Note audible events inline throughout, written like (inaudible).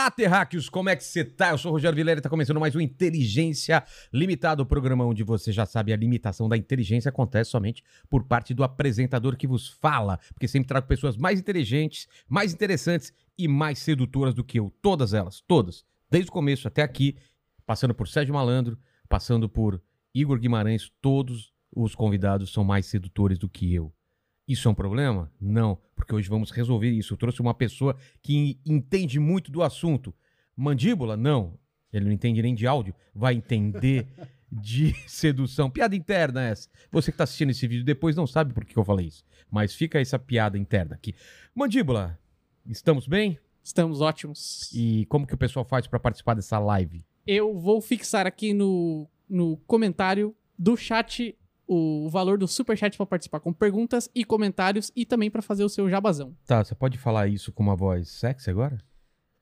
Olá, terráqueos! Como é que você tá? Eu sou o Rogério Vilela e tá começando mais um Inteligência Limitada, o programa onde você já sabe a limitação da inteligência acontece somente por parte do apresentador que vos fala, porque sempre trago pessoas mais inteligentes, mais interessantes e mais sedutoras do que eu. Todas elas, todas. Desde o começo até aqui, passando por Sérgio Malandro, passando por Igor Guimarães, todos os convidados são mais sedutores do que eu. Isso é um problema? Não, porque hoje vamos resolver isso. Eu trouxe uma pessoa que entende muito do assunto. Mandíbula? Não. Ele não entende nem de áudio. Vai entender (laughs) de sedução. Piada interna essa. Você que está assistindo esse vídeo depois não sabe por que eu falei isso. Mas fica essa piada interna aqui. Mandíbula, estamos bem? Estamos ótimos. E como que o pessoal faz para participar dessa live? Eu vou fixar aqui no, no comentário do chat o valor do superchat para participar com perguntas e comentários e também para fazer o seu jabazão. Tá, você pode falar isso com uma voz sexy agora?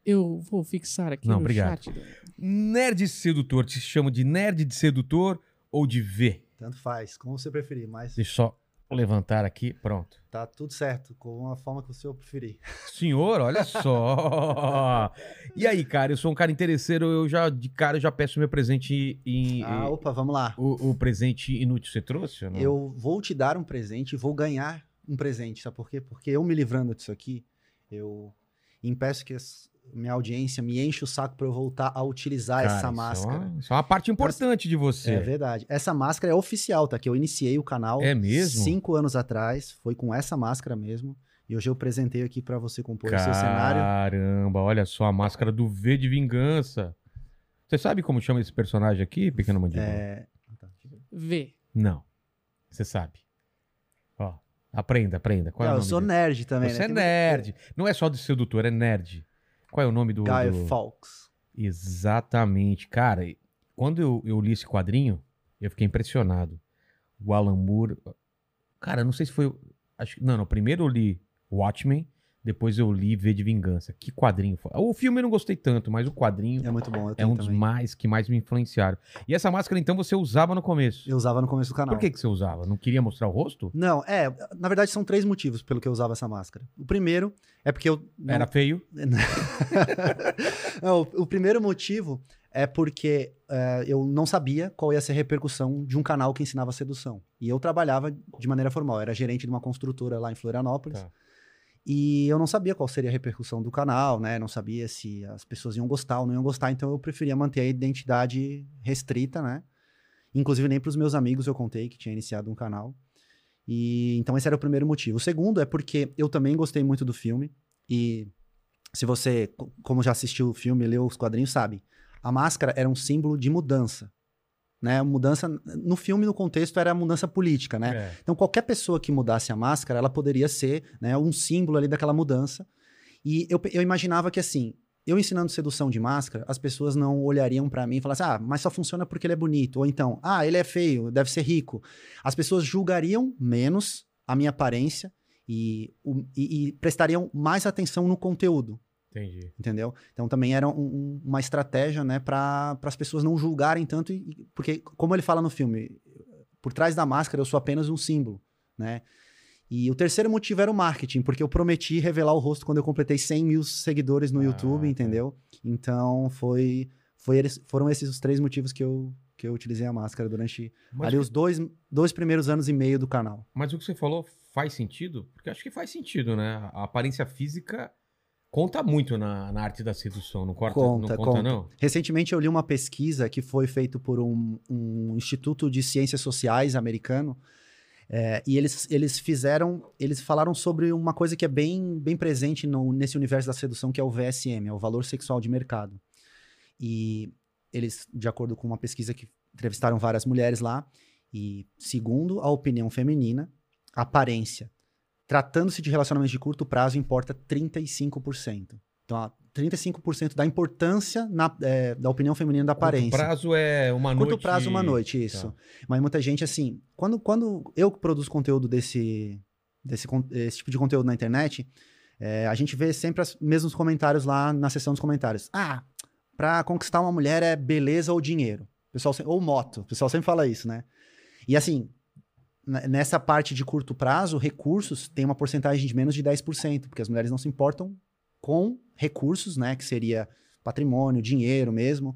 Eu vou fixar aqui Não, no obrigado. chat. Nerd sedutor, te chamo de nerd de sedutor ou de V? Tanto faz, como você preferir, mas Deixa eu só levantar aqui, pronto. tá tudo certo, com a forma que o senhor preferir. Senhor, olha só. E aí, cara, eu sou um cara interesseiro, eu já de cara eu já peço meu presente em Ah, opa, vamos lá. o, o presente inútil você trouxe? ou não? Eu vou te dar um presente e vou ganhar um presente, sabe por quê? Porque eu me livrando disso aqui, eu impeço que as- minha audiência me enche o saco pra eu voltar a utilizar Cara, essa isso é máscara. uma- Isso é uma parte importante de você. É verdade. Essa máscara é oficial, tá? Que eu iniciei o canal É mesmo? cinco anos atrás. Foi com essa máscara mesmo. E hoje eu presentei aqui pra você compor o seu cenário. Caramba, olha só a máscara do V de vingança. Você sabe como chama esse personagem aqui, pequeno mandíbula? É... V. Não. Você sabe. Ó, aprenda, aprenda. Qual é Não, o eu nome sou dele? nerd também, Você né? é nerd. Não é só do sedutor, é nerd. Qual é o nome do. Guy do... Fawkes. Exatamente. Cara, quando eu, eu li esse quadrinho, eu fiquei impressionado. O Alan Moore. Cara, não sei se foi. Acho, não, não. Primeiro eu li Watchmen, depois eu li V de Vingança. Que quadrinho. foi. O filme eu não gostei tanto, mas o quadrinho É muito bom. É um dos também. mais que mais me influenciaram. E essa máscara, então, você usava no começo. Eu usava no começo do canal. Por que, que você usava? Não queria mostrar o rosto? Não, é, na verdade são três motivos pelo que eu usava essa máscara. O primeiro é porque eu. não- Era feio? (laughs) Não, o, primeiro motivo é porque é, eu não sabia qual ia ser a repercussão de um canal que ensinava sedução. E eu trabalhava de maneira formal, eu era gerente de uma construtora lá em Florianópolis. Tá. E eu não sabia qual seria a repercussão do canal, né? Não sabia se as pessoas iam gostar ou não iam gostar, então eu preferia manter a identidade restrita, né? Inclusive, nem para os meus amigos eu contei que tinha iniciado um canal. E então esse era o primeiro motivo. O segundo é porque eu também gostei muito do filme. E se você, co- como já assistiu o filme, leu os quadrinhos, sabe, a máscara era um símbolo de mudança. Né? Mudança, no filme, no contexto, era a mudança política, né? É. Então, qualquer pessoa que mudasse a máscara, ela poderia ser né, um símbolo ali daquela mudança. E eu, eu imaginava que, assim, eu ensinando sedução de máscara, as pessoas não olhariam pra mim e falassem, ah, mas só funciona porque ele é bonito. Ou então, ah, ele é feio, deve ser rico. As pessoas julgariam menos a minha aparência e, o- e- e prestariam mais atenção no conteúdo Entendi. entendeu? Então também era um- um- uma estratégia, né, para as pessoas não julgarem tanto, e- porque como ele fala no filme, por trás da máscara eu sou apenas um símbolo, né? E o terceiro motivo era o marketing, porque eu prometi revelar o rosto quando eu completei 100 mil seguidores no Ah, YouTube, entendeu? Então foi, foi eles- foram esses os três motivos que eu, que eu utilizei a máscara durante Mas, ali os dois, dois primeiros anos e meio do canal. mas o que você falou faz sentido? Porque acho que faz sentido, né? A aparência física conta muito na, na arte da sedução, não, corta, Conta, não conta, conta. não? Recentemente eu li uma pesquisa que foi feita por um, um Instituto de Ciências Sociais americano. é, e eles, eles fizeram, eles falaram sobre uma coisa que é bem, bem presente no- nesse universo da sedução, que é o VSM, é o valor sexual de mercado. E eles, de acordo com uma pesquisa que entrevistaram várias mulheres lá, e segundo a opinião feminina, aparência, tratando-se de relacionamentos de curto prazo, importa 35%. Então, a 35% da importância na- é, da opinião feminina da aparência. Curto prazo é uma Curto noite. prazo, uma noite, isso. Tá. Mas muita gente, assim, quando, quando eu produzo conteúdo desse, desse esse tipo de conteúdo na internet, é, a gente vê sempre os mesmos comentários lá na seção dos comentários. Ah, pra conquistar uma mulher é beleza ou dinheiro. Pessoal, ou moto. O pessoal sempre fala isso, né? E assim, nessa parte de curto prazo, recursos tem uma porcentagem de menos de 10%, porque as mulheres não se importam com recursos, né? Que seria patrimônio, dinheiro mesmo,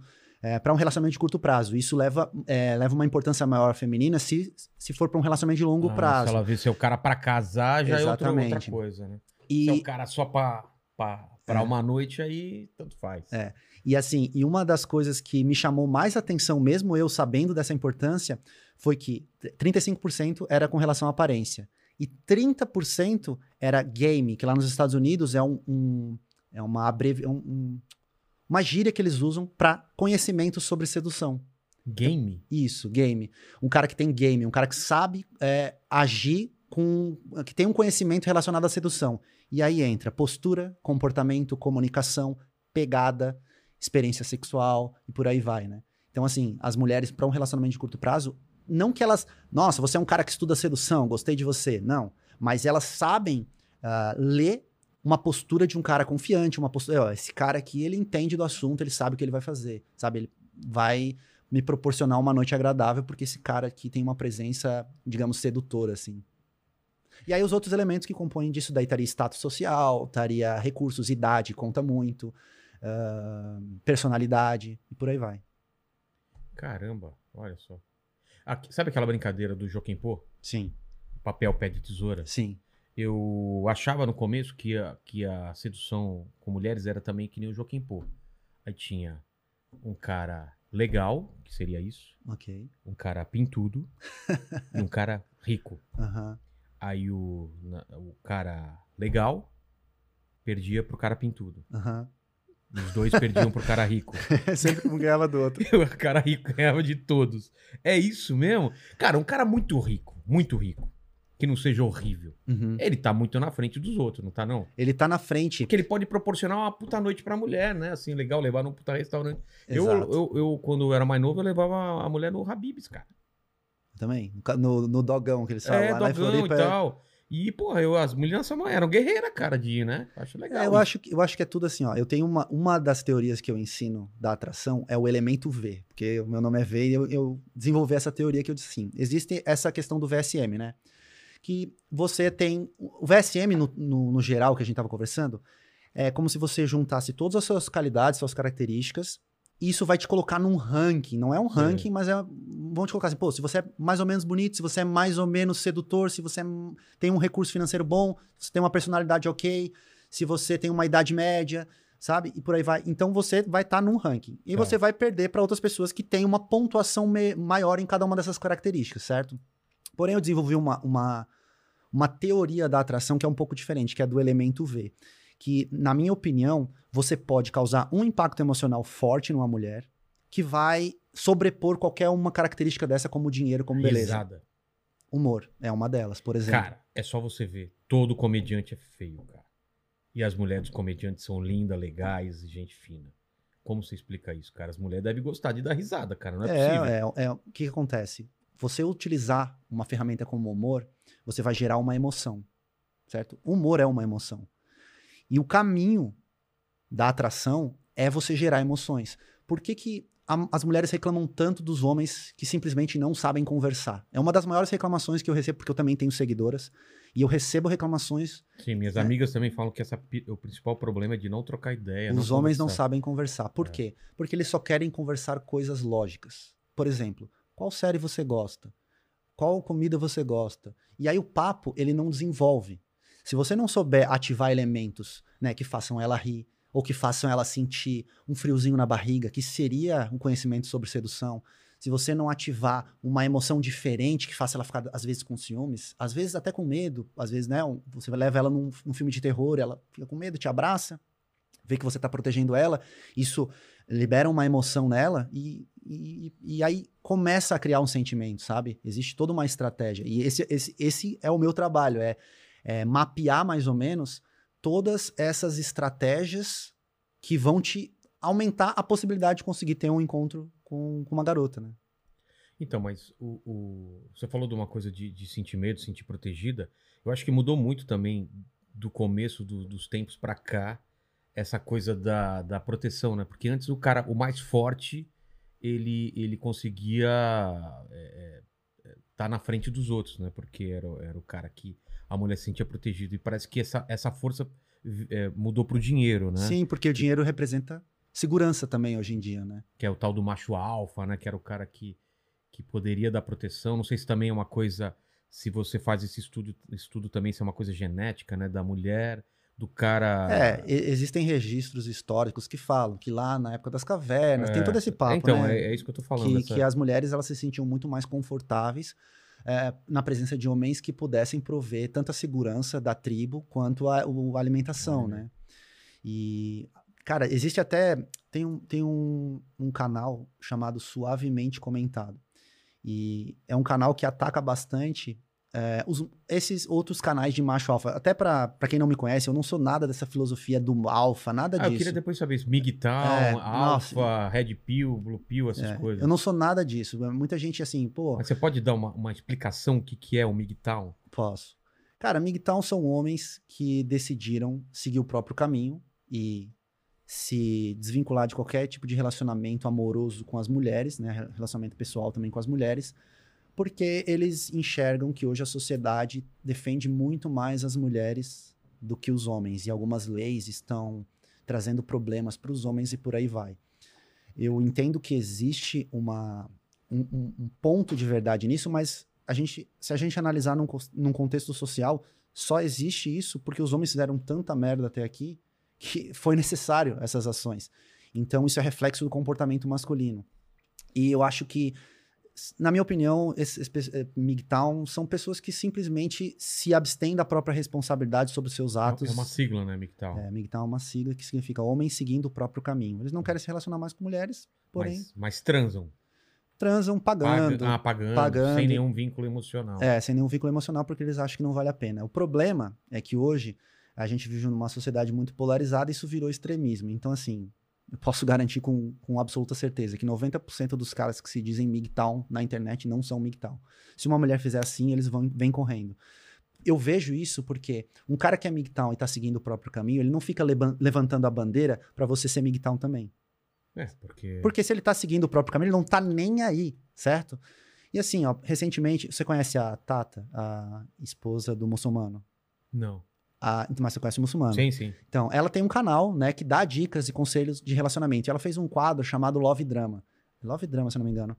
para um relacionamento de curto prazo. Isso leva, é, leva uma importância maior feminina se, se for para um relacionamento de longo Ah, prazo. Se ela vê se é o cara pra casar, já é outra, outra Exatamente. coisa, né? E, Se é o cara só pra, pra É. uma noite, aí tanto faz. É. E assim, e uma das coisas que me chamou mais atenção, mesmo eu sabendo dessa importância, foi que 35% era com relação à aparência. E 30% era game, que lá nos Estados Unidos é um, um- é uma abrevi... um- um- uma gíria que eles usam para conhecimento sobre sedução. Game? Isso, game. Um cara que tem game, um cara que sabe é, agir com. que tem um conhecimento relacionado à sedução. E aí entra postura, comportamento, comunicação, pegada, experiência sexual e por aí vai, né? Então, assim, as mulheres, para um relacionamento de curto prazo, não que elas. Nossa, você é um cara que estuda sedução, gostei de você. Não. Mas elas sabem ah, ler uma postura de um cara confiante, uma postura. Esse cara aqui, ele entende do assunto, ele sabe o que ele vai fazer, sabe? Ele vai me proporcionar uma noite agradável, porque esse cara aqui tem uma presença, digamos, sedutora, assim. E aí os outros elementos que compõem disso daí estaria status social, estaria recursos, idade, conta muito, ah, personalidade, e por aí vai. Caramba, olha só. Aqui- sabe aquela brincadeira do Joaquim Pô? Sim, Papel, pé de tesoura? sim. Eu achava no começo que a, que a sedução com mulheres era também que nem o Joaquim Pô. Aí tinha um cara legal, que seria isso, Ok. um cara pintudo (laughs) e um cara rico. Aham. Aí o, na- o cara legal perdia pro cara pintudo. Aham. E os dois perdiam pro cara rico. (laughs) Sempre um ganhava do outro. E (laughs) o cara rico ganhava de todos. É isso mesmo? Cara, um cara muito rico, muito rico, que não seja horrível. Uhum. Ele tá muito na frente dos outros, não tá não? Ele tá na frente. Porque ele pode proporcionar uma puta noite pra mulher, né? Assim, legal, levar num puta restaurante. Eu, eu, eu, quando eu era mais novo, eu levava a mulher no Habib's, cara. Também. No No, dogão que eles falam É, lá, em dogão e Floripa. é- tal. E, porra, eu, as meninas são, eram guerreiras, cara, de ir, né? Acho legal. É, eu, acho, que- eu acho que é tudo assim, ó. Eu tenho uma, uma das teorias que eu ensino da atração é o elemento V, porque o meu nome é V e eu, eu desenvolvi essa teoria que eu disse assim. Existe essa questão do VSM, né? Que você tem. O VSM, no, no, no geral, que a gente estava conversando, é como se você juntasse todas as suas qualidades, suas características, isso vai te colocar num ranking. Não é um ranking, mas é. Vão te colocar assim, pô, se você é mais ou menos bonito, se você é mais ou menos sedutor, se você é- tem um recurso financeiro bom, se você tem uma personalidade ok, se você tem uma idade média, sabe? E por aí vai. Então você vai estar num ranking. E É. você vai perder para outras pessoas que têm uma pontuação maior em cada uma dessas características, certo? Porém, eu desenvolvi uma, uma, uma teoria da atração que é um pouco diferente, que é do elemento V. Que, na minha opinião, você pode causar um impacto emocional forte numa mulher que vai sobrepor qualquer uma característica dessa, como dinheiro, como beleza. Risada. Humor é uma delas, por exemplo. Cara, é só você ver. Todo comediante é feio, cara. E as mulheres dos comediantes são lindas, legais e gente fina. Como você explica isso, cara? As mulheres devem gostar de dar risada, cara. Não é, possível. É, é, é, o que, que acontece? Você utilizar uma ferramenta como o humor, você vai gerar uma emoção, certo? O humor é uma emoção. E o caminho da atração é você gerar emoções. Por que, que a- as mulheres reclamam tanto dos homens que simplesmente não sabem conversar? É uma das maiores reclamações que eu recebo, porque eu também tenho seguidoras, e eu recebo reclamações. Sim, minhas É. amigas também falam que essa, o principal problema é de não trocar ideia. os homens não conversar. sabem conversar. Por É. quê? Porque eles só querem conversar coisas lógicas. Por exemplo, qual série você gosta? Qual comida você gosta? E aí o papo, ele não desenvolve. Se você não souber ativar elementos, né, que façam ela rir, ou que façam ela sentir um friozinho na barriga, que seria um conhecimento sobre sedução, se você não ativar uma emoção diferente que faça ela ficar, às vezes, com ciúmes, às vezes até com medo, às vezes, né, você leva ela num, num filme de terror, ela fica com medo, te abraça, vê que você tá protegendo ela, isso libera uma emoção nela e, e, e aí começa a criar um sentimento, sabe? Existe toda uma estratégia. E esse, esse, esse é o meu trabalho, é, é mapear mais ou menos todas essas estratégias que vão te aumentar a possibilidade de conseguir ter um encontro com, com uma garota, né? Então, mas o, o- você falou de uma coisa de, de sentir medo, sentir protegida. Eu acho que mudou muito também do começo do- dos tempos pra cá essa coisa da, da proteção, né? Porque antes o cara, o mais forte, ele, ele conseguia é, é, tá na frente dos outros, né? Porque era, era o cara que a mulher se sentia protegida. E parece que essa, essa força é, mudou pro dinheiro, né? Sim, porque o dinheiro representa segurança também hoje em dia, né? que é o tal do macho alfa, né? Que era o cara que, que poderia dar proteção. Não sei se também é uma coisa, se você faz esse estudo, estudo também, se é uma coisa genética, né? Da mulher, do cara. É, existem registros históricos que falam que lá na época das cavernas, tem É. todo esse papo, Então, né? é, é isso que eu tô falando. que, essa- que as mulheres elas se sentiam muito mais confortáveis é, na presença de homens que pudessem prover tanto a segurança da tribo quanto a, a alimentação, Uhum. né? E, cara, existe até. Tem um, tem um, um canal chamado Suavemente Comentado. E é um canal que ataca bastante é, os- esses outros canais de macho alfa. Até pra pra quem não me conhece, eu não sou nada dessa filosofia do alfa, nada Ah, eu disso. queria depois saber isso. MGTOW, É, Alpha, Red Pill, Blue Pill, essas É, coisas. eu não sou nada disso. Muita gente assim, pô, Mas você pode dar uma, uma explicação o que, que é o MGTOW? Posso. Cara, MGTOW são homens que decidiram seguir o próprio caminho e se desvincular de qualquer tipo de relacionamento amoroso com as mulheres, né? Relacionamento pessoal também com as mulheres, porque eles enxergam que hoje a sociedade defende muito mais as mulheres do que os homens e algumas leis estão trazendo problemas para os homens e por aí vai. Eu entendo que existe uma, um, um- ponto de verdade nisso, mas a gente, se a gente analisar num, num contexto social, só existe isso porque os homens fizeram tanta merda até aqui que (laughs) foi necessário essas ações. Então, isso é reflexo do comportamento masculino. E eu acho que, na minha opinião, esses pe- eh, MGTOW são pessoas que simplesmente se abstêm da própria responsabilidade sobre os seus atos. É uma sigla, né, MGTOW? É, MGTOW é uma sigla que significa homens seguindo o próprio caminho. Eles não querem se relacionar mais com mulheres, porém mas, mas transam. transam pagando. Paga- ah, pagando, pagando. sem nenhum vínculo emocional. É, sem nenhum vínculo emocional, porque eles acham que não vale a pena. O problema é que hoje a gente vive numa sociedade muito polarizada e isso virou extremismo. Então, assim, eu posso garantir com, com absoluta certeza que 90% dos caras que se dizem MGTOW na internet não são MGTOW. Se uma mulher fizer assim, eles vão vêm correndo. Eu vejo isso porque um cara que é MGTOW e tá seguindo o próprio caminho, ele não fica levantando a bandeira para você ser MGTOW também. É, porque... Porque se ele tá seguindo o próprio caminho, ele não tá nem aí, certo? E assim, ó, recentemente, você conhece a Tata, a esposa do muçulmano? Não. A, mas você conhece o muçulmano? Sim, sim. Então, ela tem um canal, né, que dá dicas e conselhos de relacionamento. E ela fez um quadro chamado Love Drama. Love Drama, se eu não me engano.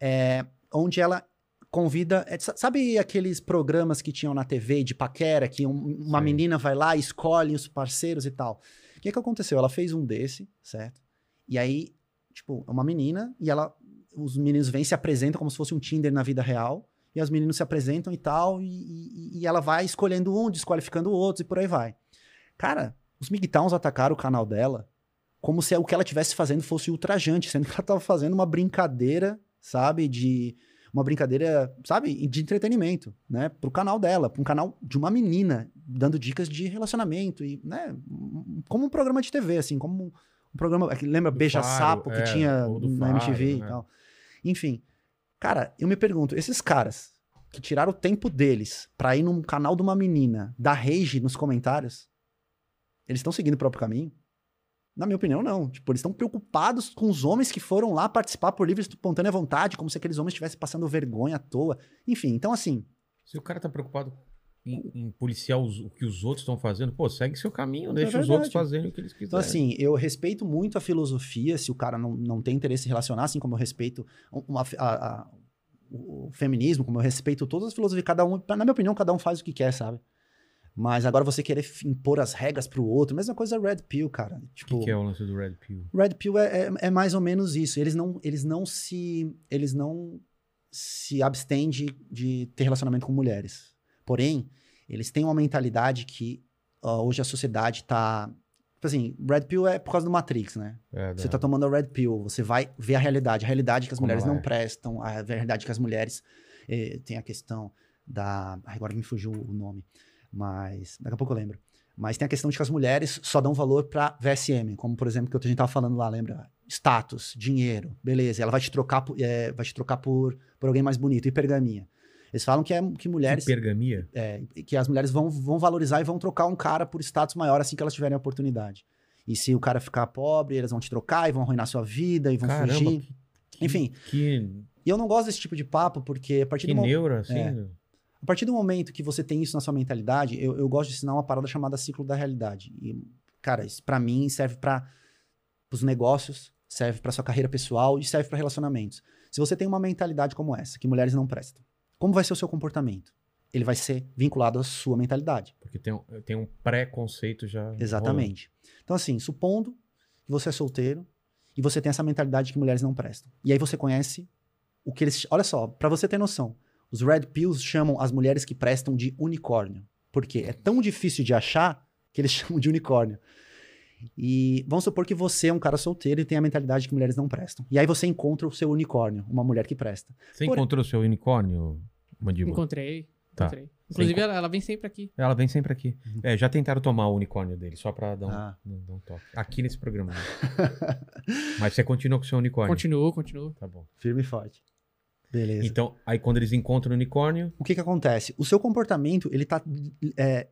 É, onde ela convida. é, sa- sabe aqueles programas que tinham na TV de paquera, que um- uma Sim. menina vai lá, escolhe os parceiros e tal? O que, que aconteceu? Ela fez um desse, certo? E aí, tipo, é uma menina e ela. Os meninos vêm se apresentam como se fosse um Tinder na vida real. E os meninos se apresentam e tal, e, e- e ela vai escolhendo um, desqualificando outros e por aí vai. Cara, os MGTOWs atacaram o canal dela como se o que ela estivesse fazendo fosse ultrajante, sendo que ela estava fazendo uma brincadeira, sabe, de uma brincadeira, sabe, de entretenimento, né, pro canal dela, para um canal de uma menina dando dicas de relacionamento e, né, como um programa de TV, assim, como um programa, lembra Do Beija Faro, Sapo que é, tinha na Faro, MTV né? e tal. Enfim, cara, eu me pergunto, esses caras que tiraram o tempo deles pra ir num canal de uma menina, dar rage nos comentários, eles estão seguindo o próprio caminho? Na minha opinião, não. Tipo, eles estão preocupados com os homens que foram lá participar por livre espontânea vontade, como se aqueles homens estivessem passando vergonha à toa. Enfim, então assim, Se o cara tá preocupado em, em policiar os- o que os outros estão fazendo, pô, segue seu caminho, deixa os outros fazerem o que eles quiserem. Então, assim, eu respeito muito a filosofia, se o cara não, não tem interesse em relacionar, assim como eu respeito uma- a- a- o feminismo, como eu respeito todas as filosofias, cada um, na minha opinião, cada um faz o que quer, sabe? Mas agora você querer impor as regras pro outro, mesma coisa Red Pill, cara. O Tipo, que, que é o lance do Red Pill? Red Pill é, é, é mais ou menos isso. Eles não, eles não se. Eles não se abstêm de, de ter relacionamento com mulheres. Porém, eles têm uma mentalidade que ó, hoje a sociedade tá. Tipo assim, Red Pill é por causa do Matrix, né? É, Você tá tomando a Red Pill, você vai ver a realidade. A realidade que as Como mulheres ela não é. prestam, a realidade que as mulheres. eh, tem a questão da. Agora me fugiu o nome. Mas. Daqui a pouco eu lembro. Mas tem a questão de que as mulheres só dão valor pra VSM, como por exemplo que a gente tava falando lá, lembra? status, dinheiro, beleza. Ela vai te trocar, por- é, vai te trocar por, por alguém mais bonito, hipergamia. Eles falam que, é, que mulheres, Hipergamia? é, que as mulheres vão, vão valorizar e vão trocar um cara por status maior assim que elas tiverem a oportunidade. E se o cara ficar pobre, eles vão te trocar e vão arruinar sua vida e vão Caramba, fugir. que, Enfim. Que, E eu não gosto desse tipo de papo porque a partir que do mo- neura, assim. É. A partir do momento que você tem isso na sua mentalidade, eu, eu gosto de ensinar uma parada chamada ciclo da realidade. E, cara, isso pra mim serve para os negócios, serve pra sua carreira pessoal e serve pra relacionamentos. Se você tem uma mentalidade como essa, que mulheres não prestam, como vai ser o seu comportamento? Ele vai ser vinculado à sua mentalidade. Porque tem, um- tem um pré-conceito já. Exatamente. Então, assim, supondo que você é solteiro e você tem essa mentalidade de que mulheres não prestam. E aí você conhece o que eles. Olha só, pra você ter noção, os Red Pills chamam as mulheres que prestam de unicórnio. Porque é tão difícil de achar que eles (laughs) chamam de unicórnio. E vamos supor que você é um cara solteiro e tem a mentalidade de que mulheres não prestam. E aí você encontra o seu unicórnio, uma mulher que presta. Você Por- encontrou o seu unicórnio, Mandíbula? Encontrei. Tá. encontrei. Inclusive, ela, ela vem sempre aqui. Ela vem sempre aqui. É, já tentaram tomar o unicórnio dele, só pra dar um, Ah. dar- um toque. Aqui nesse programa. né? (laughs) Mas você continua com o seu unicórnio. Continuou, continuou. Tá bom. Firme e forte. Beleza. Então, aí quando eles encontram o unicórnio, o que que acontece? O seu comportamento, ele tá é,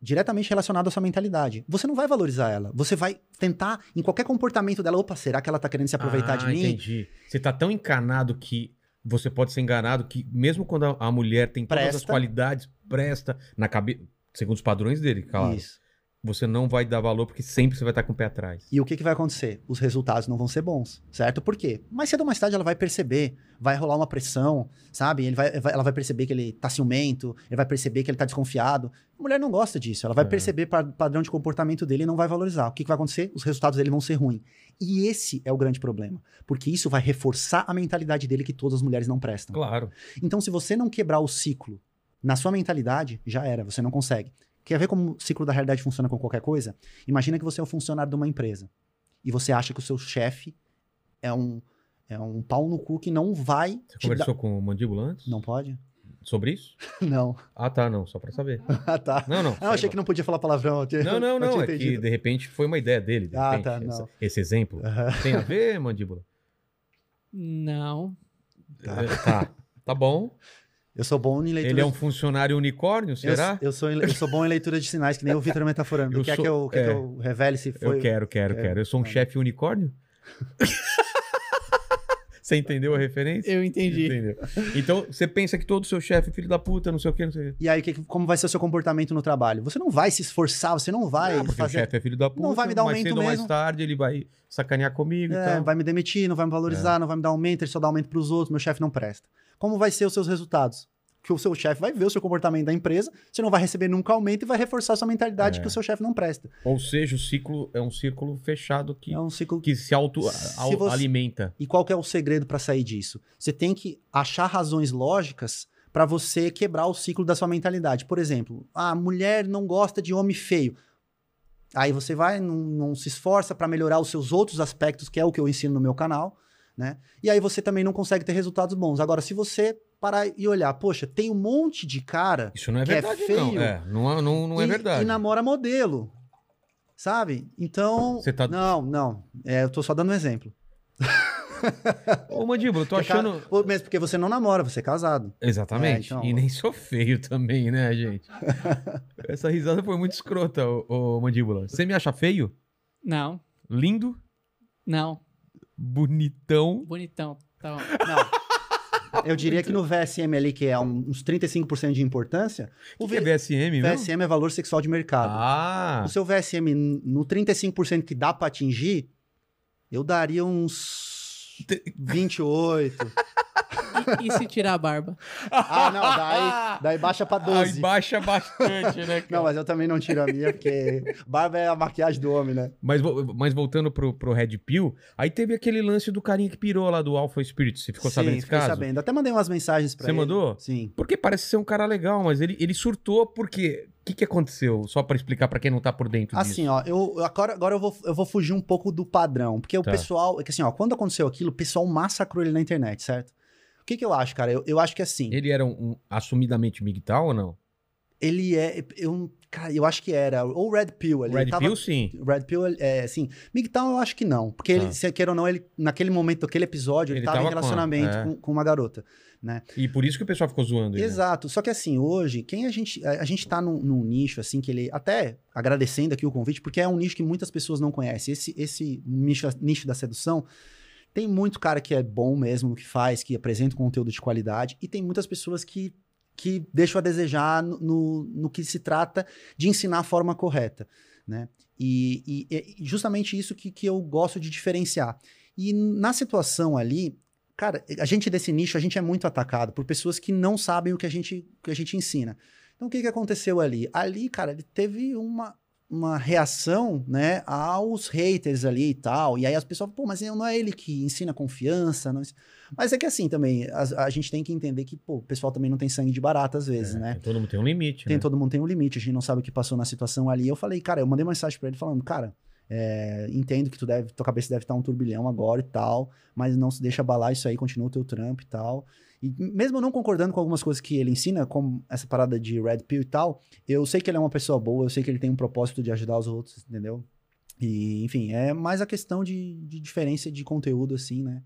diretamente relacionado à sua mentalidade. Você não vai valorizar ela. Você vai tentar, em qualquer comportamento dela, opa, será que ela tá querendo se aproveitar ah, de mim? entendi. Você tá tão encanado que você pode ser enganado que mesmo quando a, a mulher tem todas as qualidades, presta na cabeça, segundo os padrões dele, claro. Isso. Você não vai dar valor porque sempre você vai estar com o pé atrás. E o que, que vai acontecer? Os resultados não vão ser bons, certo? Por quê? Mais cedo ou mais tarde ela vai perceber, vai rolar uma pressão, sabe? Ele vai, ela vai perceber que ele tá ciumento, ele vai perceber que ele tá desconfiado. A mulher não gosta disso, ela vai É. perceber pa- padrão de comportamento dele e não vai valorizar. O que, que vai acontecer? Os resultados dele vão ser ruins. E esse é o grande problema, porque isso vai reforçar a mentalidade dele que todas as mulheres não prestam. Claro. Então, se você não quebrar o ciclo na sua mentalidade, já era, você não consegue. Quer ver como o ciclo da realidade funciona com qualquer coisa? Imagina que você é um funcionário de uma empresa e você acha que o seu chefe é um, é um pau no cu que não vai Você te dar... conversou com o Mandíbula antes? Não pode? Sobre isso? (laughs) Não. Ah, tá, não, só pra saber. (laughs) Ah, tá. Não, não. Ah, eu achei que não podia falar palavrão. eu tinha- Não, não, não. É que de repente foi uma ideia dele. de Ah, repente, tá, essa- não. Esse exemplo. Aham. (laughs) Tem a ver, Mandíbula? Não. Tá. Tá. Tá bom. Eu sou bom em leitura... Ele é um funcionário unicórnio, eu, será? eu, sou, em- eu sou bom em leitura de sinais, que nem o Vitor metaforando. Eu Quer sou- que eu, quer é. que eu revele se Eu foi... quero, quero, quero. quero. Eu sou um Tá. chefe unicórnio? (laughs) Você entendeu a referência? Eu entendi. Entendeu. Então, você pensa que todo seu chefe é filho da puta, não sei o que, não sei o que. E aí, que- como vai ser o seu comportamento no trabalho? Você não vai se esforçar, você não vai Ah, porque o fazer... chefe é filho da puta, Não vai me dar mais aumento cedo ou mais mesmo. tarde ele vai sacanear comigo e É, tal. vai me demitir, não vai me valorizar, não vai me dar aumento, ele só dá aumento pros outros, meu chefe não presta. Como vai ser os seus resultados? Que o seu chefe vai ver o seu comportamento da empresa, você não vai receber nunca aumento e vai reforçar a sua mentalidade É. que o seu chefe não presta. Ou seja, o ciclo é um círculo fechado que, É um ciclo que se auto-alimenta. E qual é o segredo para sair disso? Você tem que achar razões lógicas para você quebrar o ciclo da sua mentalidade. Por exemplo, a mulher não gosta de homem feio. Aí você vai, não, não se esforça para melhorar os seus outros aspectos, que é o que eu ensino no meu canal, né? E aí você também não consegue ter resultados bons. Agora, se você parar e olhar, poxa, tem um monte de cara Isso não é que é verdade, feio não. É, não, é- não, não é e, verdade. e namora modelo, sabe? Então, Você tá- não, não. É, eu tô só dando um exemplo. (laughs) Ô, Mandíbula, eu tô Porque achando... ca- Mesmo porque você não namora, você é casado. Exatamente. É, então- E nem sou feio também, né, gente? (laughs) Essa risada foi muito escrota, ô, ô, Mandíbula. Você me acha feio? Não. Lindo? Não. Bonitão? Bonitão. Tá bom. (laughs) Não. Eu diria que no VSM ali, que é um- uns 35% de importância, O que é V- VSM, mesmo? VSM é valor sexual de mercado. Ah, O seu VSM no 35% que dá pra atingir, eu daria uns 28. (laughs) (laughs) E, se tirar a barba? ah, não, daí, daí baixa pra aí 12. baixa bastante, né, cara? Não, mas eu também não tiro a minha, porque barba é a maquiagem do homem, né? Mas, mas voltando pro, pro Red Pill, aí teve aquele lance do carinha que pirou lá do Alpha Spirit. Você ficou Sim, sabendo desse fiquei caso? sabendo. Até mandei umas mensagens pra Você ele. mandou? Sim. Porque parece ser um cara legal, mas ele, ele surtou porque... O que, que aconteceu? Só pra explicar pra quem não tá por dentro disso. Assim, ó, eu, agora, agora eu, vou, eu vou fugir um pouco do padrão. Porque o Tá. pessoal. É que assim, ó, quando aconteceu aquilo, o pessoal massacrou ele na internet, certo? O que, que eu acho, cara? Eu, eu acho que assim. Ele era um, um assumidamente migtal ou não? Ele é. Eu, Cara, eu acho que era. Ou Red Pill ali. Red tava- Pill, sim. Red Pill, é, assim, MGTOW eu acho que não. Porque ele, Tá. se queira ou não, ele, naquele momento, naquele episódio, ele, Ele tava, tava em com relacionamento é. com, com uma garota, né? E por isso que o pessoal ficou zoando ele. né? Exato. Só que assim, hoje, quem a gente. A, a gente tá num, num nicho, assim, que ele. Até agradecendo aqui o convite, porque é um nicho que muitas pessoas não conhecem. Esse, esse nicho, nicho da sedução. Tem muito cara que é bom mesmo no que faz, que apresenta conteúdo de qualidade, e tem muitas pessoas que, que deixam a desejar no, no, no que se trata de ensinar a forma correta, né? E, e- e justamente isso que, que eu gosto de diferenciar. E na situação ali, cara, a gente desse nicho, a gente é muito atacado por pessoas que não sabem o que a gente, que a gente ensina. Então, o que, que aconteceu ali? Ali, cara, ele teve uma, uma reação, né, aos haters ali e tal. E aí as pessoas, pô, mas não é ele que ensina confiança. Não... Mas é que assim também, a, a gente tem que entender que, pô, o pessoal também não tem sangue de barata às vezes, É, né? Todo mundo tem um limite, Tem, né? todo mundo tem um limite, a gente não sabe o que passou na situação ali. Eu falei, cara, eu mandei uma mensagem pra ele falando, cara, é, entendo que tu deve, tua cabeça deve estar um turbilhão agora e tal, mas não se deixa abalar isso aí, continua o teu trampo e tal. E mesmo não concordando com algumas coisas que ele ensina, como essa parada de Red Pill e tal, eu sei que ele é uma pessoa boa, eu sei que ele tem um propósito de ajudar os outros, entendeu? E, enfim, é mais a questão de, de diferença de conteúdo, assim, né?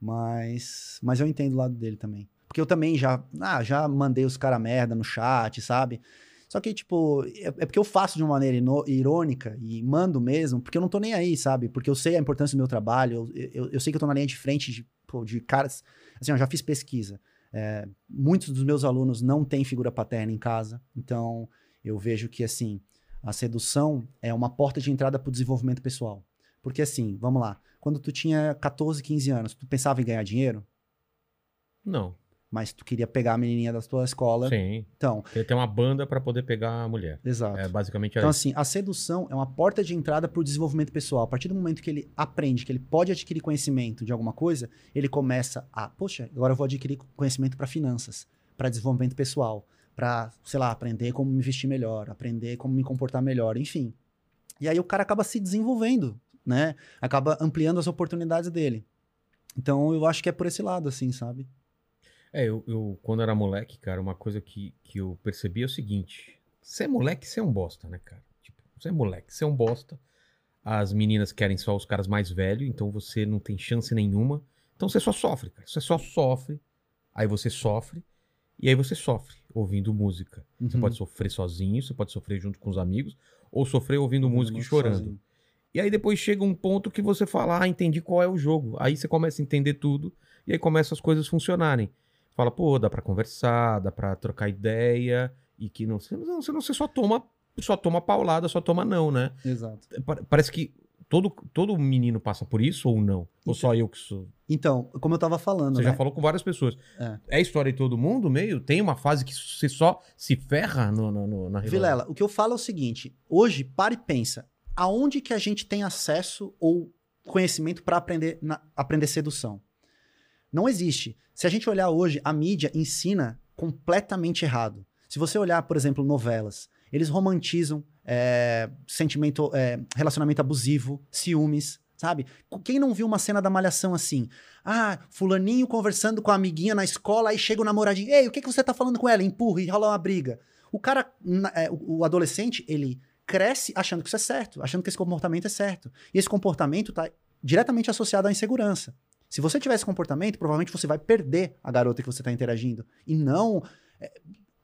Mas, mas eu entendo o lado dele também. Porque eu também já, ah, já mandei os cara merda no chat, sabe? Só que, tipo, é, é porque eu faço de uma maneira irônica e mando mesmo, porque eu não tô nem aí, sabe? Porque eu sei a importância do meu trabalho, eu, eu, eu sei que eu tô na linha de frente de, pô, de caras. Assim, eu já fiz pesquisa. É, muitos dos meus alunos não têm figura paterna em casa, então eu vejo que, assim, a sedução é uma porta de entrada pro desenvolvimento pessoal. Porque, assim, vamos lá, quando tu tinha 14, 15 anos, tu pensava em ganhar dinheiro, Não. Mas tu queria pegar a menininha da tua escola. Sim. Então, Ele tem uma banda pra poder pegar a mulher. exato. É basicamente Então, isso. assim, a sedução é uma porta de entrada para o desenvolvimento pessoal. A partir do momento que ele aprende que ele pode adquirir conhecimento de alguma coisa, ele começa a, poxa, agora eu vou adquirir conhecimento para finanças, para desenvolvimento pessoal, para, sei lá, aprender como me vestir melhor, aprender como me comportar melhor, enfim. E aí o cara acaba se desenvolvendo, né? Acaba ampliando as oportunidades dele. Então, eu acho que é por esse lado, assim, sabe? É, eu, eu, quando era moleque, cara, uma coisa que, que eu percebi é o seguinte: você é moleque, você é um bosta, né, cara? Tipo, você é moleque, você é um bosta. As meninas querem só os caras mais velhos, então você não tem chance nenhuma. Então você só sofre, cara. Você só sofre. Aí você sofre. E aí você sofre ouvindo música. Você Uhum. pode sofrer sozinho, você pode sofrer junto com os amigos, ou sofrer ouvindo música e chorando. sozinho. E aí depois chega um ponto que você fala, ah, entendi qual é o jogo. Aí você começa a entender tudo e aí começam as coisas funcionarem. Fala, pô, dá pra conversar, dá pra trocar ideia e que não, você não, você só toma, só toma paulada, só toma não, né? Exato. Pa- Parece que todo todo menino passa por isso ou não? Ou Então- só eu que sou? Então, como eu tava falando, Você né? já falou com várias pessoas. É. É. história de todo mundo, meio? Tem uma fase que você só se ferra no, no, no- na relação? Vilela, o que eu falo é o seguinte: hoje, para e pensa. Aonde que a gente tem acesso ou conhecimento para aprender, na- aprender sedução? Não existe. Se a gente olhar hoje, a mídia ensina completamente errado. Se você olhar, por exemplo, novelas, eles romantizam é, sentimento, é, relacionamento abusivo, ciúmes, sabe? Quem não viu uma cena da malhação assim? Ah, fulaninho conversando com a amiguinha na escola, aí chega o namoradinho, ei, o que, que você tá falando com ela? Empurra e rola uma briga. O cara, é, o adolescente, ele cresce achando que isso é certo, achando que esse comportamento é certo. E esse comportamento tá diretamente associado à insegurança. Se você tiver esse comportamento, provavelmente você vai perder a garota que você está interagindo. E não é,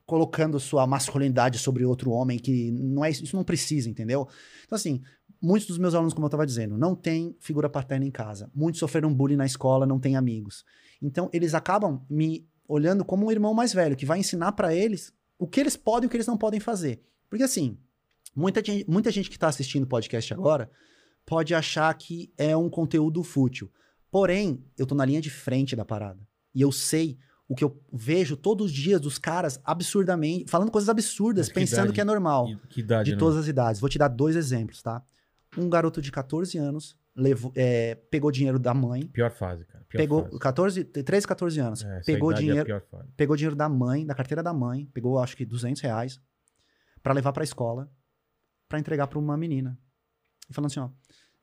colocando sua masculinidade sobre outro homem, que não é isso, não precisa, entendeu? Então, assim, muitos dos meus alunos, como eu estava dizendo, não têm figura paterna em casa. Muitos sofreram bullying na escola, não têm amigos. Então, eles acabam me olhando como um irmão mais velho, que vai ensinar para eles o que eles podem e o que eles não podem fazer. Porque, assim, muita gente, muita gente que está assistindo o podcast agora pode achar que é um conteúdo fútil. Porém, eu tô na linha de frente da parada. E eu sei o que eu vejo todos os dias dos caras absurdamente, falando coisas absurdas, Mas que pensando idade? que é normal. Que, idade, De né? todas as idades. Vou te dar dois exemplos, tá? Um garoto de 14 anos levou, é, pegou dinheiro da mãe. Pior fase, cara. Pior pegou fase. 14, 13, 14 anos. É, pegou é dinheiro, fase. pegou dinheiro da mãe, da carteira da mãe, pegou acho que 200 reais pra levar pra escola, pra entregar pra uma menina. E falando assim, ó,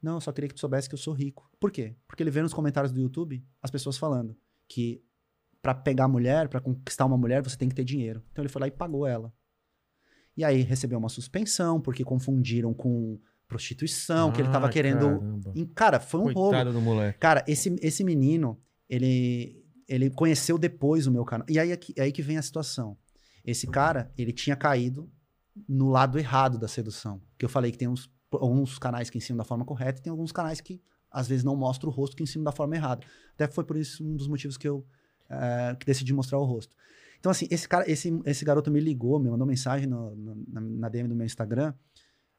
não, eu só queria que tu soubesse que eu sou rico. Por quê? Porque ele vê nos comentários do YouTube as pessoas falando que pra pegar mulher, pra conquistar uma mulher, você tem que ter dinheiro. Então ele foi lá e pagou ela. E aí recebeu uma suspensão, porque confundiram com prostituição, que ele tava Ah, querendo. caramba. Em- Cara, foi um roubo. Coitado do moleque. Cara, esse, esse menino, ele, ele conheceu depois o meu canal. E aí, aqui- aí que vem a situação. Esse cara, ele tinha caído no lado errado da sedução. Que eu falei que tem uns, alguns canais que ensinam da forma correta e tem alguns canais que às vezes não mostram o rosto que ensinam da forma errada. Até foi por isso um dos motivos que eu eh, que decidi mostrar o rosto. Então, assim, esse cara, esse, esse garoto me ligou, me mandou mensagem no- no- na, na DM do meu Instagram,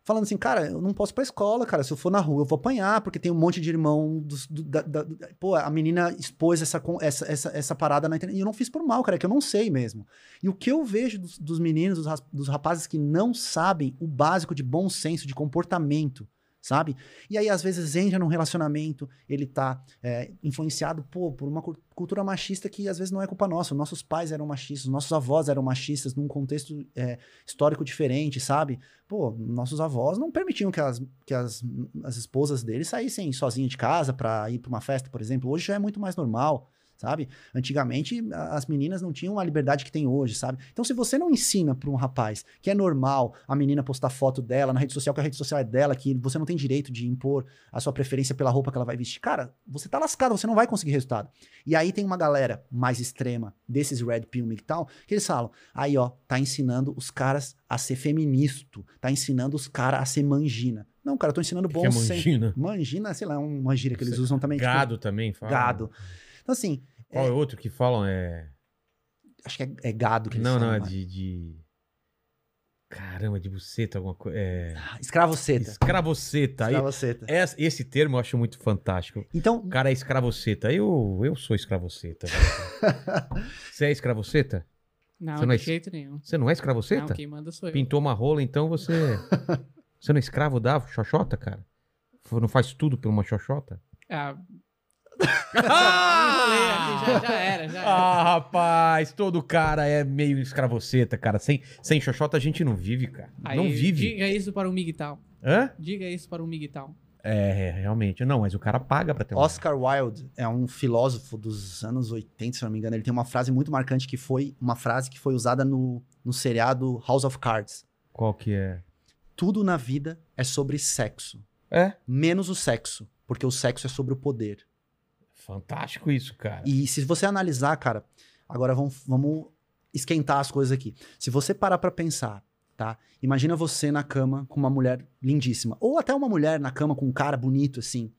falando assim, cara, eu não posso ir pra escola, cara. Se eu for na rua, eu vou apanhar, porque tem um monte de irmão. Dos, do- da- da- do- pô, a menina expôs essa, essa, essa, essa parada na internet. E eu não fiz por mal, cara, é que eu não sei mesmo. E o que eu vejo dos, dos meninos, dos, dos rapazes que não sabem o básico de bom senso, de comportamento, sabe? E aí, às vezes, entra num relacionamento, ele tá é, influenciado, pô, por uma cu- cultura machista que às vezes não é culpa nossa. Nossos pais eram machistas, nossos avós eram machistas num contexto é, histórico diferente, sabe? Pô, nossos avós não permitiam que as, que as, as esposas deles saíssem sozinhas de casa pra ir pra uma festa, por exemplo. Hoje já é muito mais normal, sabe? Antigamente, as meninas não tinham a liberdade que tem hoje, sabe? Então, se você não ensina pra um rapaz que é normal a menina postar foto dela na rede social, que a rede social é dela, que você não tem direito de impor a sua preferência pela roupa que ela vai vestir, cara, você tá lascado, você não vai conseguir resultado. E aí tem uma galera mais extrema, desses Red Pill e tal, que eles falam, aí ó, tá ensinando os caras a ser feministo, tá ensinando os caras a ser mangina. Não, cara, eu tô ensinando bom que é mangina? Mangina, sei lá, é uma gíria que eles usam também. tipo, Gado também, fala. gado. Então, assim, Qual é outro que falam? É. acho que é, é gado que eles Não, não, falam, é né? de. de... Caramba, de buceta, alguma coisa. É. Ah, Escravoceta. Escravoceta. Aí, Escravoceta. essa- esse termo eu acho muito fantástico. Então, O cara é escravoceta. Eu, eu sou escravoceta. (laughs) Você é escravoceta? Não, Você não é de jeito nenhum. Você não é escravoceta? Não, quem manda sou eu. Pintou uma rola, então você. (laughs) você não é escravo da xoxota, cara? Não faz tudo por uma xoxota? Ah, aqui, já, já era, já era. Ah, rapaz, todo cara é meio escravoceta, cara. Sem, sem xoxota a gente não vive, cara. Aí, não vive. Diga isso para um migtal. Hã? Diga isso para um migtal. É, realmente. Não, mas o cara paga pra ter uma. Oscar Wilde é um filósofo dos anos 80, se não me engano. Ele tem uma frase muito marcante que foi uma frase que foi usada no, no seriado House of Cards. Qual que é? Tudo na vida é sobre sexo, É? menos o sexo, porque o sexo é sobre o poder. Fantástico isso, cara. E se você analisar, cara, agora vamos, vamos esquentar as coisas aqui. Se você parar pra pensar, tá? Imagina você na cama com uma mulher lindíssima, ou até uma mulher na cama com um cara bonito assim.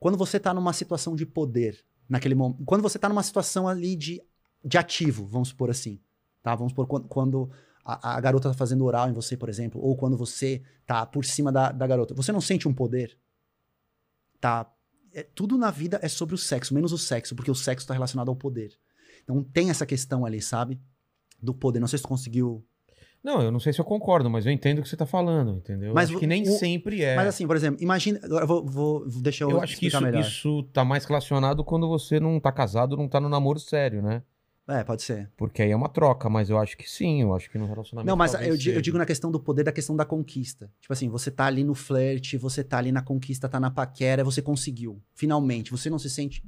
Quando você tá numa situação de poder, naquele momento, quando você tá numa situação ali de, de ativo, vamos supor assim, tá? Vamos supor quando, quando a, a garota tá fazendo oral em você, por exemplo, ou quando você tá por cima da, da garota, você não sente um poder? Tá? É, tudo na vida é sobre o sexo, menos o sexo, porque o sexo tá relacionado ao poder. Então tem essa questão ali, sabe? Do poder. Não sei se tu conseguiu. Não, eu não sei se eu concordo, mas eu entendo o que você tá falando, entendeu? Mas acho o- que nem o- sempre é. Mas assim, por exemplo, imagina. Agora eu vou, vou. Deixa eu, eu acho que isso, melhor. isso tá mais relacionado quando você não tá casado, não tá no namoro sério, né? É, pode ser. Porque aí é uma troca, mas eu acho que sim, eu acho que no relacionamento. Não, mas eu, eu digo na questão do poder, da questão da conquista. Tipo assim, você tá ali no flerte, você tá ali na conquista, tá na paquera, você conseguiu. Finalmente. Você não se sente.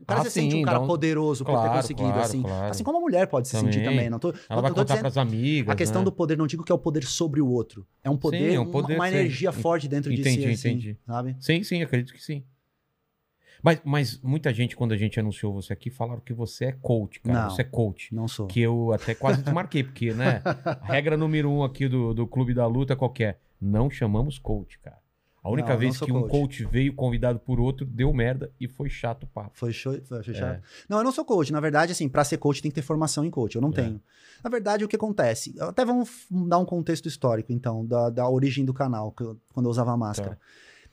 O cara Ah, se sente sim, um cara um- poderoso por ter Claro, conseguido, claro, assim. claro. Assim como a mulher pode se sentir Também. também. Não tô, Ela não, vai tô contar dizendo- pras amigas. A questão né? do poder, não digo que é o poder sobre o outro. É um poder, é um uma- poder, uma, sim. energia forte dentro de si, Entendi, assim, entendi. sabe? Sim, sim, acredito que sim. Mas, mas muita gente, quando a gente anunciou você aqui, falaram que você é coach, cara. Não. Você é coach. Não sou. Que eu até quase desmarquei, porque, né? Regra número um aqui do, do Clube da Luta qual que é? Não chamamos coach, cara. A única Não, vez que um coach. coach veio convidado por outro, deu merda e foi chato o papo. Foi show, foi chato. É. Não, eu não sou coach. Na verdade, assim, pra ser coach tem que ter formação em coach. Eu não É. tenho. Na verdade, o que acontece? Até vamos dar um contexto histórico, então, da, da origem do canal, eu- quando eu usava máscara. Tá.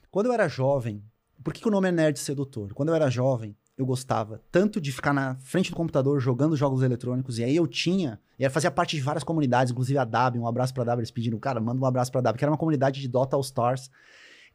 Quando eu era jovem, por que, que o nome é Nerd Sedutor? Quando eu era jovem, eu gostava tanto de ficar na frente do computador jogando jogos eletrônicos, e aí eu tinha, e fazia parte de várias comunidades, inclusive a DAB, um abraço pra DAB, eles pediram, cara, manda um abraço pra DAB, que era uma comunidade de Dota All Stars,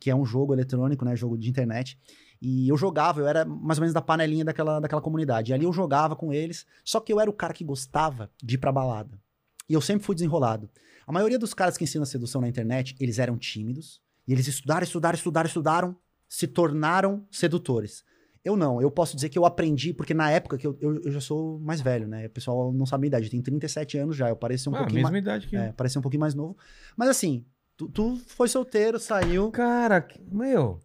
que é um jogo eletrônico, né, jogo de internet, e eu jogava, eu era mais ou menos da panelinha daquela, daquela comunidade, e ali eu jogava com eles, só que eu era o cara que gostava de ir pra balada, e eu sempre fui desenrolado. A maioria dos caras que ensinam sedução na internet, eles eram tímidos, e eles estudaram, estudaram, estudaram, estudaram, se tornaram sedutores. Eu não, eu posso dizer que eu aprendi, porque na época que eu, eu, eu já sou mais velho, né? O pessoal não sabe a minha idade, eu tenho 37 anos já, eu pareço um ah, pouquinho mesma mais. idade que. É, parecia um pouquinho mais novo. Mas assim, tu, tu foi solteiro, saiu. Cara, que- meu.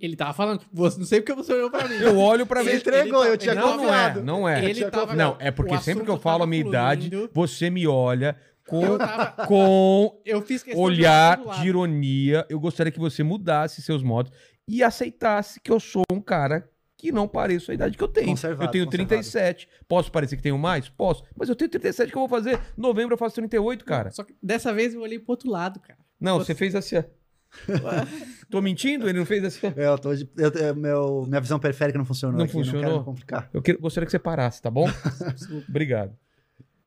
Ele tava falando, você, não sei porque você olhou pra mim. Eu olho pra Ele ver. entregou, ele eu tinha não, não é, não é. Ele tava, confiado. Não, é porque sempre que eu falo a minha idade, fluindo. você me olha com, Eu tava. com Eu fiz questão de olhar de ironia. Eu gostaria que você mudasse seus modos e aceitasse que eu sou um cara que não pareço a idade que eu tenho. Conservado, eu tenho conservado. 37. Posso parecer que tenho mais? Posso. Mas eu tenho 37 que eu vou fazer. Novembro eu faço 38, cara. Só que dessa vez eu olhei pro outro lado, cara. Não, Você- você fez assim. (laughs) Tô mentindo? Ele não fez assim. É, Eu tô eu- eu- meu, minha visão periférica não funcionou. Não aqui, funcionou? Não quero complicar. Eu que- gostaria que você parasse, tá bom? (laughs) Obrigado.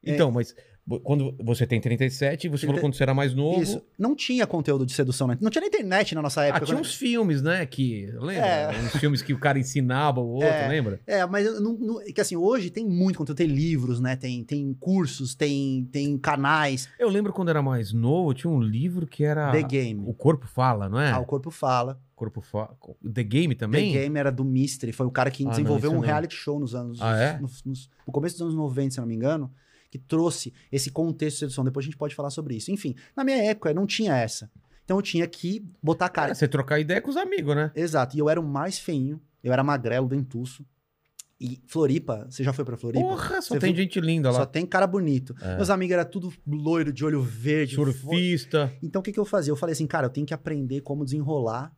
É. Então, mas vo- quando você tem 37, você falou Trinta- quando você era mais novo. Isso. Não tinha conteúdo de sedução, né? Não tinha nem internet na nossa Ah, época. tinha quando- uns filmes, né? Que. Lembra? É. Uns filmes que o cara ensinava o outro, É. lembra? É, mas não, não- é que assim, hoje tem muito conteúdo, tem livros, né? Tem, tem cursos, tem, tem canais. Eu lembro quando era mais novo, tinha um livro que era. The Game. O Corpo Fala, não é? Ah, o corpo fala. Corpo Fala. The Game também? The Game era do Mystery, foi o cara que Ah, não, desenvolveu isso um não. reality show nos anos. Ah, é? nos- nos- no começo dos anos 90, se não me engano, que trouxe esse contexto de sedução. Depois a gente pode falar sobre isso. Enfim, na minha época não tinha essa. Então eu tinha que botar a cara. Cara, você trocar ideia com os amigos, né? Exato. E eu era o mais feinho, eu era magrelo, dentuço. E Floripa, você já foi pra Floripa? Porra, só Você tem viu? gente linda Só lá. tem cara bonito. É. Meus amigos eram tudo loiro, de olho verde. fo- Surfista. Então o que, que eu fazia? Eu falei assim, cara, eu tenho que aprender como desenrolar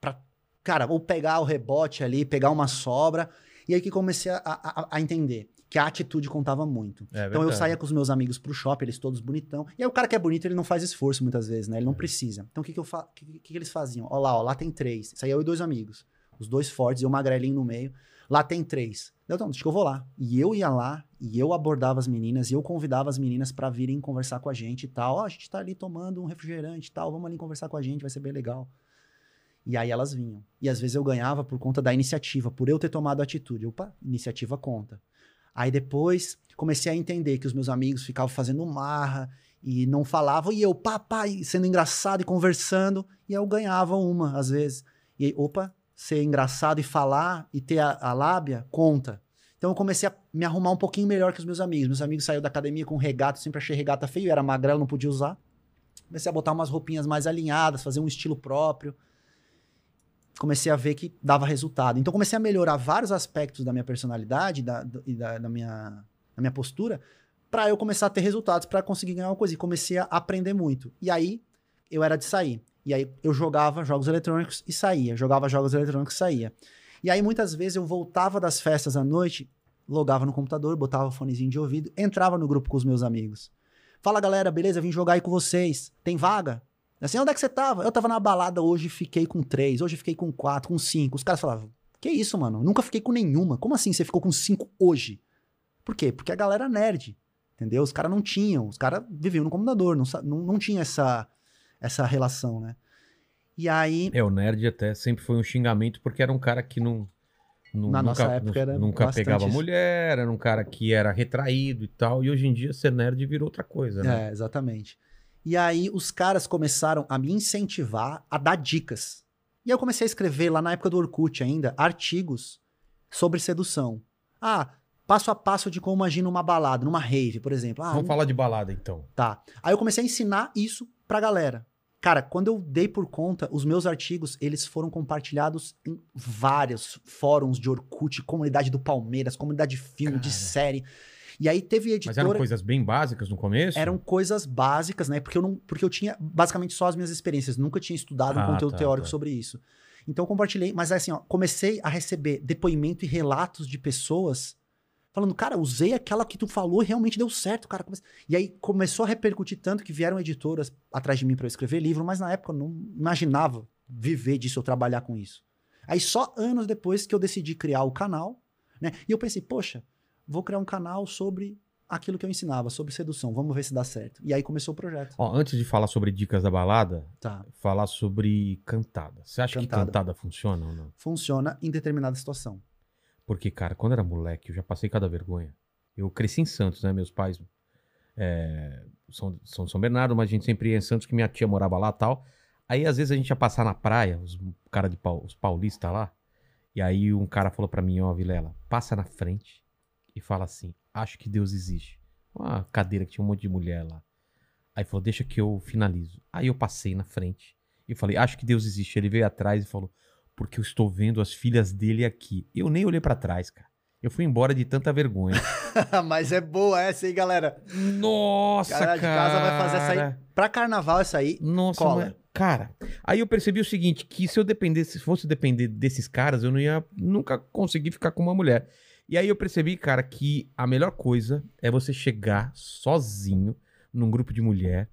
pra, cara, ou pegar o rebote ali, pegar uma sobra. E aí que comecei a, a- a entender que a atitude contava muito. É então eu saía com os meus amigos pro shopping, eles todos bonitão. E aí o cara que é bonito, ele não faz esforço muitas vezes, né? Ele não É. precisa. Então o que, que, fa... que, que, que eles faziam? Ó lá, ó, lá tem três. Saía eu e dois amigos. Os dois fortes e o magrelinho no meio. Lá tem três. Eu, Então, acho que eu vou lá. E eu ia lá, e eu abordava as meninas, e eu convidava as meninas pra virem conversar com a gente e tal. Ó, a gente tá ali tomando um refrigerante e tal, vamos ali conversar com a gente, vai ser bem legal. E aí elas vinham. E às vezes eu ganhava por conta da iniciativa, por eu ter tomado atitude. Opa, iniciativa conta. Aí depois comecei a entender que os meus amigos ficavam fazendo marra e não falavam, e eu, papai, sendo engraçado e conversando, e eu ganhava uma, às vezes. E aí, opa, ser engraçado e falar e ter a, a lábia, conta. Então eu comecei a me arrumar um pouquinho melhor que os meus amigos. Meus amigos saíram da academia com regata, sempre achei regata feio, era magrelo, não podia usar. Comecei a botar umas roupinhas mais alinhadas, fazer um estilo próprio. Comecei a ver que dava resultado. Então comecei a melhorar vários aspectos da minha personalidade da, e da, da minha, da minha postura para eu começar a ter resultados, para conseguir ganhar uma coisa. E comecei a aprender muito. E aí eu era de sair. E aí eu jogava jogos eletrônicos e saía. Jogava jogos eletrônicos e saía. E aí muitas vezes eu voltava das festas à noite, logava no computador, botava o fonezinho de ouvido, entrava no grupo com os meus amigos. Fala galera, beleza? Vim jogar aí com vocês. Tem vaga? Assim, onde é que você tava? Eu tava na balada hoje, fiquei com três, hoje fiquei com quatro, com cinco. Os caras falavam, que isso, mano? Eu nunca fiquei com nenhuma. Como assim você ficou com cinco hoje? Por quê? Porque a galera é nerd, entendeu? Os caras não tinham, os caras viviam no computador, não, não, não tinha essa, essa relação, né? E aí, É, o nerd até sempre foi um xingamento porque era um cara que não. não- Na nunca, nossa época era Nunca pegava isso. mulher, era um cara que era retraído e tal. E hoje em dia ser nerd virou outra coisa, né? É, exatamente. E aí os caras começaram a me incentivar a dar dicas. E eu comecei a escrever lá na época do Orkut ainda artigos sobre sedução. Ah, passo a passo de como agir numa balada, numa rave, por exemplo. Ah, Vamos um- falar de balada então. Tá. Aí eu comecei a ensinar isso pra galera. Cara, quando eu dei por conta, os meus artigos, eles foram compartilhados em vários fóruns de Orkut, comunidade do Palmeiras, comunidade de filme, de Cara. série. E aí teve Mas editora... eram coisas bem básicas no começo? Eram coisas básicas, né? Porque eu, não, porque eu tinha basicamente só as minhas experiências. Nunca tinha estudado um Ah, conteúdo tá, teórico tá. sobre isso. Então eu compartilhei, mas assim, ó, comecei a receber depoimento e relatos de pessoas falando, cara, usei aquela que tu falou e realmente deu certo, cara. E aí começou a repercutir tanto que vieram editoras atrás de mim para eu escrever livro, mas na época eu não imaginava viver disso ou trabalhar com isso. Aí só anos depois que eu decidi criar o canal, né? E eu pensei, poxa, vou criar um canal sobre aquilo que eu ensinava, sobre sedução. Vamos ver se dá certo. E aí começou o projeto. Ó, antes de falar sobre dicas da balada, Tá. falar sobre cantada. Você acha que Cantada. cantada funciona ou não? Funciona em determinada situação. Porque, cara, quando era moleque, eu já passei cada vergonha. Eu cresci em Santos, né? Meus pais é, são, são São Bernardo, mas a gente sempre ia em Santos, que minha tia morava lá e tal. Aí, às vezes, a gente ia passar na praia, os cara de os paulistas lá, E aí um cara falou pra mim, ó, Vilela, passa na frente e fala assim: acho que Deus existe. Uma cadeira que tinha um monte de mulher lá. Aí falou, deixa que eu finalizo. Aí eu passei na frente e falei, acho que Deus existe. Ele veio atrás e falou, porque eu estou vendo as filhas dele aqui. Eu nem olhei pra trás, cara. Eu fui embora de tanta vergonha. (laughs) Mas é boa essa, hein, galera? Nossa, Galera de casa vai fazer essa aí. cara. Pra carnaval, essa aí. Nossa, Cola. mas- cara. Aí eu percebi o seguinte, que se eu dependesse, se fosse depender desses caras, eu não ia nunca conseguir ficar com uma mulher. E aí eu percebi, cara, que a melhor coisa é você chegar sozinho num grupo de mulher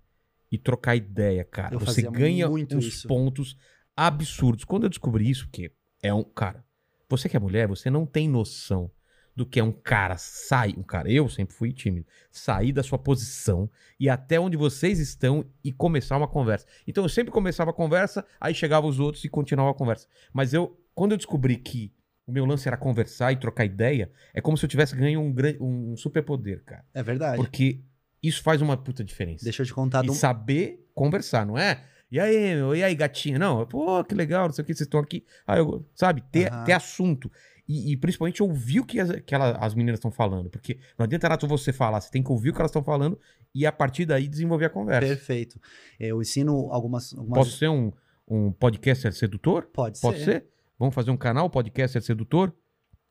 e trocar ideia, cara. Eu você ganha uns isso. pontos absurdos. Quando eu descobri isso, porque é um cara, você que é mulher, você não tem noção do que é um cara sair, um cara, eu sempre fui tímido, sair da sua posição e até onde vocês estão e começar uma conversa. Então eu sempre começava a conversa, aí chegava os outros e continuava a conversa. Mas eu, quando eu descobri que o meu lance era conversar e trocar ideia, é como se eu tivesse ganho um, um superpoder, cara. É verdade. Porque isso faz uma puta diferença. Deixa eu te contar. E um- saber conversar, não é? E aí, meu, e aí, gatinha? Não, pô, que legal, não sei o que, vocês estão aqui. Ah, eu, sabe, ter, Aham. ter assunto. E, e principalmente ouvir o que, as, que ela- as meninas estão falando. Porque não adianta nada você falar, você tem que ouvir o que elas estão falando e a partir daí desenvolver a conversa. Perfeito. Eu ensino algumas. algumas... Posso ser um, um podcaster sedutor? Pode ser. Pode ser? Vamos fazer um canal podcaster sedutor?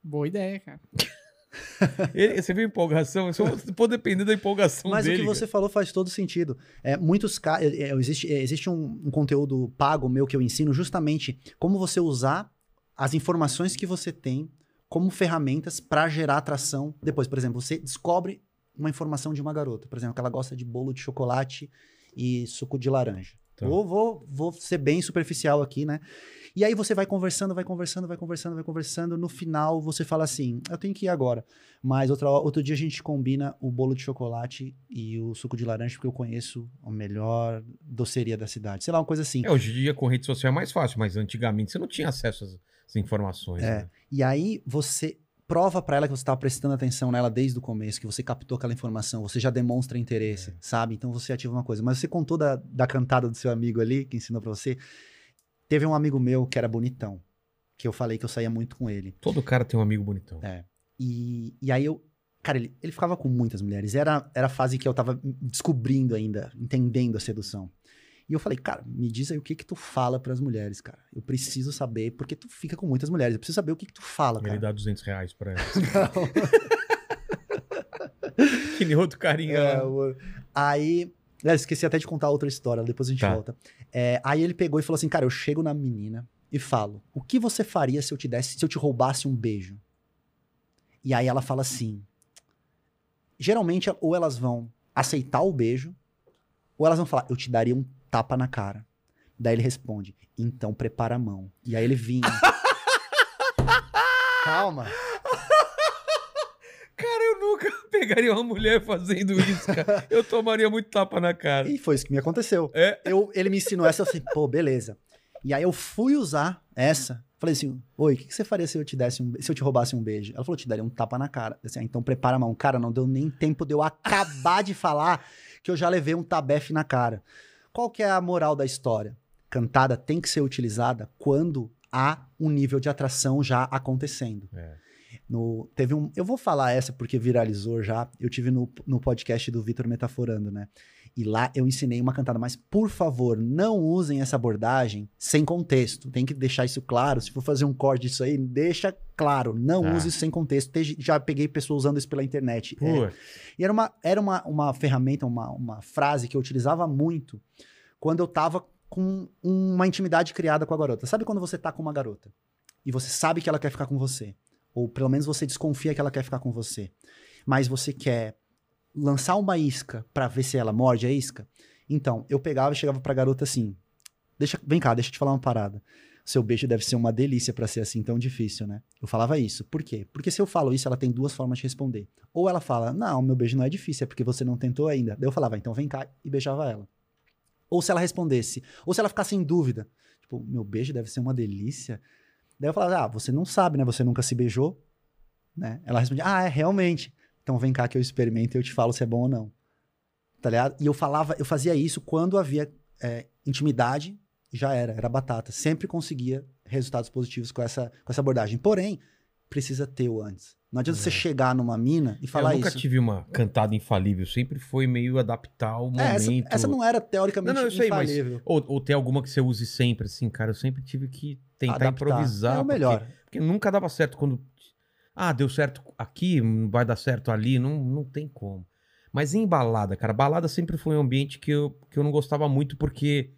Boa ideia, cara. (laughs) Ele- você viu a empolgação? Eu só vou depender da empolgação Mas dele. o que você cara. falou faz todo sentido. É, muitos ca... é, é, existe, é, existe um, um conteúdo pago meu que eu ensino justamente como você usar as informações que você tem como ferramentas para gerar atração. Depois, por exemplo, você descobre uma informação de uma garota, por exemplo, que ela gosta de bolo de chocolate e suco de laranja. Tá. Vou, vou, vou ser bem superficial aqui, né? E aí você vai conversando, vai conversando, vai conversando, vai conversando. No final você fala assim: eu tenho que ir agora. Mas outra, outro dia a gente combina o bolo de chocolate e o suco de laranja, porque eu conheço a melhor doceria da cidade. Sei lá, uma coisa assim. É, hoje em dia com rede social é mais fácil, mas antigamente você não tinha acesso às, às informações. É. né? E aí você prova pra ela que você estava prestando atenção nela desde o começo, que você captou aquela informação, você já demonstra interesse, sabe? Então você ativa uma coisa. Mas você contou da, da cantada do seu amigo ali, que ensinou pra você. Teve um amigo meu que era bonitão, que eu falei que eu saía muito com ele. Todo cara tem um amigo bonitão. É. E, e aí eu. Cara, ele, ele ficava com muitas mulheres. Era, era a fase que eu tava descobrindo ainda, entendendo a sedução. E eu falei, cara, me diz aí o que que tu fala pras mulheres, cara. Eu preciso saber, porque tu fica com muitas mulheres. Eu preciso saber o que que tu fala, Ele cara. dá 200 reais pra (laughs) ela. Não. (laughs) que nem outro carinha É, Aí. é, esqueci até de contar outra história, depois a gente Tá. volta. É, aí ele pegou e falou assim: Cara, eu chego na menina e falo: O que você faria se eu te desse, se eu te roubasse um beijo? E aí ela fala assim: Geralmente, ou elas vão aceitar o beijo, ou elas vão falar: Eu te daria um tapa na cara. Daí ele responde: Então prepara a mão. E aí ele vinha. (laughs) Calma. Pegaria uma mulher fazendo isso, cara. (laughs) Eu tomaria muito tapa na cara. E foi isso que me aconteceu. É? Eu, ele me ensinou essa, eu falei, pô, beleza. E aí eu fui usar essa. Falei assim, oi, o que, que você faria se eu te desse um, se eu te roubasse um beijo? Ela falou, te daria um tapa na cara. Eu disse, ah, então prepara a mão. Cara, não deu nem tempo de eu acabar de falar que eu já levei um tabefe na cara. Qual que é a moral da história? Cantada tem que ser utilizada quando há um nível de atração já acontecendo. É. No, teve um. Eu vou falar essa porque viralizou já. Eu tive no, no podcast do Vitor Metaforando, né? E lá eu ensinei uma cantada, mas por favor, não usem essa abordagem sem contexto. Tem que deixar isso claro. Se for fazer um corte disso aí, deixa claro. Não Tá. use isso sem contexto. Te- Já peguei pessoas usando isso pela internet. É, e era uma, era uma, uma ferramenta, uma, uma frase que eu utilizava muito quando eu tava com uma intimidade criada com a garota. Sabe quando você tá com uma garota e você sabe que ela quer ficar com você? Ou pelo menos você desconfia que ela quer ficar com você. Mas você quer lançar uma isca pra ver se ela morde a isca? Então, eu pegava e chegava pra garota assim: deixa, vem cá, deixa eu te falar uma parada. Seu beijo deve ser uma delícia pra ser assim tão difícil, né? Eu falava isso. Por quê? Porque se eu falo isso, ela tem duas formas de responder. Ou ela fala, não, meu beijo não é difícil, é porque você não tentou ainda. Daí eu falava, então vem cá e beijava ela. Ou se ela respondesse, ou se ela ficasse em dúvida, tipo, meu beijo deve ser uma delícia. Daí eu falava, ah, você não sabe, né? Você nunca se beijou, né? Ela respondia, ah, é, realmente. Então vem cá que eu experimento e eu te falo se é bom ou não. Tá ligado? E eu falava, eu fazia isso quando havia é, intimidade já era, era batata. Sempre conseguia resultados positivos com essa, com essa abordagem. Porém, precisa ter o antes. Não adianta você chegar numa mina e falar É. eu nunca isso. tive uma cantada infalível, sempre foi meio adaptar o É, essa, momento. essa não era teoricamente Não, não, sei, mas- infalível. Ou, ou tem alguma que você use sempre, assim, cara. Eu sempre tive que tentar Adaptar. improvisar. É o porque- melhor. Porque, nunca dava certo quando. Ah, deu certo aqui, vai dar certo ali. Não, não tem como. Mas em balada, cara, balada sempre foi um ambiente que eu, que eu não gostava muito, porque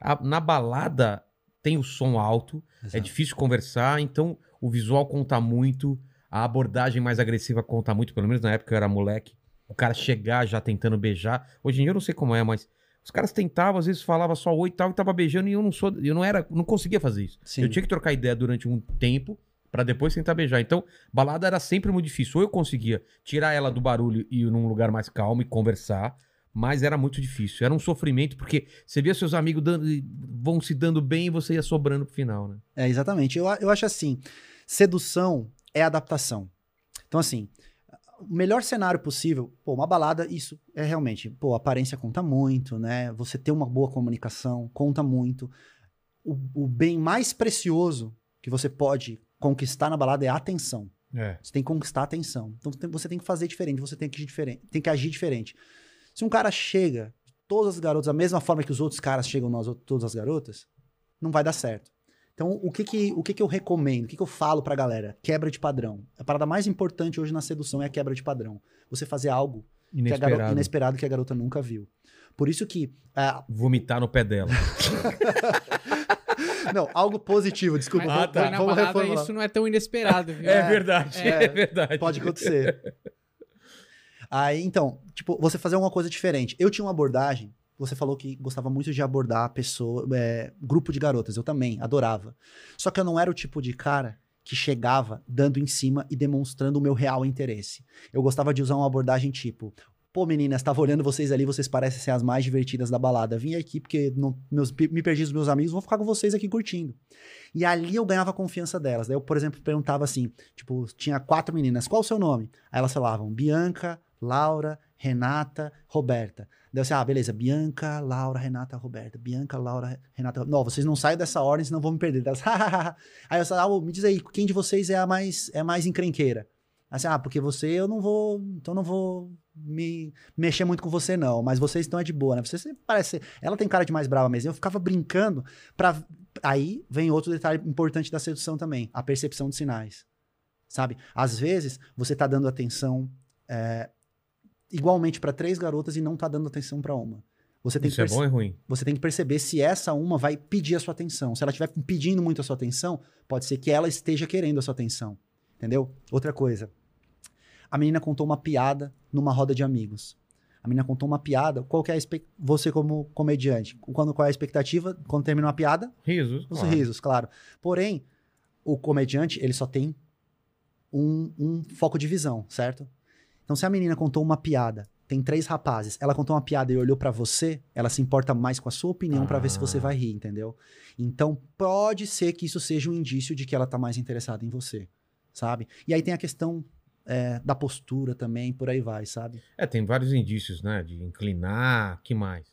a- na balada tem o som alto, é Exato. difícil conversar, então o visual conta muito, a abordagem mais agressiva conta muito, pelo menos na época eu era moleque. O cara chegar já tentando beijar. Hoje em dia eu não sei como é, mas os caras tentavam, às vezes falava só oi e tal, e tava beijando, e eu não sou, eu não era, não conseguia fazer isso. Sim. Eu tinha que trocar ideia durante um tempo pra depois tentar beijar. Então, balada era sempre muito difícil. Ou eu conseguia tirar ela do barulho e ir num lugar mais calmo e conversar, mas era muito difícil. Era um sofrimento porque você via seus amigos dando, vão se dando bem e você ia sobrando pro final, né? É, exatamente. Eu, eu acho assim, sedução é adaptação. Então, assim, o melhor cenário possível, pô, uma balada, isso é realmente, pô, aparência conta muito, né? Você ter uma boa comunicação conta muito. O, o bem mais precioso que você pode conquistar na balada é a atenção. É. Você tem que conquistar a atenção. Então você tem que fazer diferente, você tem que agir diferente. Tem que agir diferente. Se um cara chega, todas as garotas, da mesma forma que os outros caras chegam nas todas as garotas, não vai dar certo. Então, o que que, o que, que eu recomendo? O que, que eu falo pra galera? Quebra de padrão. A parada mais importante hoje na sedução é a quebra de padrão. Você fazer algo que a garota, Inesperado. inesperado que a garota nunca viu. Por isso que. ah, Vomitar no pé dela. (laughs) não, algo positivo, desculpa. Mas Ah, vamos- tá. vamos isso não é tão inesperado, viu? É, verdade, é, é. verdade. Pode acontecer. Aí, então, tipo, você fazer uma coisa diferente. Eu tinha uma abordagem, você falou que gostava muito de abordar pessoa, é, grupo de garotas, eu também, adorava. Só que eu não era o tipo de cara que chegava dando em cima e demonstrando o meu real interesse. Eu gostava de usar uma abordagem tipo, pô meninas, tava olhando vocês ali, vocês parecem ser as mais divertidas da balada. Vim aqui porque não- meus, me perdi dos meus amigos, vou ficar com vocês aqui curtindo. E ali eu ganhava a confiança delas. Daí eu, por exemplo, perguntava assim, tipo, tinha quatro meninas, qual o seu nome? Aí elas falavam Bianca, Laura, Renata, Roberta. Daí assim, ah, beleza, Bianca, Laura, Renata, Roberta. Bianca, Laura, Renata. Não, vocês não saiam dessa ordem, senão vão me perder. Elas, (laughs) Aí eu falei, ah, me diz aí, quem de vocês é a mais, é mais encrenqueira? Assim, ah, porque você eu não vou, então não vou me mexer muito com você não, mas vocês estão é de boa, né? Você sempre parece, ela tem cara de mais brava mesmo. Eu ficava brincando pra aí vem outro detalhe importante da sedução também, a percepção de sinais. Sabe? Às vezes você tá dando atenção é, igualmente pra três garotas e não tá dando atenção pra uma. Você tem, Isso que é bom ou ruim? você tem que perceber se essa uma vai pedir a sua atenção. Se ela estiver pedindo muito a sua atenção, pode ser que ela esteja querendo a sua atenção. Entendeu? Outra coisa. A menina contou uma piada numa roda de amigos. A menina contou uma piada. Qual que é a expec... Você, como comediante, quando, qual é a expectativa? Quando termina uma piada, Risos. os claro. risos, claro. Porém, o comediante, ele só tem um, um foco de visão, certo? Então, se a menina contou uma piada, tem três rapazes, ela contou uma piada e olhou pra você, ela se importa mais com a sua opinião pra ver se você Ah. vai rir, entendeu? Então, pode ser que isso seja um indício de que ela tá mais interessada em você, sabe? E aí tem a questão é, da postura também, por aí vai, sabe? É, tem vários indícios, né? De inclinar, que mais?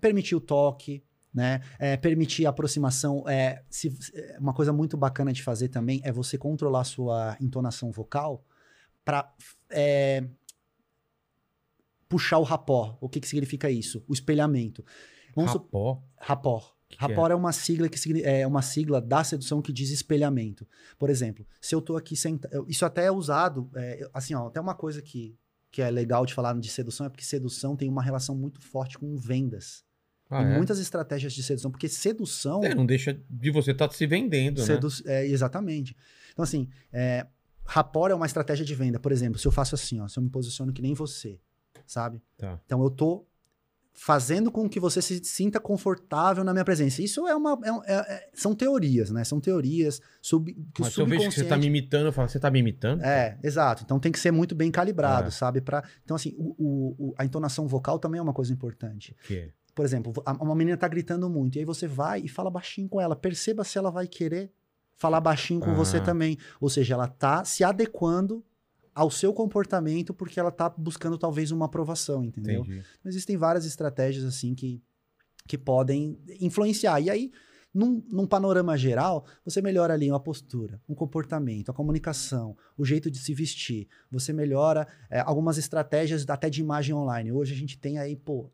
permitir o toque, né? É, permitir a aproximação. É, se, é, uma coisa muito bacana de fazer também é você controlar a sua entonação vocal para puxar o rapó. O que, que significa isso? O espelhamento. Vamos sup- Rapó. Rapor. Que é? Rapor é? uma sigla que é uma sigla da sedução que diz espelhamento. Por exemplo, se eu tô aqui sentado, isso até é usado, é, assim, ó, até uma coisa que que é legal de falar de sedução é porque sedução tem uma relação muito forte com vendas. Ah, é? muitas estratégias de sedução, porque sedução É, não deixa de você estar se vendendo, né? sedu- é, exatamente. Então assim, é, rapport é uma estratégia de venda. Por exemplo, se eu faço assim, ó, se eu me posiciono que nem você, sabe? Tá. Então eu tô fazendo com que você se sinta confortável na minha presença. Isso é uma. é é- é- são teorias, né? São teorias sub, que Mas o se eu vejo que você tá me subconsciente. imitando, eu falo, você tá me imitando? É, exato. Então tem que ser muito bem calibrado, É. sabe? Pra... Então, assim, o- o- o- a entonação vocal também é uma coisa importante. Que é? Por exemplo, uma menina tá gritando muito, e aí você vai e fala baixinho com ela. Perceba se ela vai querer falar baixinho com Ah. você também. Ou seja, ela tá se adequando ao seu comportamento porque ela tá buscando talvez uma aprovação, entendeu? Entendi. Então, existem várias estratégias assim que, que podem influenciar. E aí, num, num panorama geral, você melhora ali uma postura, um comportamento, a comunicação, o jeito de se vestir. Você melhora é, algumas estratégias até de imagem online. Hoje a gente tem aí, pô,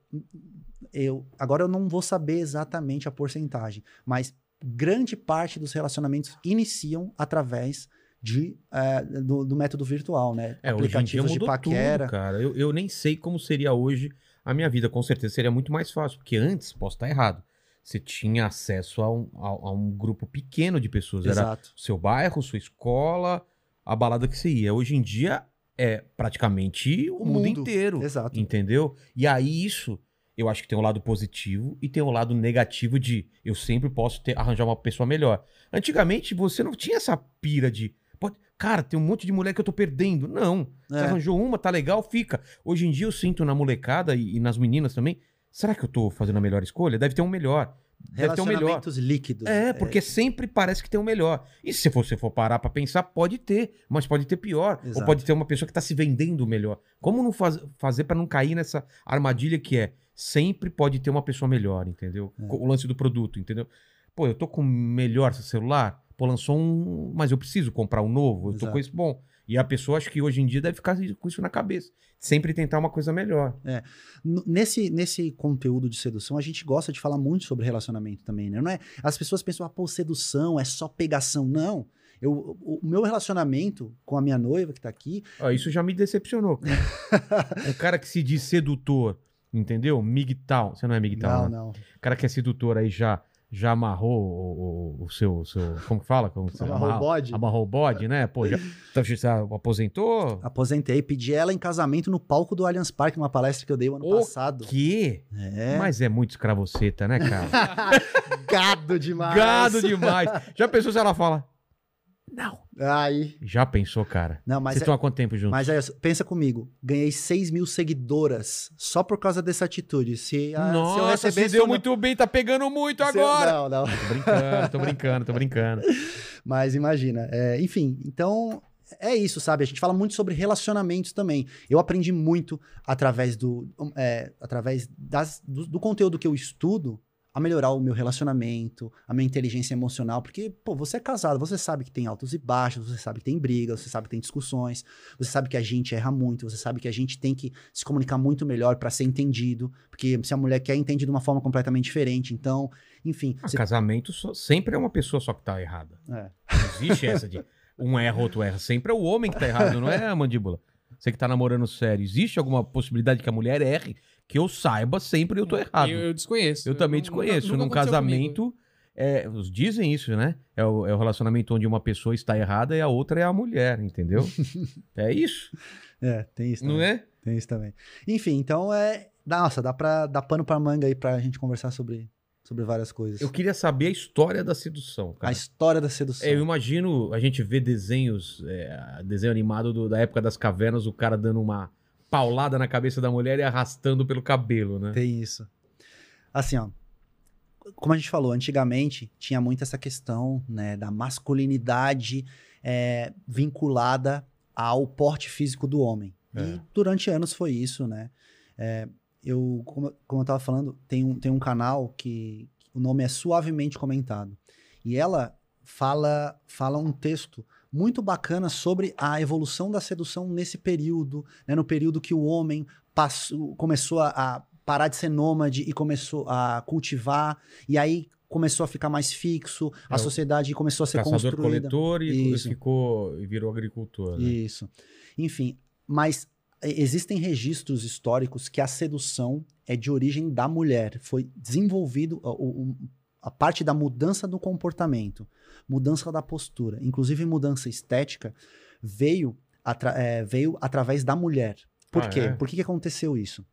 eu agora eu não vou saber exatamente a porcentagem, mas grande parte dos relacionamentos iniciam através de, é, do, do método virtual, né? É, hoje em dia Aplicativos de paquera. tudo, cara. Eu, eu nem sei como seria hoje a minha vida. Com certeza seria muito mais fácil, porque antes, posso estar errado, você tinha acesso a um, a, a um grupo pequeno de pessoas. Era Exato. seu bairro, sua escola, a balada que você ia. Hoje em dia é praticamente o, O mundo, mundo. inteiro. Exato. Entendeu? E aí isso, eu acho que tem um lado positivo e tem um lado negativo de eu sempre posso ter, arranjar uma pessoa melhor. Antigamente você não tinha essa pira de. "Pô, Cara, tem um monte de mulher que eu tô perdendo. Não. Você É. arranjou uma, tá legal, fica. Hoje em dia eu sinto na molecada e, e nas meninas também. Será que eu tô fazendo a melhor escolha? Deve ter um melhor. Deve ter um melhor. Líquidos. É, porque sempre parece que tem um melhor. E se você for parar pra pensar, pode ter, mas pode ter pior. Ou Exato. pode ter uma pessoa que tá se vendendo melhor. Como não faz- fazer pra não cair nessa armadilha que é sempre pode ter uma pessoa melhor, entendeu? É. O lance do produto, entendeu? Pô, eu tô com o melhor celular, pô, lançou um, mas eu preciso comprar um novo, eu tô Exato. com esse bom. E a pessoa acho que hoje em dia deve ficar com isso na cabeça. Sempre tentar uma coisa melhor. N- Nesse, nesse conteúdo de sedução, a gente gosta de falar muito sobre relacionamento também, né? Não é, as pessoas pensam, ah, pô, sedução é só pegação. Não. Eu, o meu relacionamento com a minha noiva que tá aqui, Ó, isso já me decepcionou. cara. (laughs) um cara que se diz sedutor, entendeu? Migtal. Você não é Migtal, não, né? não. O cara que é sedutor aí já, já amarrou o, o- o seu, seu. Como que fala? Como, Amarrou o bode? Amarrou o bode, né? Pô, já. Você aposentou? Aposentei, pedi ela em casamento no palco do Allianz Parque, numa palestra que eu dei o ano O passado. Que? É. Mas é muito escravoceta, né, cara? (laughs) Gado demais. Gado demais. Já pensou se ela fala? Não. Aí. Já pensou, cara? Não, mas Vocês é- estão há quanto tempo juntos? Mas aí, pensa comigo, ganhei 6 mil seguidoras só por causa dessa atitude. Se, a- se eu Nossa, recebesse se deu uma- muito bem, tá pegando muito se eu- agora. Não, não. Tô brincando, tô brincando, tô brincando. (laughs) Mas imagina. é, enfim, então é isso, sabe? A gente fala muito sobre relacionamentos também. Eu aprendi muito através do, é, através das, do, do conteúdo que eu estudo a melhorar o meu relacionamento, a minha inteligência emocional, porque, pô, você é casado, você sabe que tem altos e baixos, você sabe que tem brigas, você sabe que tem discussões, você sabe que a gente erra muito, você sabe que a gente tem que se comunicar muito melhor para ser entendido, porque se a mulher quer entende de uma forma completamente diferente, então, enfim, Ah, você- casamento só- sempre é uma pessoa só que tá errada. é. Não existe essa de um erra, outro erra. Sempre é o homem que tá errado, não é a mandíbula. Você que tá namorando sério. Existe alguma possibilidade que a mulher erre? Que eu saiba, sempre eu tô errado. Eu, Eu, eu desconheço. também nu- desconheço. nunca Num aconteceu casamento, é, os dizem isso, né? É o, é o relacionamento onde uma pessoa está errada e a outra é a mulher, entendeu? (laughs) é isso, É, tem isso não também. é? Tem isso também. Enfim, então é. Nossa, dá pra dar pano pra manga aí pra gente conversar sobre, sobre várias coisas. Eu queria saber a história da sedução, A cara. história da sedução. É, eu imagino, a gente vê desenhos, é, desenho animado do- da época das cavernas, o cara dando uma paulada na cabeça da mulher e arrastando pelo cabelo, né? Tem isso. Assim, ó. Como a gente falou, antigamente tinha muito essa questão né, da masculinidade é, vinculada ao porte físico do homem. É. E durante anos foi isso, né? É, eu, como, como eu tava falando, tem um, tem um canal que o nome é Suavemente Comentado. E ela fala, fala um texto muito bacana sobre a evolução da sedução nesse período, né, no período que o homem passou, começou a, a parar de ser nômade e começou a cultivar, e aí começou a ficar mais fixo, a É, o sociedade começou a ser construída. Caçador-coletor e Isso. ficou e virou agricultor. Né? Isso. Enfim, mas existem registros históricos que a sedução é de origem da mulher. Foi desenvolvido o- o- a parte da mudança do comportamento, mudança da postura, inclusive mudança estética, veio, atra- é, veio através da mulher. Por Ah, quê? é? Por que, que aconteceu isso?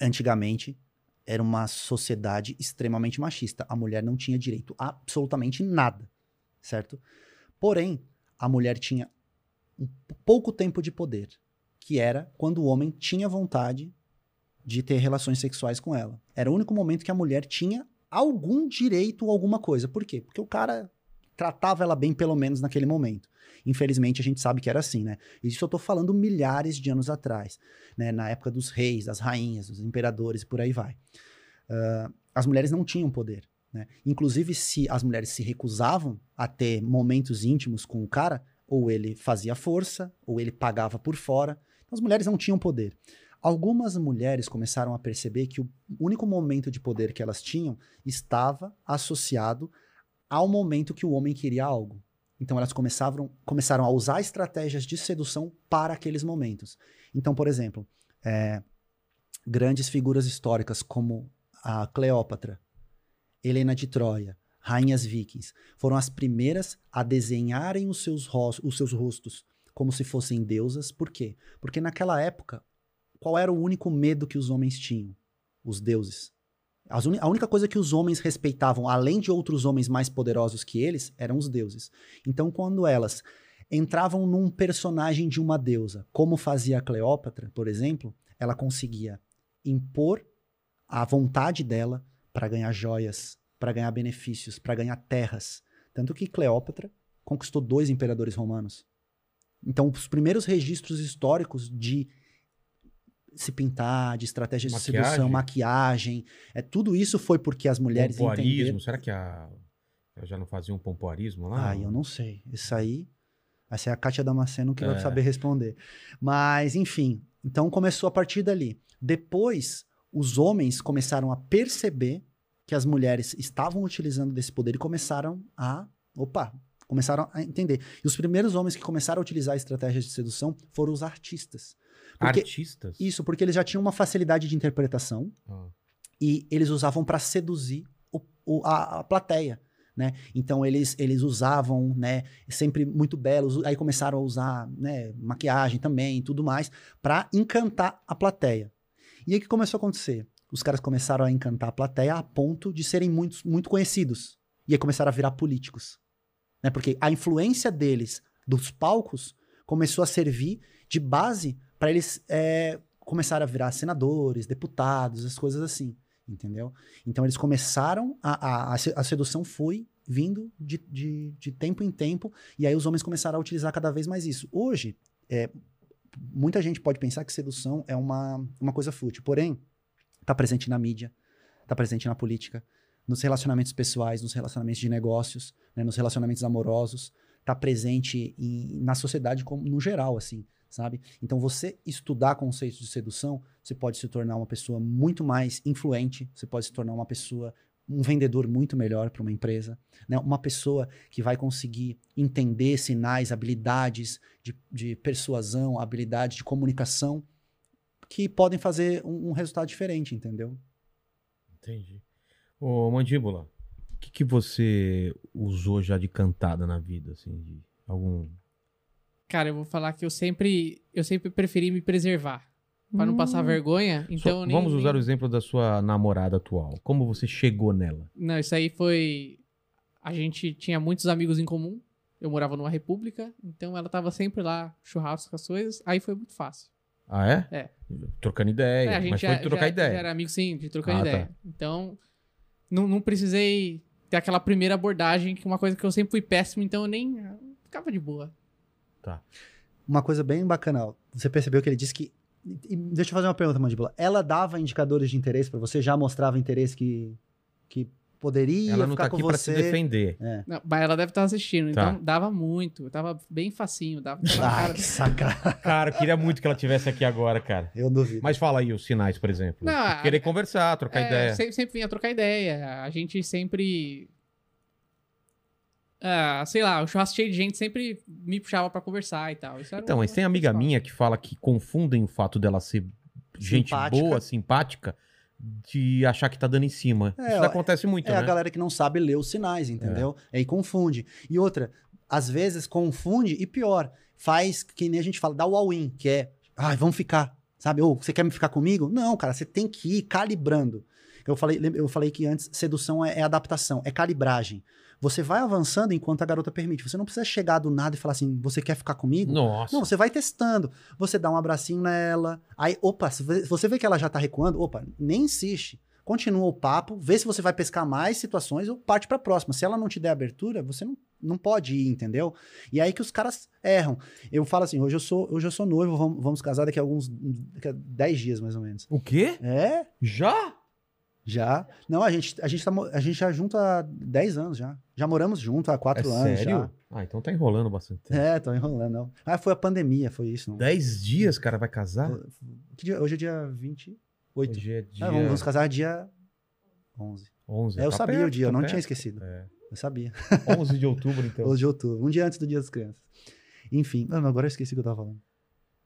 Antigamente, era uma sociedade extremamente machista. A mulher não tinha direito a absolutamente nada, certo? Porém, a mulher tinha um pouco tempo de poder, que era quando o homem tinha vontade de ter relações sexuais com ela. Era o único momento que a mulher tinha algum direito a alguma coisa. Por quê? Porque o cara tratava ela bem, pelo menos naquele momento. Infelizmente, a gente sabe que era assim, né? Isso eu tô falando milhares de anos atrás, né? Na época dos reis, das rainhas, dos imperadores e por aí vai. Ah, as mulheres não tinham poder. né? Inclusive, se as mulheres se recusavam a ter momentos íntimos com o cara, ou ele fazia força, ou ele pagava por fora. Então, as mulheres não tinham poder. Algumas mulheres começaram a perceber que o único momento de poder que elas tinham estava associado ao momento que o homem queria algo. Então elas começaram, começaram a usar estratégias de sedução para aqueles momentos. Então, por exemplo, é, grandes figuras históricas como a Cleópatra, Helena de Troia, rainhas vikings, foram as primeiras a desenharem os seus, os seus rostos como se fossem deusas. Por quê? Porque naquela época qual era o único medo que os homens tinham? Os deuses. A única coisa que os homens respeitavam, além de outros homens mais poderosos que eles, eram os deuses. Então, quando elas entravam num personagem de uma deusa, como fazia a Cleópatra, por exemplo, ela conseguia impor a vontade dela para ganhar joias, para ganhar benefícios, para ganhar terras. Tanto que Cleópatra conquistou dois imperadores romanos. Então, os primeiros registros históricos de se pintar, de estratégia de sedução, maquiagem. É, tudo isso foi porque as mulheres pompoarismo. entenderam... Será que a... já não fazia um pompoarismo lá? Ah, eu não sei. Isso aí... Essa é a Kátia Damasceno que é. vai saber responder. Mas, enfim. Então, começou a partir dali. Depois, os homens começaram a perceber que as mulheres estavam utilizando desse poder e começaram a... Opa! Começaram a entender. E os primeiros homens que começaram a utilizar estratégias de sedução foram os artistas. Porque, Artistas? Isso, porque eles já tinham uma facilidade de interpretação ah. e eles usavam para seduzir o, o, a, a, plateia. Né? Então eles, eles usavam, né, sempre muito belos, aí começaram a usar, né, maquiagem também, tudo mais, para encantar a plateia. E aí o que começou a acontecer? Os caras começaram a encantar a plateia a ponto de serem muito, muito conhecidos. E aí começaram a virar políticos. Né? Porque a influência deles, dos palcos, começou a servir de base para eles é, começarem a virar senadores, deputados, as coisas assim, entendeu? Então eles começaram, a, a, a sedução foi vindo de, de, de, tempo em tempo, e aí os homens começaram a utilizar cada vez mais isso. Hoje, é, muita gente pode pensar que sedução é uma, uma coisa fútil, porém, está presente na mídia, está presente na política, nos relacionamentos pessoais, nos relacionamentos de negócios, né, nos relacionamentos amorosos, está presente em, na sociedade como, no geral, assim sabe? Então, você estudar conceitos de sedução, você pode se tornar uma pessoa muito mais influente, você pode se tornar uma pessoa, um vendedor muito melhor para uma empresa, né? Uma pessoa que vai conseguir entender sinais, habilidades de, de persuasão, habilidades de comunicação que podem fazer um, um resultado diferente, entendeu? Entendi. Ô, Mandíbula, o que, que você usou já de cantada na vida, assim, de algum Cara, eu vou falar que eu sempre, eu sempre preferi me preservar. Pra não passar hum. vergonha. Então nem, Vamos usar nem... o exemplo da sua namorada atual. Como você chegou nela? Não, isso aí foi. A gente tinha muitos amigos em comum. Eu morava numa república, então ela tava sempre lá, churrasco, as coisas. Aí foi muito fácil. Ah, é? É. Trocando ideia. É, a gente mas já, foi trocar já, ideia. Já era amigo, sim, de trocar ah, ideia. Tá. Então, não, não precisei ter aquela primeira abordagem, que é uma coisa que eu sempre fui péssimo, então eu nem. Eu ficava de boa. Tá uma coisa bem bacana. Você percebeu que ele disse que. deixa eu fazer uma pergunta, Mandíbula. Ela dava indicadores de interesse para você? Já mostrava interesse que, que poderia ela não ficar tá com aqui você? Pra se defender. É. Não, mas ela deve estar assistindo, tá. então dava muito. Tava bem facinho. Dava ah, cara... que sacanagem. (laughs) Cara, eu queria muito que ela tivesse aqui agora, cara. Eu duvido. Mas fala aí os sinais, por exemplo. Não, Querer conversar, trocar é, ideia. Sempre, sempre vinha trocar ideia. A gente sempre ah, sei lá, o churrasco cheio de gente sempre me puxava para conversar e tal. então, mas tem amiga minha que fala que confundem o fato dela ser gente simpática. boa, simpática, de achar que tá dando em cima. É, Isso acontece muito, é né? É a galera que não sabe ler os sinais, entendeu? É. Aí confunde. E outra, às vezes confunde e pior, faz que nem a gente fala, dá o all-in, que é, ai, ah, vamos ficar, sabe? Ou você quer me ficar comigo? Não, cara, você tem que ir calibrando. Eu falei, eu falei que antes sedução é, é adaptação, é calibragem. Você vai avançando enquanto a garota permite. Você não precisa chegar do nada e falar assim, você quer ficar comigo? Nossa. Não, você vai testando. Você dá um abracinho nela. Aí, opa, você vê que ela já tá recuando, opa, nem insiste. Continua o papo, vê se você vai pescar mais situações ou parte pra próxima. Se ela não te der abertura, você não, não pode ir, entendeu? E aí que os caras erram. Eu falo assim, hoje eu sou, hoje eu sou noivo, vamos, vamos casar daqui a alguns... Daqui a 10 dias, mais ou menos. O quê? É? Já? Já. Não, a gente, a gente, tá, a gente já junto há 10 anos já. Já moramos junto há 4 é anos sério? Ah, então tá enrolando bastante tempo. já. É, tô enrolando, não. Ah, foi a pandemia, foi isso. Não. Dez dias, cara, vai casar? Dia- Hoje é dia 28. Hoje é dia Ah, vamos, vamos casar dia 11. 11. É, eu tá sabia perto, o dia, eu tá não perto. tinha esquecido. É. Eu sabia. 11 de outubro, então. 11 de outubro, um dia antes do Dia das Crianças. Enfim, mano, agora eu esqueci o que eu tava falando.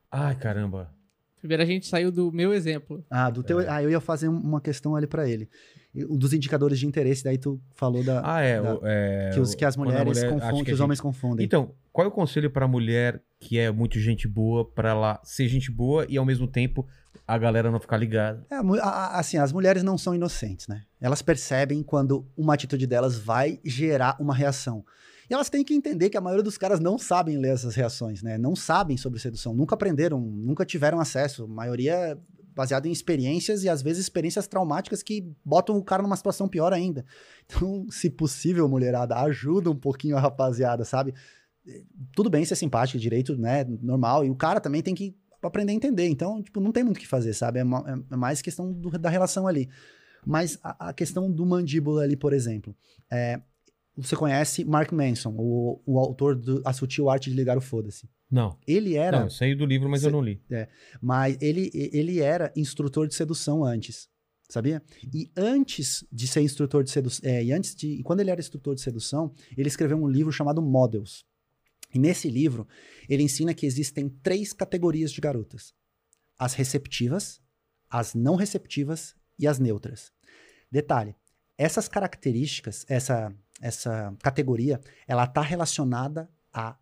Ai, caramba. Primeiro a gente saiu do meu exemplo. Ah, do teu, É. ah eu ia fazer um- uma questão ali pra ele. Dos indicadores de interesse, daí tu falou da, Ah, é. da- o- é, que, os, que as mulheres mulher confundem, que, a os gente- homens confundem. Então, qual é o conselho pra mulher que é muito gente boa, pra ela ser gente boa e ao mesmo tempo a galera não ficar ligada? É, assim, as mulheres não são inocentes, né? Elas percebem quando uma atitude delas vai gerar uma reação. E elas têm que entender que a maioria dos caras não sabem ler essas reações, né? Não sabem sobre sedução, nunca aprenderam, nunca tiveram acesso. A maioria é baseado em experiências e às vezes experiências traumáticas que botam o cara numa situação pior ainda. Então, (laughs) se possível, mulherada, ajuda um pouquinho a rapaziada, sabe? Tudo bem ser simpático, direito, né? Normal. E o cara também tem que aprender a entender. Então, tipo, não tem muito o que fazer, sabe? É, ma- é mais questão do- da relação ali. Mas a, a questão do mandíbula ali, por exemplo. É, você conhece Mark Manson, o, o autor do A Sutil Arte de Ligar o Foda-se. Não. Ele era, Não, eu sei do livro, mas eu Cê- não li. mas ele, ele era instrutor de sedução antes. Sabia? E antes de ser instrutor de sedução, e antes de, e quando ele era instrutor de sedução, ele escreveu um livro chamado Models. E nesse livro, ele ensina que existem três categorias de garotas: as receptivas, as não receptivas e as neutras. Detalhe: essas características, essa, essa categoria, ela está relacionada a.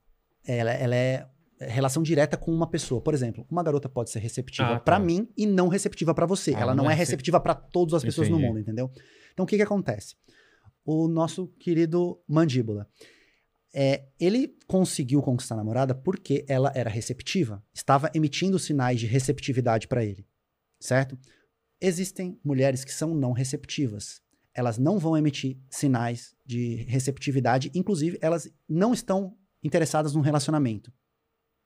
Ela, ela é relação direta com uma pessoa. Por exemplo, uma garota pode ser receptiva Ah, tá. pra mim e não receptiva pra você. Ah, ela não não é é rece- receptiva pra todas as pessoas no Entendi. mundo, entendeu? Então o que que acontece? O nosso querido Mandíbula, é, ele conseguiu conquistar a namorada porque ela era receptiva, estava emitindo sinais de receptividade pra ele, certo? Existem mulheres que são não receptivas. Elas não vão emitir sinais de receptividade, inclusive elas não estão interessadas num relacionamento.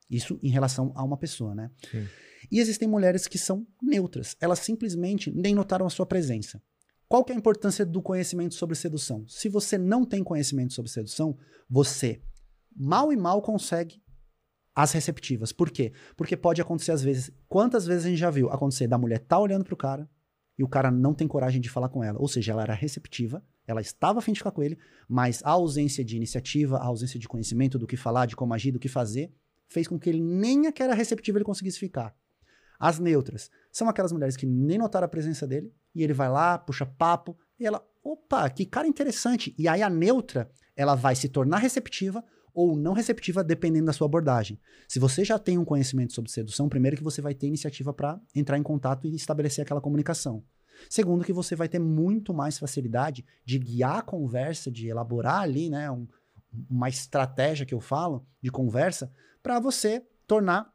Isso em relação a uma pessoa, né? Sim. E existem mulheres que são neutras. Elas simplesmente nem notaram a sua presença. Qual que é a importância do conhecimento sobre sedução? Se você não tem conhecimento sobre sedução, você mal e mal consegue as receptivas. Por quê? Porque pode acontecer às vezes. Quantas vezes a gente já viu acontecer da mulher tá olhando pro cara e o cara não tem coragem de falar com ela? Ou seja, ela era receptiva, ela estava afim de ficar com ele, mas a ausência de iniciativa, a ausência de conhecimento do que falar, de como agir, do que fazer, fez com que ele nem aquela receptiva ele conseguisse ficar. As neutras são aquelas mulheres que nem notaram a presença dele e ele vai lá, puxa papo e ela, opa, que cara interessante. E aí a neutra, ela vai se tornar receptiva ou não receptiva dependendo da sua abordagem. Se você já tem um conhecimento sobre sedução, primeiro que você vai ter iniciativa para entrar em contato e estabelecer aquela comunicação. Segundo que você vai ter muito mais facilidade de guiar a conversa, de elaborar ali, né, um- uma estratégia que eu falo de conversa para você tornar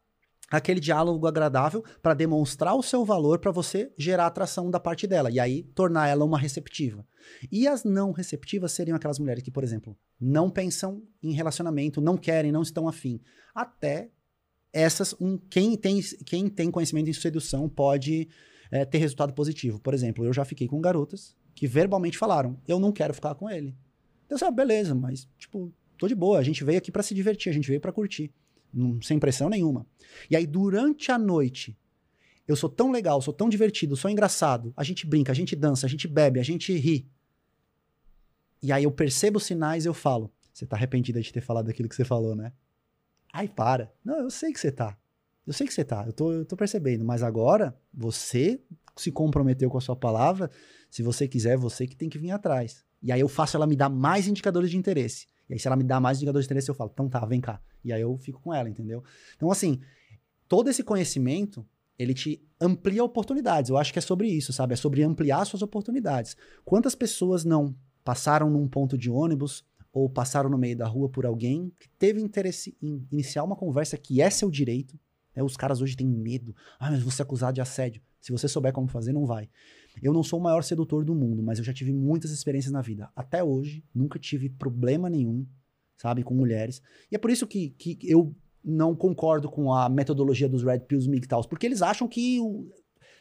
aquele diálogo agradável para demonstrar o seu valor para você gerar atração da parte dela e aí tornar ela uma receptiva. E as não receptivas seriam aquelas mulheres que, por exemplo, não pensam em relacionamento, não querem, não estão afim. Até essas, um, quem, tem, quem tem conhecimento em sedução pode é, ter resultado positivo. Por exemplo, eu já fiquei com garotas que verbalmente falaram: eu não quero ficar com ele. Eu disse, ah, beleza, mas, tipo, tô de boa, a gente veio aqui para se divertir, a gente veio para curtir, sem pressão nenhuma. E aí, durante a noite, eu sou tão legal, sou tão divertido, sou engraçado, a gente brinca, a gente dança, a gente bebe, a gente ri. E aí eu percebo os sinais e eu falo: Você tá arrependida de ter falado aquilo que você falou, né? Ai, para. Não, eu sei que você tá. Eu sei que você tá, eu tô, eu tô percebendo, mas agora você se comprometeu com a sua palavra. Se você quiser, você que tem que vir atrás. E aí eu faço ela me dar mais indicadores de interesse. E aí, se ela me dá mais indicadores de interesse, eu falo, então tá, vem cá. E aí eu fico com ela, entendeu? Então, assim, todo esse conhecimento, ele te amplia oportunidades. Eu acho que é sobre isso, sabe? É sobre ampliar suas oportunidades. Quantas pessoas não passaram num ponto de ônibus ou passaram no meio da rua por alguém que teve interesse em iniciar uma conversa que é seu direito? né? Os caras hoje têm medo. Ah, mas você é acusado de assédio. Se você souber como fazer, não vai. Eu não sou o maior sedutor do mundo, mas eu já tive muitas experiências na vida. Até hoje, nunca tive problema nenhum, sabe, com mulheres. E é por isso que, que eu não concordo com a metodologia dos Red Pills MGTOWs, porque eles acham que o-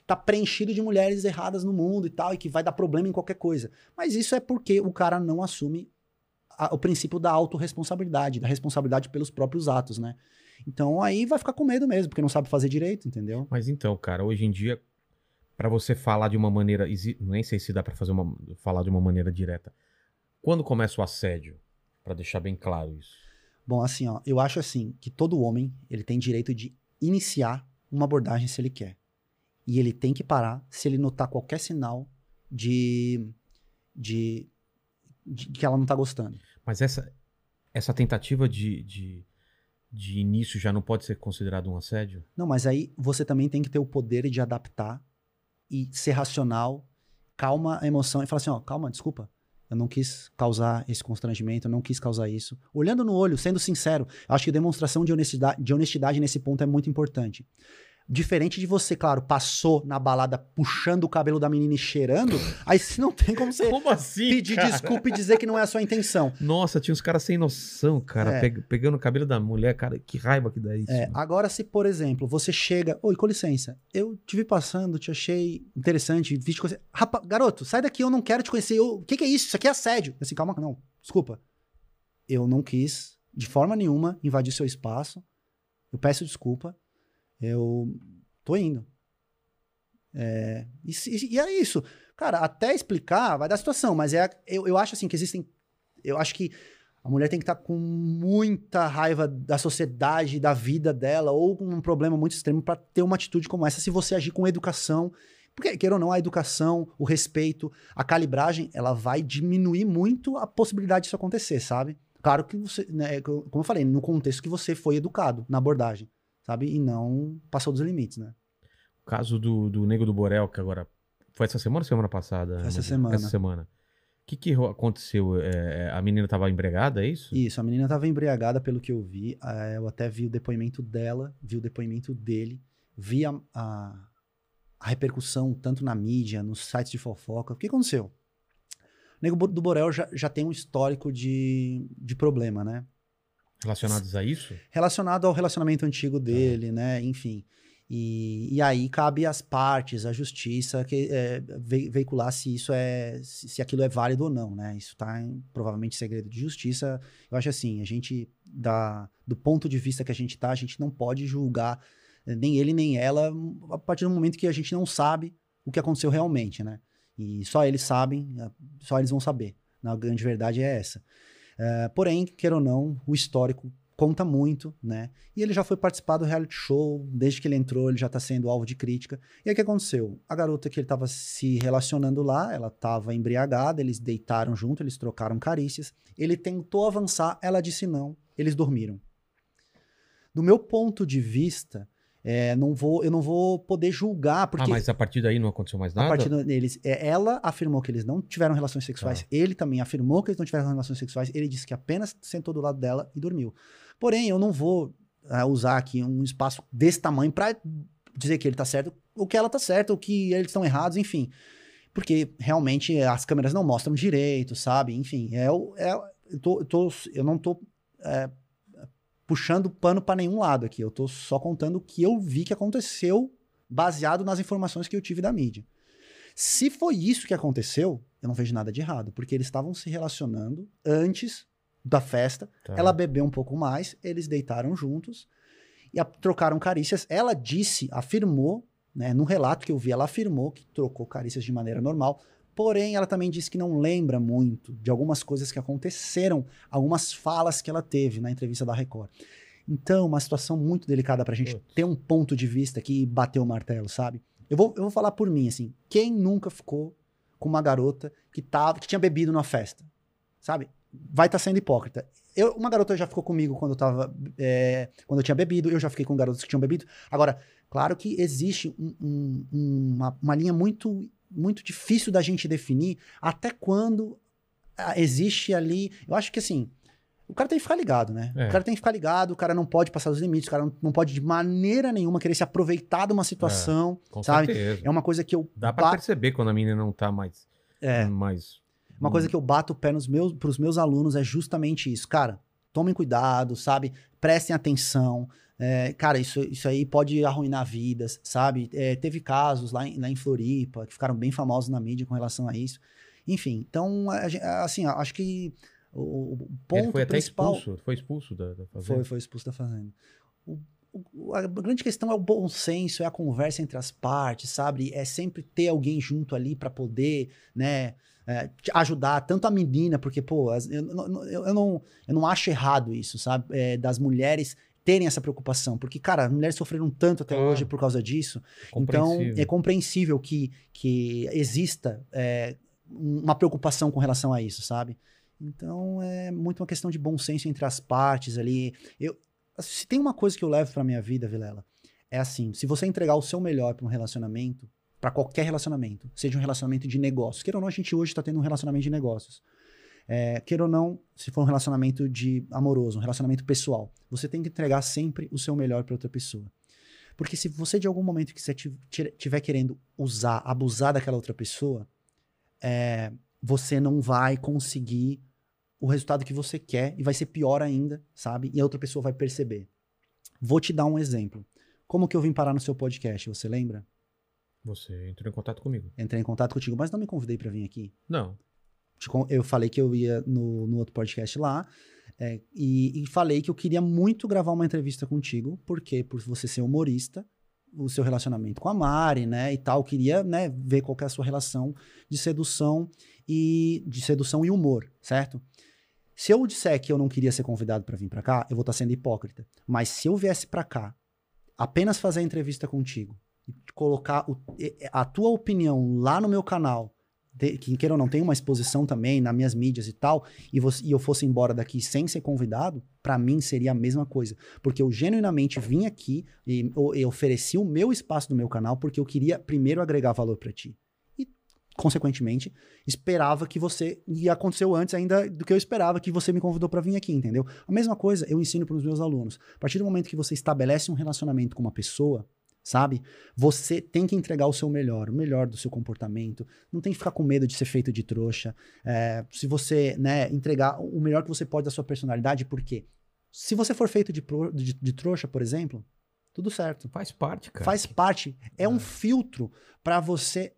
tá preenchido de mulheres erradas no mundo e tal, e que vai dar problema em qualquer coisa. Mas isso é porque o cara não assume a- o princípio da autorresponsabilidade, da responsabilidade pelos próprios atos, né? Então aí vai ficar com medo mesmo, porque não sabe fazer direito, entendeu? Mas então, cara, hoje em dia, pra você falar de uma maneira. Nem sei se dá pra fazer uma, falar de uma maneira direta. Quando começa o assédio? Pra deixar bem claro isso. Bom, assim, ó, eu acho assim que todo homem ele tem direito de iniciar uma abordagem se ele quer. E ele tem que parar se ele notar qualquer sinal de, de, de que ela não tá gostando. Mas essa, essa tentativa de, de, de início já não pode ser considerado um assédio? Não, mas aí você também tem que ter o poder de adaptar e ser racional, calma a emoção e falar assim, ó, calma, desculpa. Eu não quis causar esse constrangimento, eu não quis causar isso. Olhando no olho, sendo sincero, acho que demonstração de honestidade, de honestidade nesse ponto é muito importante. Diferente de você, claro, passou na balada puxando o cabelo da menina e cheirando, aí você não tem como você Como assim? pedir cara? desculpa e dizer que não é a sua intenção. Nossa, tinha uns caras sem noção, cara. É. peg- pegando o cabelo da mulher, cara. Que raiva que dá isso. É, agora, se, por exemplo, você chega. Oi, com licença. Eu te vi passando, te achei interessante, vi te conhecer. Rapaz, garoto, sai daqui, eu não quero te conhecer. O que, que é isso? Isso aqui é assédio. Assim, calma, não. Desculpa. Eu não quis, de forma nenhuma, invadir seu espaço. Eu peço desculpa. Eu tô indo. É, e, e é isso. Cara, até explicar vai dar situação, mas é, eu, eu acho assim que existem. Eu acho que a mulher tem que estar com muita raiva da sociedade, da vida dela, ou com um problema muito extremo para ter uma atitude como essa, se você agir com educação. Porque, queira ou não, a educação, o respeito, a calibragem, ela vai diminuir muito a possibilidade disso acontecer, sabe? Claro que você, né, como eu falei, no contexto que você foi educado na abordagem, sabe? E não passou dos limites, né? O caso do, do Nego do Borel, que agora. Foi essa semana ou semana passada? Essa semana. Essa semana. O que, que aconteceu? É, é, a menina tava embregada, é isso? Isso, a menina estava embriagada pelo que eu vi. eh, Eu até vi o depoimento dela, vi o depoimento dele, vi a, a, a repercussão tanto na mídia, nos sites de fofoca. O que aconteceu? O Nego do Borel já, já tem um histórico de, de problema, né? Relacionados a isso? Relacionado ao relacionamento antigo dele, né? Enfim. E, e aí cabe às partes, à justiça, que, é, ve- veicular se isso é. Se, se aquilo é válido ou não, né? Isso tá em, provavelmente segredo de justiça. Eu acho assim, a gente, da, do ponto de vista que a gente tá, a gente não pode julgar eh, nem ele nem ela a partir do momento que a gente não sabe o que aconteceu realmente, né? E só eles sabem, eh, só eles vão saber. A grande verdade é essa. Eh, porém, queira ou não, o histórico conta muito, né? E ele já foi participar do reality show, desde que ele entrou, ele já tá sendo alvo de crítica. E aí o que aconteceu? A garota que ele tava se relacionando lá, ela tava embriagada, eles deitaram junto, eles trocaram carícias. Ele tentou avançar, ela disse não, eles dormiram. Do meu ponto de vista, é, não vou, eu não vou poder julgar, porque Ah, mas a partir daí não aconteceu mais a nada? partir deles, é, ela afirmou que eles não tiveram relações sexuais. Tá. Ele também afirmou que eles não tiveram relações sexuais. Ele disse que apenas sentou do lado dela e dormiu. Porém, eu não vou ah, usar aqui um espaço desse tamanho pra dizer que ele tá certo, ou que ela tá certa, ou que eles estão errados, enfim. Porque realmente as câmeras não mostram direito, sabe? Enfim, é, é, eu, tô, eu, tô- eu não tô é, puxando pano pra nenhum lado aqui. Eu tô só contando o que eu vi que aconteceu baseado nas informações que eu tive da mídia. Se foi isso que aconteceu, eu não vejo nada de errado, porque eles estavam se relacionando antes da festa. Tá. Ela bebeu um pouco mais, eles deitaram juntos e a- trocaram carícias. Ela disse, afirmou, né, no relato que eu vi, ela afirmou que trocou carícias de maneira normal. Porém, ela também disse que não lembra muito de algumas coisas que aconteceram, algumas falas que ela teve na entrevista da Record. Então, uma situação muito delicada pra gente ter um ponto de vista aqui e bater o martelo, sabe? Eu vou, eu vou falar por mim, assim. Quem nunca ficou com uma garota que, tava, que tinha bebido numa festa? Sabe? Vai estar sendo hipócrita. Eu, uma garota já ficou comigo quando eu tava. é, quando eu tinha bebido, eu já fiquei com garotas que tinham bebido. Agora, claro que existe um- um- uma, uma linha muito, muito difícil da gente definir até quando ah, existe ali. Eu acho que assim. O cara tem que ficar ligado, né? É. O cara tem que ficar ligado, o cara não pode passar os limites, o cara não, não pode de maneira nenhuma querer se aproveitar de uma situação, Com sabe? certeza. É uma coisa que eu Dá pra perceber quando a menina não tá mais. é, mais uma coisa que eu bato o pé nos meus, pros meus alunos é justamente isso. Cara, tomem cuidado, sabe? prestem atenção. É, cara, isso, isso aí pode arruinar vidas, sabe? É, teve casos lá em, lá em Floripa que ficaram bem famosos na mídia com relação a isso. Enfim, então, assim, acho que o, o ponto Ele foi até principal... expulso, foi expulso da, da fazenda. Foi, foi expulso da fazenda. O- o- a grande questão é o bom senso, é a conversa entre as partes, sabe? É sempre ter alguém junto ali pra poder, né, é, ajudar, tanto a menina, porque, pô, eu, não- eu, eu não, eu não acho errado isso, sabe? É, das mulheres terem essa preocupação, porque, cara, as mulheres sofreram tanto até Claro. hoje por causa disso. Então, é compreensível que, que exista é, uma preocupação com relação a isso, sabe? Então, é muito uma questão de bom senso entre as partes ali. Eu, se tem uma coisa que eu levo pra minha vida, Vilela, é assim: se você entregar o seu melhor pra um relacionamento, pra qualquer relacionamento, seja um relacionamento de negócios, queira ou não, a gente hoje tá tendo um relacionamento de negócios. É, queira ou não, se for um relacionamento de amoroso, um relacionamento pessoal, você tem que entregar sempre o seu melhor pra outra pessoa. Porque se você, de algum momento que você estiver querendo usar, abusar daquela outra pessoa, é, você não vai conseguir o resultado que você quer e vai ser pior ainda, sabe? E a outra pessoa vai perceber. Vou te dar um exemplo. Como que eu vim parar no seu podcast, você lembra? Você entrou em contato comigo. Entrei em contato contigo, mas não me convidei pra vir aqui. Não. Eu falei que eu ia no, no outro podcast lá é, e, e falei que eu queria muito gravar uma entrevista contigo, porque por você ser humorista, o seu relacionamento com a Mari, né, e tal, queria, né, ver qual que é a sua relação de sedução e de sedução e humor, certo? Se eu disser que eu não queria ser convidado pra vir pra cá, eu vou estar sendo hipócrita. Mas se eu viesse pra cá, apenas fazer a entrevista contigo, e colocar o- a tua opinião lá no meu canal, de- que queira ou não, tem uma exposição também nas minhas mídias e tal, e, você- e eu fosse embora daqui sem ser convidado, pra mim seria a mesma coisa. Porque eu genuinamente vim aqui e, e ofereci o meu espaço no meu canal porque eu queria primeiro agregar valor pra ti. E, consequentemente, esperava que você. E aconteceu antes ainda do que eu esperava que você me convidou pra vir aqui, entendeu? A mesma coisa eu ensino pros meus alunos. A partir do momento que você estabelece um relacionamento com uma pessoa, sabe? Você tem que entregar o seu melhor, o melhor do seu comportamento. Não tem que ficar com medo de ser feito de trouxa. É, se você, né, entregar o melhor que você pode da sua personalidade, por quê? Se você for feito de, pro- de- de trouxa, por exemplo, tudo certo. Faz parte, cara. Faz parte. É um filtro pra você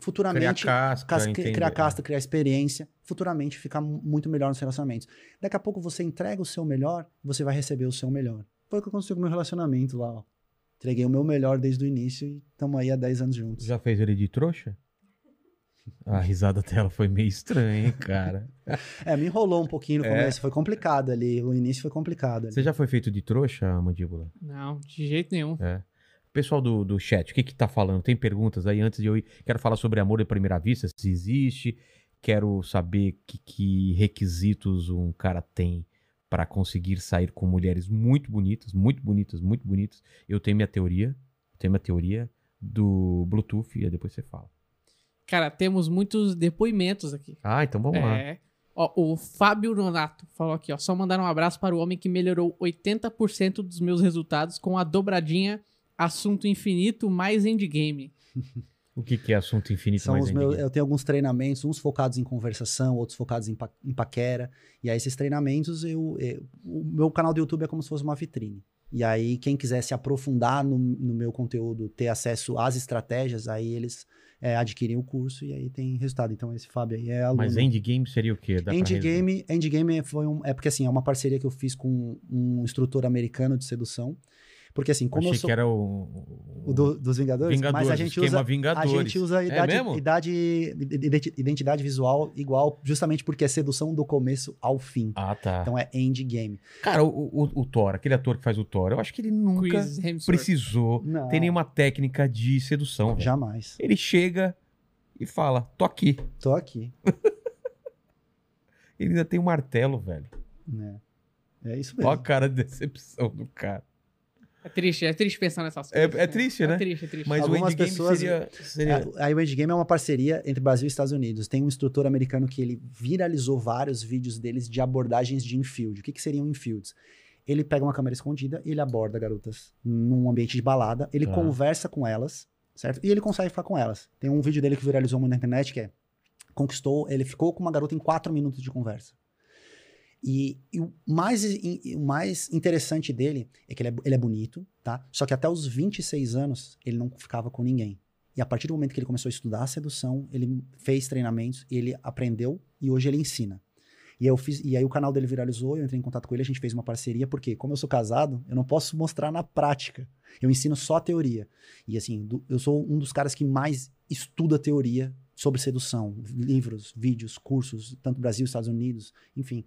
futuramente Criar casca, cas- criar casta, criar experiência, futuramente ficar mu- muito melhor nos relacionamentos. Daqui a pouco você entrega o seu melhor, você vai receber o seu melhor. Foi o que aconteceu com o meu relacionamento lá, ó. Entreguei o meu melhor desde o início e estamos aí há 10 anos juntos. Já fez ele de trouxa? (laughs) A risada dela foi meio estranha, hein, cara. (laughs) É, me enrolou um pouquinho no É. começo, foi complicado ali. O início foi complicado. Ali. Você já foi feito de trouxa, mandíbula? Não, de jeito nenhum. É. Pessoal do, do chat, o que que tá falando? Tem perguntas aí antes de eu ir? Quero falar sobre amor à primeira vista, se existe. Quero saber que, que requisitos um cara tem para conseguir sair com mulheres muito bonitas, muito bonitas, muito bonitas. Eu tenho minha teoria, tenho minha teoria do Bluetooth e depois você fala. Cara, temos muitos depoimentos aqui. Ah, então vamos lá. É. Ó, o Fábio Nonato falou aqui, ó. Só mandar um abraço para o homem que melhorou 80% dos meus resultados com a dobradinha assunto infinito mais endgame. (laughs) O que, que é assunto infinito São os meus, eu tenho alguns treinamentos, uns focados em conversação, outros focados em, pa- em paquera. E aí, esses treinamentos, eu, eu- o meu canal do YouTube é como se fosse uma vitrine. E aí, quem quiser se aprofundar no, no meu conteúdo, ter acesso às estratégias, aí eles é, adquirem o curso e aí tem resultado. Então, esse Fábio aí é aluno. Mas endgame seria o quê? Dá? Endgame, Endgame foi um, é porque assim, é uma parceria que eu fiz com um instrutor americano de sedução. Porque assim, como Achei eu sou que era o... o do- dos Vingadores, Vingadores, mas a gente usa Vingadores. a gente usa É idade, mesmo? idade, identi- identidade visual igual, justamente porque é sedução do começo ao fim. Ah, tá. Então é endgame. Cara, o, o, o Thor, aquele ator que faz o Thor, eu acho que ele nunca Chris precisou Não. ter nenhuma técnica de sedução. velho. Jamais. Ele chega e fala, tô aqui. Tô aqui, (laughs) Ele ainda tem um martelo, velho. né? É isso Olha a mesmo. cara de decepção do cara. É triste, é triste pensar nessas É- coisas. é triste, né? É triste, é triste. Mas Algumas o endgame pessoas- seria... seria... É, Aí o Endgame é uma parceria entre Brasil e Estados Unidos. Tem um instrutor americano que ele viralizou vários vídeos deles de abordagens de infield. O que, que seriam infields? Ele pega uma câmera escondida e ele aborda garotas num ambiente de balada. Ele Tá. conversa com elas, certo? E ele consegue ficar com elas. Tem um vídeo dele que viralizou muito na internet que é conquistou, ele ficou com uma garota em quatro minutos de conversa. E, e o, mais, o mais interessante dele é que ele é, ele é bonito, tá? Só que até os 26 anos ele não ficava com ninguém. E a partir do momento que ele começou a estudar a sedução, ele fez treinamentos, ele aprendeu e hoje ele ensina. E, eu fiz, e aí o canal dele viralizou, eu entrei em contato com ele, a gente fez uma parceria, porque como eu sou casado, eu não posso mostrar na prática. Eu ensino só a teoria. E assim, do- eu sou um dos caras que mais estuda teoria sobre sedução, livros, vídeos, cursos, tanto Brasil, Estados Unidos, enfim.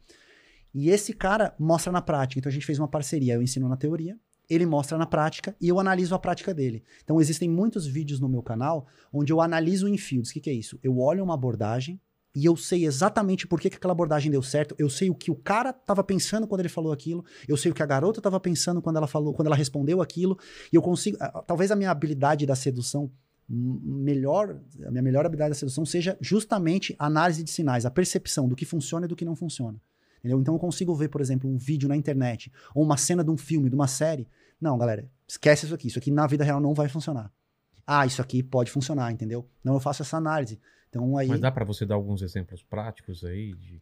E esse cara mostra na prática. Então a gente fez uma parceria. Eu ensino na teoria, ele mostra na prática e eu analiso a prática dele. Então existem muitos vídeos no meu canal onde eu analiso em fields. O que, que é isso? Eu olho uma abordagem e eu sei exatamente por que, que aquela abordagem deu certo. Eu sei o que o cara estava pensando quando ele falou aquilo. Eu sei o que a garota estava pensando quando ela falou, quando ela respondeu aquilo. E eu consigo. Talvez a minha habilidade da sedução melhor, a minha melhor habilidade da sedução seja justamente a análise de sinais, a percepção do que funciona e do que não funciona. Entendeu? Então eu consigo ver, por exemplo, um vídeo na internet ou uma cena de um filme, de uma série. Não, galera, esquece isso aqui. Isso aqui na vida real não vai funcionar. Ah, isso aqui pode funcionar, entendeu? Não, eu faço essa análise. Então aí. Mas dá pra você dar alguns exemplos práticos aí de,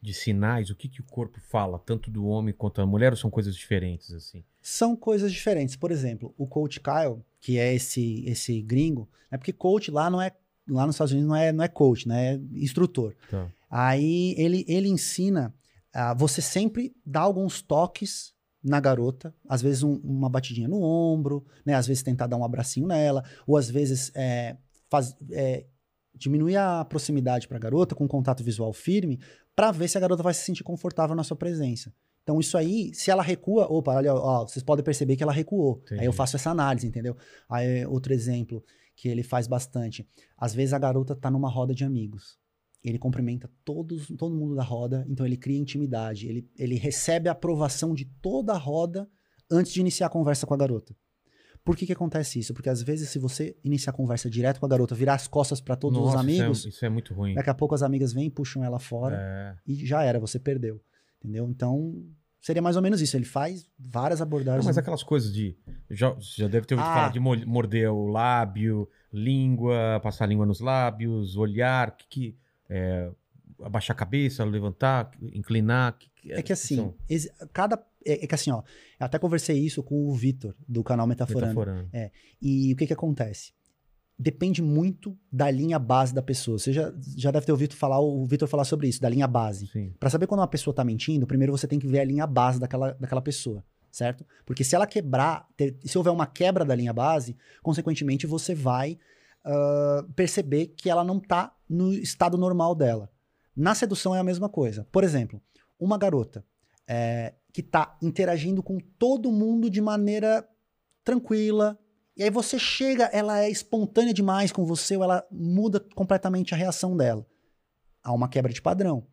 de sinais? O que, que o corpo fala, tanto do homem quanto da mulher, ou são coisas diferentes, assim? São coisas diferentes. Por exemplo, o coach Kyle, que é esse esse gringo, é porque coach lá não é lá nos Estados Unidos não é não é coach, né? É instrutor. Tá. Aí ele ele ensina a você sempre dar alguns toques na garota, às vezes um- uma batidinha no ombro, né? Às vezes tentar dar um abracinho nela, ou às vezes é, faz, é, diminuir a proximidade para a garota com contato visual firme, para ver se a garota vai se sentir confortável na sua presença. Então, isso aí, se ela recua, opa, olha, ó, vocês podem perceber que ela recuou. Entendi. Aí eu faço essa análise, entendeu? Aí, outro exemplo que ele faz bastante. Às vezes a garota tá numa roda de amigos. Ele cumprimenta todos, todo mundo da roda, então ele cria intimidade. Ele, ele recebe a aprovação de toda a roda antes de iniciar a conversa com a garota. Por que que acontece isso? Porque às vezes, se você iniciar a conversa direto com a garota, virar as costas para todos Nossa, os isso é- amigos, Isso é, muito ruim. daqui a pouco as amigas vêm, puxam ela fora É. e já era, você perdeu. Entendeu? Então, seria mais ou menos isso. Ele faz várias Não, abordagens. mas aquelas coisas de. Já, já deve ter ouvido Ah. falar de morder o lábio, língua, passar a língua nos lábios, olhar, que, que é, abaixar a cabeça, levantar, inclinar. que- que É que assim, são cada. É, é que assim, ó. Eu até conversei isso com o Vitor, do canal Metaforando. metaforando. E o que que acontece? Depende muito da linha base da pessoa. Você já, já deve ter ouvido falar, o Vitor falar sobre isso, da linha base. Pra saber quando uma pessoa tá mentindo, primeiro você tem que ver a linha base daquela, daquela pessoa, certo? Porque se ela quebrar, ter- se houver uma quebra da linha base, consequentemente você vai perceber que ela não tá no estado normal dela. Na sedução é a mesma coisa. Por exemplo, uma garota é, que tá interagindo com todo mundo de maneira tranquila, e aí você chega, ela é espontânea demais com você, ou ela muda completamente a reação dela. Há uma quebra de padrão,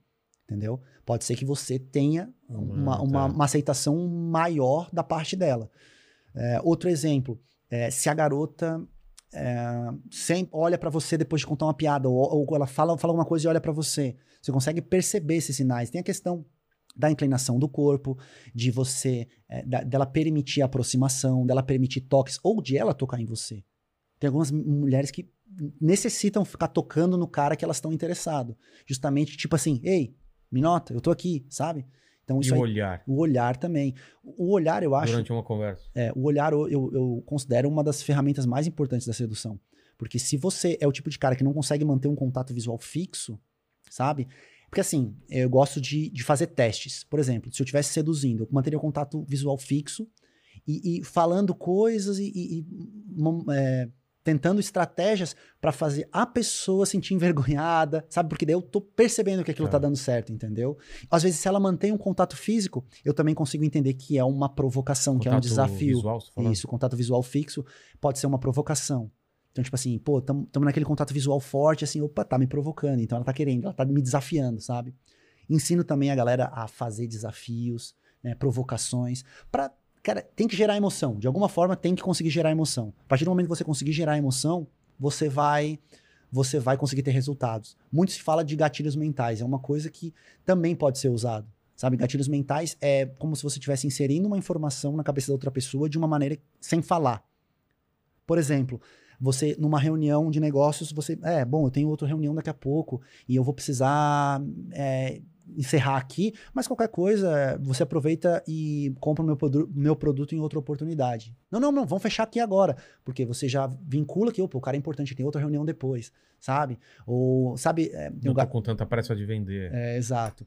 entendeu? Pode ser que você tenha uma, uma, uma aceitação maior da parte dela. É, outro exemplo, é, se a garota é, sempre olha pra você depois de contar uma piada, ou, ou ela fala, fala alguma coisa e olha pra você, você consegue perceber esses sinais. Tem a questão da inclinação do corpo, de você, é, da- dela permitir aproximação, dela permitir toques, ou de ela tocar em você. Tem algumas mulheres que necessitam ficar tocando no cara que elas estão interessadas. Justamente, tipo assim, ei, me nota, eu tô aqui, sabe? Então E o aí, olhar o olhar também. O olhar, eu acho, durante uma conversa. é, o olhar eu, eu, eu considero uma das ferramentas mais importantes da sedução. Porque se você é o tipo de cara que não consegue manter um contato visual fixo, sabe? Porque assim, eu gosto de, de fazer testes. Por exemplo, se eu estivesse seduzindo, eu manteria o contato visual fixo e, e falando coisas e, e- e, é, tentando estratégias para fazer a pessoa sentir envergonhada, sabe? Porque daí eu tô percebendo que aquilo Tá. tá dando certo, entendeu? Às vezes, se ela mantém um contato físico, eu também consigo entender que é uma provocação, que é um Contato desafio. Visual, falou? Isso, contato visual fixo pode ser uma provocação. Então, tipo assim, pô, tamo, tamo naquele contato visual forte, assim, opa, tá me provocando, então ela tá querendo, ela tá me desafiando, sabe? Ensino também a galera a fazer desafios, né, provocações, pra, cara, tem que gerar emoção, de alguma forma tem que conseguir gerar emoção. A partir do momento que você conseguir gerar emoção, você vai você vai conseguir ter resultados. Muito se fala de gatilhos mentais, é uma coisa que também pode ser usado. Sabe, gatilhos mentais é como se você estivesse inserindo uma informação na cabeça da outra pessoa de uma maneira sem falar. Por exemplo, você numa reunião de negócios, você, é, bom, eu tenho outra reunião daqui a pouco e eu vou precisar é, encerrar aqui, mas qualquer coisa, você aproveita e compra o meu, produ- meu produto em outra oportunidade. Não, não, não, vamos fechar aqui agora, porque você já vincula que, opa, o cara é importante, tem outra reunião depois, sabe? Ou, sabe, é, Não tô com tanta pressa de vender. é, exato.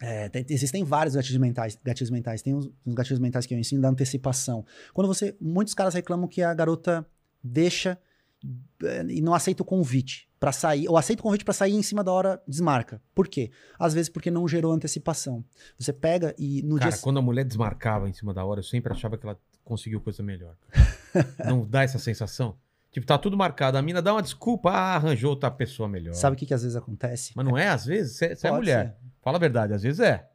É, tem- existem vários gatilhos mentais. Gatilhos mentais. Tem uns, uns gatilhos mentais que eu ensino da antecipação. Quando você. Muitos caras reclamam que a garota deixa eh, e não aceita o convite para sair, ou aceita o convite para sair em cima da hora desmarca. Por quê? Às vezes porque não gerou antecipação. Você pega e no Cara, dia quando a mulher desmarcava em cima da hora, eu sempre achava que ela conseguiu coisa melhor. (laughs) não dá essa sensação? Tipo, tá tudo marcado. A mina dá uma desculpa, ah, arranjou outra pessoa melhor. Sabe o que, que às vezes acontece? Mas não é às vezes? Você é mulher. ser. Fala a verdade, às vezes é.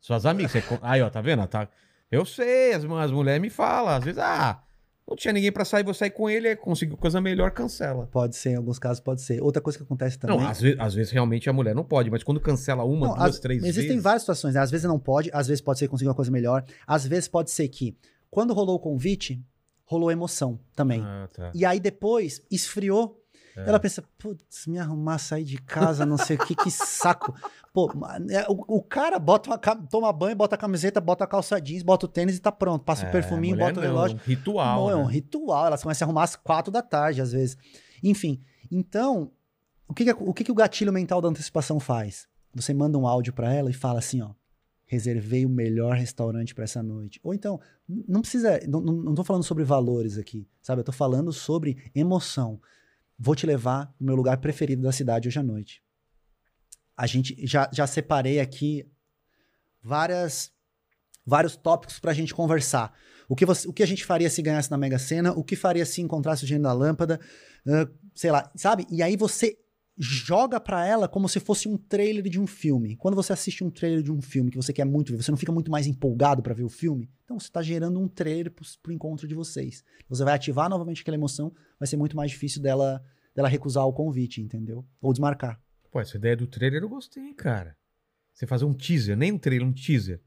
Suas amigas. Con- Aí, ó, tá vendo? Tá... Eu sei, as, as mulheres me falam. Às vezes, ah, não tinha ninguém pra sair, vou sair com ele, aí conseguiu coisa melhor, cancela. Pode ser, em alguns casos pode ser. Outra coisa que acontece também. Não, às vezes, às vezes realmente a mulher não pode, mas quando cancela uma, Não, duas, as- três Existem vezes. várias situações, né? Às vezes não pode, às vezes pode ser consiga uma coisa melhor. Às vezes pode ser que, quando rolou o convite, rolou emoção também. Ah, tá. E aí depois esfriou. É. Ela pensa, putz, me arrumar, sair de casa, não sei o que, que saco. (laughs) Pô, ma- é, o, o cara bota uma, toma banho, bota a camiseta, bota a calça jeans, bota o tênis e tá pronto. Passa É, o perfuminho, mulher bota o relógio. É um ritual. Não, é um né? ritual. Elas começam a arrumar às quatro da tarde, às vezes. Enfim, então, o que, que, o, que que o gatilho mental da antecipação faz? Você manda um áudio pra ela e fala assim, ó. Reservei o melhor restaurante pra essa noite. Ou então, não precisa. Não, não, não tô falando sobre valores aqui, sabe? Eu tô falando sobre emoção. Vou te levar no meu lugar preferido da cidade hoje à noite. A gente já, já separei aqui várias vários tópicos pra gente conversar. O que, você, o que a gente faria se ganhasse na Mega Sena, o que faria se encontrasse o gênio da lâmpada, ah, sei lá, sabe? E aí você joga pra ela como se fosse um trailer de um filme. Quando você assiste um trailer de um filme que você quer muito ver, você não fica muito mais empolgado pra ver o filme? Então você tá gerando um trailer pro, pro encontro de vocês. Você vai ativar novamente aquela emoção, vai ser muito mais difícil dela, dela recusar o convite, entendeu? Ou desmarcar. Pô, essa ideia do trailer eu gostei, cara. Você fazer um teaser, nem um trailer, um teaser.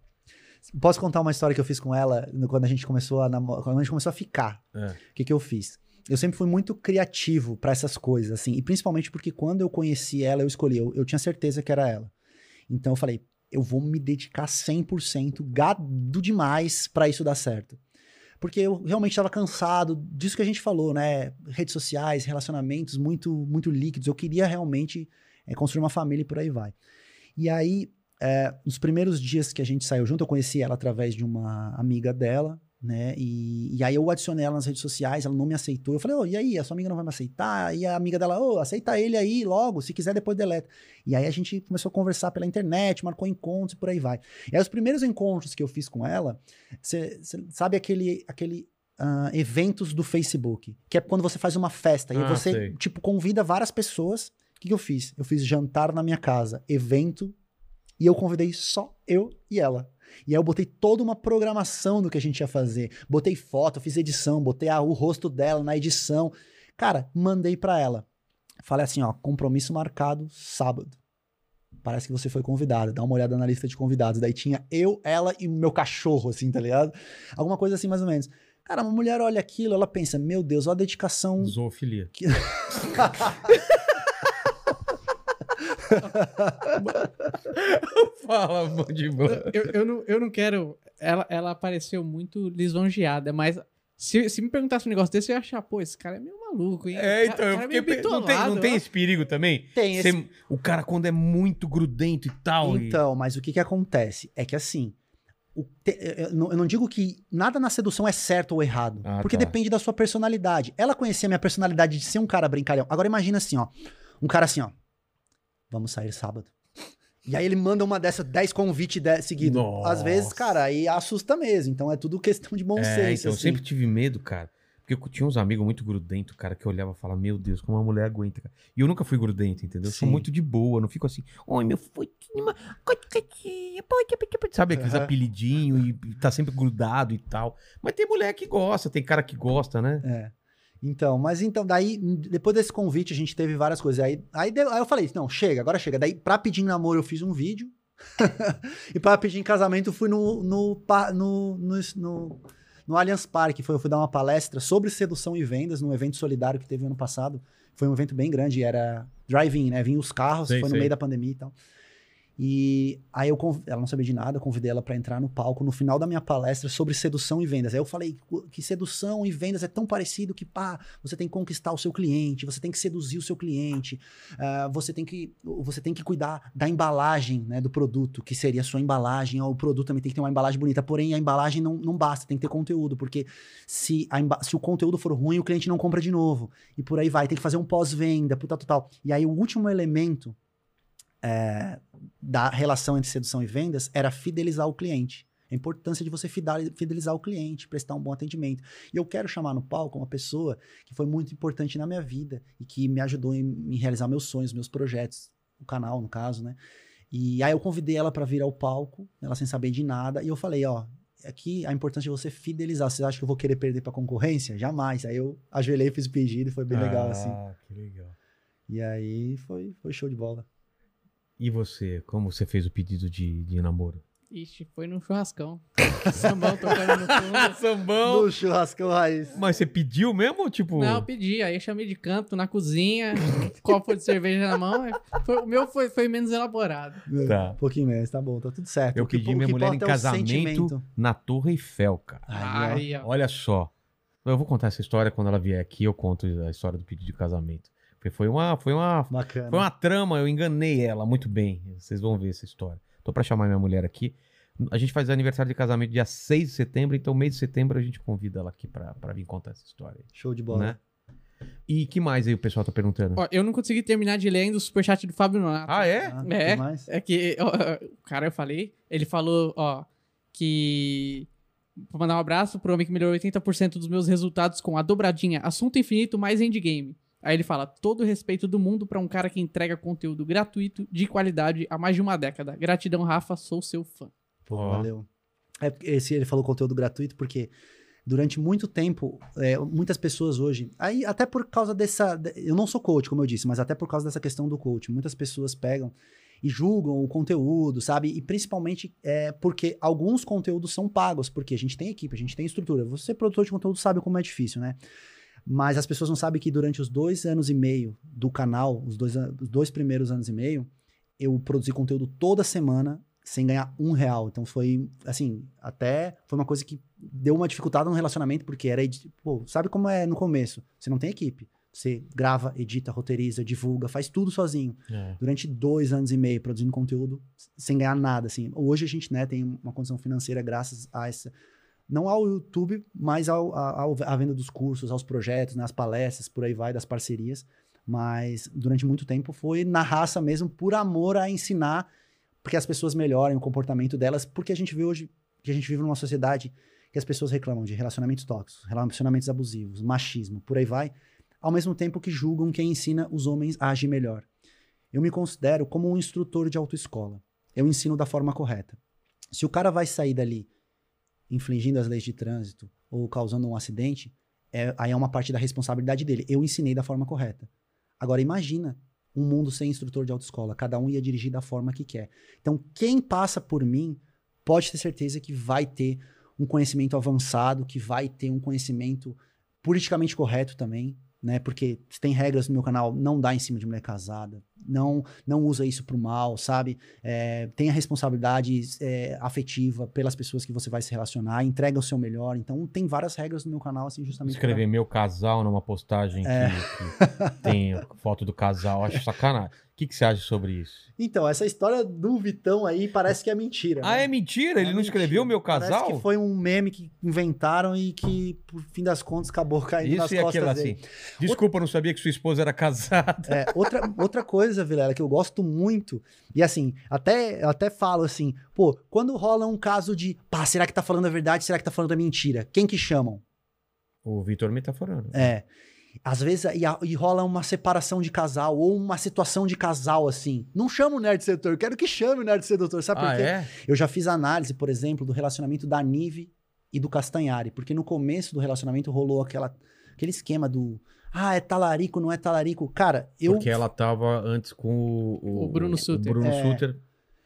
Posso contar uma história que eu fiz com ela quando a gente começou a namo- quando a gente começou a ficar? É. O que, que eu fiz? Eu sempre fui muito criativo pra essas coisas, assim, e principalmente porque quando eu conheci ela, eu escolhi, eu, eu tinha certeza que era ela. Então eu falei, eu vou me dedicar 100%, gado demais pra isso dar certo. Porque eu realmente estava cansado disso que a gente falou, né? Redes sociais, relacionamentos muito muito líquidos. Eu queria realmente é, construir uma família e por aí vai. E aí, é, nos primeiros dias que a gente saiu junto, eu conheci ela através de uma amiga dela, né? E, e aí eu adicionei ela nas redes sociais, ela não me aceitou. Eu falei, ô, e aí, a sua amiga não vai me aceitar? E a amiga dela, ô, aceita ele aí logo, se quiser depois deleta. E aí a gente começou a conversar pela internet, marcou encontros e por aí vai. E aí os primeiros encontros que eu fiz com ela, você sabe aquele, aquele ah, eventos do Facebook, que é quando você faz uma festa e Ah, você, sei. tipo, convida várias pessoas. O que, que eu fiz? Eu fiz jantar na minha casa, evento, e eu convidei só eu e ela. E aí eu botei toda uma programação do que a gente ia fazer. Botei foto, fiz edição, botei a- o rosto dela na edição. Cara, mandei pra ela. Falei assim, ó, compromisso marcado sábado. Parece que você foi convidada. Dá uma olhada na lista de convidados. Daí tinha eu, ela e o meu cachorro, assim, tá ligado? Alguma coisa assim, mais ou menos. Cara, uma mulher olha aquilo, ela pensa, meu Deus, olha a dedicação Zoofilia. que- (laughs) (laughs) (laughs) Fala, boa. Eu, eu, não, eu não quero. Ela, ela pareceu muito lisonjeada, mas se, se me perguntasse um negócio desse, eu ia achar, pô, esse cara é meio maluco, hein? É, então, eu Cara, fiquei. pe- Não tem, não tem esse perigo também? Tem esse Você- o cara, quando é muito grudento e tal. e- Então, mas o que que acontece? É que assim, o te- eu, não, eu não digo que nada na sedução é certo ou errado, Ah, porque tá. depende da sua personalidade. Ela conhecia a minha personalidade de ser um cara brincalhão. Agora imagina assim, ó, um cara assim, ó, vamos sair sábado. E aí ele manda uma dessa, 10 convites de, seguido. Nossa. Às vezes, cara, aí assusta mesmo. Então é tudo questão de bom É, senso. então, eu assim. sempre tive medo, cara. Porque eu tinha uns amigos muito grudentos, cara, que eu olhava e falava, meu Deus, como uma mulher aguenta, cara. E eu nunca fui grudento, entendeu? Eu sou muito de boa, não fico assim, oi, meu fotinho, uma coitadinha, pode, pode, pode", sabe aqueles Aham. apelidinhos e tá sempre grudado e tal. Mas tem mulher que gosta, tem cara que gosta, né? É. Então, mas então, daí, depois desse convite, a gente teve várias coisas. Aí, aí, aí eu falei, não, chega, agora chega. Daí, pra pedir namoro, eu fiz um vídeo. (laughs) e pra pedir em casamento, eu fui no, no, no, no, no, no Allianz Parque. Foi, eu fui dar uma palestra sobre sedução e vendas num evento solidário que teve ano passado. Foi um evento bem grande, era drive-in, né? Vinham os carros, Sei, foi no sei. meio da pandemia e tal. E aí eu conv- ela não sabia de nada, convidei ela para entrar no palco no final da minha palestra sobre sedução e vendas. Aí eu falei que sedução e vendas é tão parecido que, pá, você tem que conquistar o seu cliente, você tem que seduzir o seu cliente, ah, você, tem que, você tem que cuidar da embalagem né, do produto, que seria a sua embalagem. O produto também tem que ter uma embalagem bonita, porém a embalagem não, não basta, tem que ter conteúdo, porque se, emba- se o conteúdo for ruim, o cliente não compra de novo. E por aí vai, tem que fazer um pós-venda, puta total. E aí o último elemento é, da relação entre sedução e vendas era fidelizar o cliente. A importância de você fidelizar o cliente, prestar um bom atendimento. E eu quero chamar no palco uma pessoa que foi muito importante na minha vida e que me ajudou em, em realizar meus sonhos, meus projetos, o canal, no caso, né? E aí eu convidei ela para vir ao palco, ela sem saber de nada, e eu falei, ó, aqui a importância de você fidelizar. Vocês acham que eu vou querer perder para concorrência? Jamais. Aí eu ajoelhei, fiz o pedido e foi bem legal, assim. Ah, que legal. E aí foi, foi show de bola. E você, como você fez o pedido de, de namoro? Ixi, foi num churrascão. (laughs) Sambão tocando no fundo. (laughs) Sambão! No churrascão raiz. Mas você pediu mesmo? Tipo. Não, eu pedi. Aí eu chamei de canto na cozinha, (laughs) copo de cerveja na mão. Foi- o meu foi, foi menos elaborado. Tá. Um pouquinho menos, tá bom, tá tudo certo. Eu O que- pedi minha mulher em é casamento na Torre Eiffel, cara. Aí, ó. Aí, ó. Olha só. Eu vou contar essa história quando ela vier aqui. Eu conto a história do pedido de casamento. Porque foi uma, foi uma, Bacana. foi uma trama. Eu enganei ela muito bem. Vocês vão ver essa história. Tô pra chamar minha mulher aqui. A gente faz aniversário de casamento dia 6 de setembro. Então, mês de setembro, a gente convida ela aqui pra, pra vir contar essa história. Show de bola. Né? E que mais aí o pessoal tá perguntando? Ó, eu não consegui terminar de ler ainda o superchat do Fábio Nonato. Ah, é? Ah, É. mais? É que ó, o cara eu falei, ele falou, ó, que vou mandar um abraço pro homem que melhorou 80% dos meus resultados com a dobradinha Assunto Infinito mais Endgame. Aí ele fala: todo o respeito do mundo pra um cara que entrega conteúdo gratuito de qualidade há mais de uma década. Gratidão, Rafa, sou seu fã. Pô, valeu. É, porque esse ele falou conteúdo gratuito porque durante muito tempo, é, muitas pessoas hoje, aí até por causa dessa, de- eu não sou coach, como eu disse, mas até por causa dessa questão do coach, muitas pessoas pegam e julgam o conteúdo, sabe? E principalmente é porque alguns conteúdos são pagos, porque a gente tem equipe, a gente tem estrutura. Você, produtor de conteúdo, sabe como é difícil, né? Mas as pessoas não sabem que durante os dois anos e meio do canal, os dois, os dois primeiros anos e meio, eu produzi conteúdo toda semana sem ganhar um real. Então foi, assim, até foi uma coisa que deu uma dificuldade no relacionamento, porque era, pô, sabe como é no começo? Você não tem equipe. Você grava, edita, roteiriza, divulga, faz tudo sozinho. É. Durante dois anos e meio produzindo conteúdo sem ganhar nada, assim. Hoje a gente, né, tem uma condição financeira graças a essa... Não ao YouTube, mas ao, ao- à venda dos cursos, aos projetos, né, às palestras, por aí vai, das parcerias. Mas durante muito tempo foi na raça mesmo, por amor a ensinar, porque as pessoas melhorem o comportamento delas, porque a gente vê hoje que a gente vive numa sociedade que as pessoas reclamam de relacionamentos tóxicos, relacionamentos abusivos, machismo, por aí vai, ao mesmo tempo que julgam quem ensina os homens a agir melhor. Eu me considero como um instrutor de autoescola. Eu ensino da forma correta. Se o cara vai sair dali infringindo as leis de trânsito ou causando um acidente, é, aí é uma parte da responsabilidade dele. Eu ensinei da forma correta. Agora imagina um mundo sem instrutor de autoescola, cada um ia dirigir da forma que quer. Então, quem passa por mim pode ter certeza que vai ter um conhecimento avançado, que vai ter um conhecimento politicamente correto também, né? Porque tem regras no meu canal, não dá em cima de mulher casada, não não usa isso pro mal, sabe? É, tenha responsabilidade é, afetiva pelas pessoas que você vai se relacionar, entrega o seu melhor. Então, tem várias regras no meu canal, assim, justamente pra- Escrever meu casal numa postagem É. que, que (laughs) tem foto do casal, acho sacanagem. O que, que você acha sobre isso? Então, essa história do Vitão aí parece que é mentira. Ah, né? é mentira? Ele É não escreveu mentira. meu casal? Parece que foi um meme que inventaram e que, por fim das contas, acabou caindo nas Isso e costas aquilo dele. assim. Desculpa, eu não sabia que sua esposa era casada. É, outra, outra coisa, Vilela, que eu gosto muito, e assim, até, até falo assim, pô, quando rola um caso de, pá, será que tá falando a verdade, será que tá falando a mentira? Quem que chamam? O Vitor Metaforando. É. Às vezes, e, e rola uma separação de casal, ou uma situação de casal, assim. Não chama o Nerd Sedutor, eu quero que chame o Nerd Sedutor, sabe por Ah, quê? é? Eu já fiz análise, por exemplo, do relacionamento da Nive e do Castanhari, porque no começo do relacionamento rolou aquela, aquele esquema do ah, é talarico, não é talarico. Cara, eu. Porque ela tava antes com o... O Bruno Suter. O Bruno É. Suter.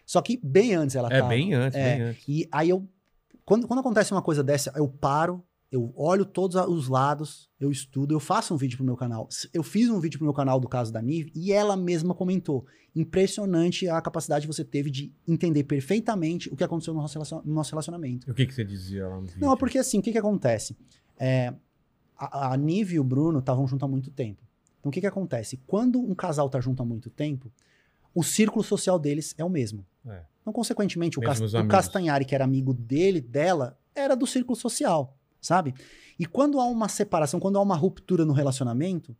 Só que bem antes ela É, tava. bem antes, É. bem antes. E aí eu. Quando, quando acontece uma coisa dessa, eu paro, eu olho todos os lados, eu estudo, eu faço um vídeo pro meu canal. Eu fiz um vídeo pro meu canal do caso da Nive e ela mesma comentou. Impressionante a capacidade que você teve de entender perfeitamente o que aconteceu no nosso relacion- no nosso relacionamento. E o que, que você dizia lá no vídeo? Não, porque assim, o que que acontece? É, a, a Nive e o Bruno estavam juntos há muito tempo. Então, o que que acontece? Quando um casal tá junto há muito tempo, o círculo social deles é o mesmo. É. Então, consequentemente, o, Cas- o. Castanhari, que era amigo dele, dela, era do círculo social, sabe? E quando há uma separação, quando há uma ruptura no relacionamento,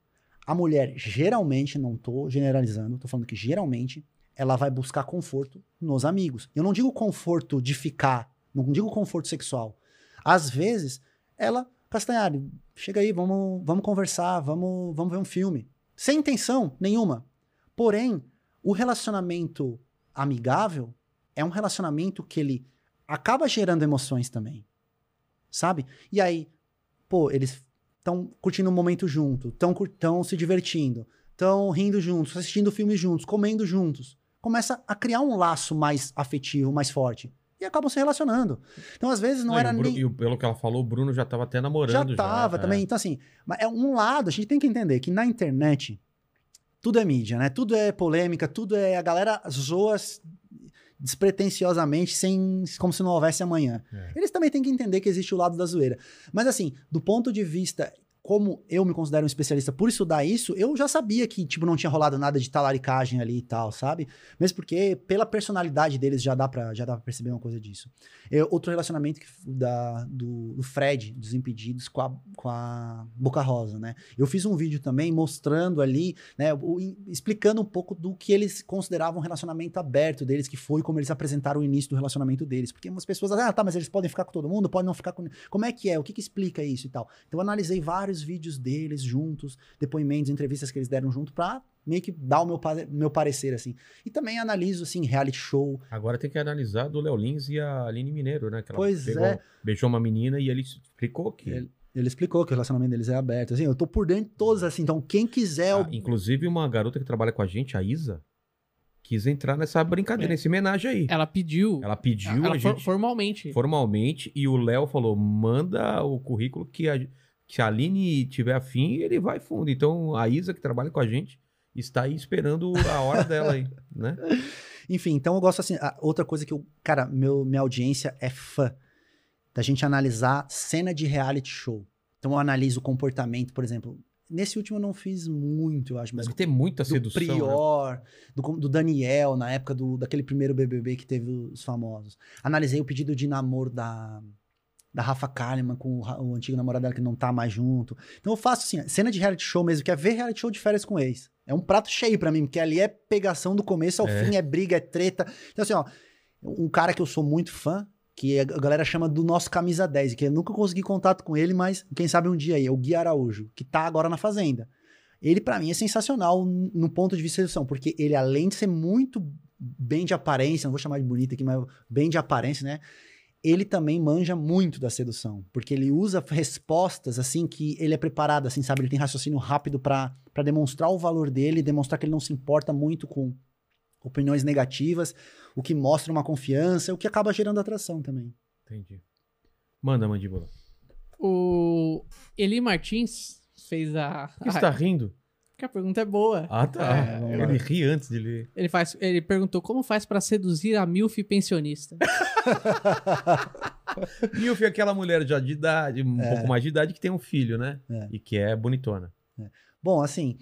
a mulher geralmente, não tô generalizando, tô falando que geralmente, ela vai buscar conforto nos amigos. Eu não digo conforto de ficar, não digo conforto sexual. Às vezes, ela, Castanhari, chega aí, vamos, vamos conversar, vamos, vamos ver um filme. Sem intenção nenhuma. Porém, o relacionamento amigável é um relacionamento que ele acaba gerando emoções também. Sabe? E aí, pô, eles estão curtindo um momento junto, estão se divertindo, estão rindo juntos, assistindo filmes juntos, comendo juntos. Começa a criar um laço mais afetivo, mais forte. E acabam se relacionando. Então, às vezes, não, e era o Bru- nem. E pelo que ela falou, o Bruno já tava até namorando. Já tava é. também. Então, assim, mas é um lado, a gente tem que entender que na internet tudo é mídia, né? Tudo é polêmica, tudo é. A galera zoa despretensiosamente, sem, como se não houvesse amanhã. É. Eles também têm que entender que existe o lado da zoeira. Mas, assim, do ponto de vista. Como eu me considero um especialista por estudar isso, eu já sabia que, tipo, não tinha rolado nada de talaricagem ali e tal, sabe? Mesmo porque, pela personalidade deles, já dá pra, já dá pra perceber uma coisa disso. Eu- outro relacionamento que, da, do, do Fred, dos Impedidos, com a, com a Boca Rosa, né? Eu fiz um vídeo também mostrando ali, né? o- explicando um pouco do que eles consideravam um relacionamento aberto deles, que foi como eles apresentaram o início do relacionamento deles. Porque umas pessoas, ah, tá, mas eles podem ficar com todo mundo, podem não ficar com. Como é que é? O que, que explica isso e tal? Então eu analisei vários vídeos deles juntos, depoimentos, entrevistas que eles deram junto, pra meio que dar o meu, meu parecer, assim. E também analiso, assim, reality show, Agora tem que analisar do Léo Lins e a Aline Mineiro, né? Que ela Pois pegou- é. beijou uma menina e ele explicou que. Ele- Ele explicou que o relacionamento deles é aberto. Assim, eu tô por dentro de todos, assim. Então, quem quiser. Ah, eu- inclusive, uma garota que trabalha com a gente, a Isa, quis entrar nessa brincadeira, nesse homenagem aí. Ela pediu. Ela pediu ela a for- gente formalmente. formalmente e o Léo falou: manda o currículo que a, que a Aline tiver afim, ele vai fundo. Então a Isa, que trabalha com a gente, está aí esperando a hora dela aí, (laughs) né? Enfim, então eu gosto assim. outra coisa que eu. Cara, meu, minha audiência é fã da gente analisar cena de reality show. Então eu analiso o comportamento, por exemplo. Nesse último eu não fiz muito, eu acho, mas tem muita do sedução. né? Prior, do, do Daniel, na época do, daquele primeiro BBB que teve os famosos. Analisei o pedido de namoro da, da Rafa Kalimann com o, o antigo namorado dela que não tá mais junto. Então eu faço assim, cena de reality show mesmo, que é ver reality show de férias com ex. É um prato cheio pra mim, porque ali é pegação do começo ao É. fim, é briga, é treta. Então assim, ó, um cara que eu sou muito fã, que a galera chama do nosso camisa 10, que eu nunca consegui contato com ele, mas quem sabe um dia aí, é o Gui Araújo, que tá agora na Fazenda. Ele, pra mim, é sensacional no ponto de vista de sedução, porque ele, além de ser muito bem de aparência, não vou chamar de bonito aqui, mas bem de aparência, né? Ele também manja muito da sedução, porque ele usa respostas, assim, que ele é preparado, assim, sabe? Ele tem raciocínio rápido pra pra demonstrar o valor dele, demonstrar que ele não se importa muito com opiniões negativas, o que mostra uma confiança, o que acaba gerando atração também. Entendi. Manda, mandíbula. O Eli Martins fez a. Por que você tá rindo? Porque a pergunta é boa. Ah, tá. É. Ele ri antes de ler. Ele, faz, ele perguntou como faz pra seduzir a MILF pensionista. (laughs) Milf é aquela mulher já de idade, um pouco mais de idade, que tem um filho, né? É. E que é bonitona. Bom, assim,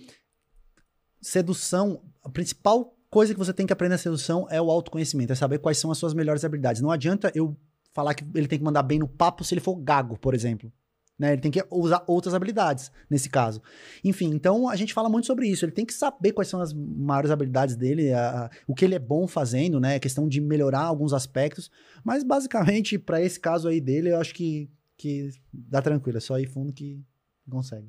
sedução, a principal coisa que você tem que aprender na sedução é o autoconhecimento, é saber quais são as suas melhores habilidades. Não adianta eu falar que ele tem que mandar bem no papo se ele for gago, por exemplo. Né? Ele tem que usar outras habilidades nesse caso. Enfim, então a gente fala muito sobre isso. Ele tem que saber quais são as maiores habilidades dele, a- a- o que ele é bom fazendo, né? A questão de melhorar alguns aspectos. Mas basicamente, (laughs) para esse caso aí dele, eu acho que, que dá tranquilo. É só ir fundo que consegue.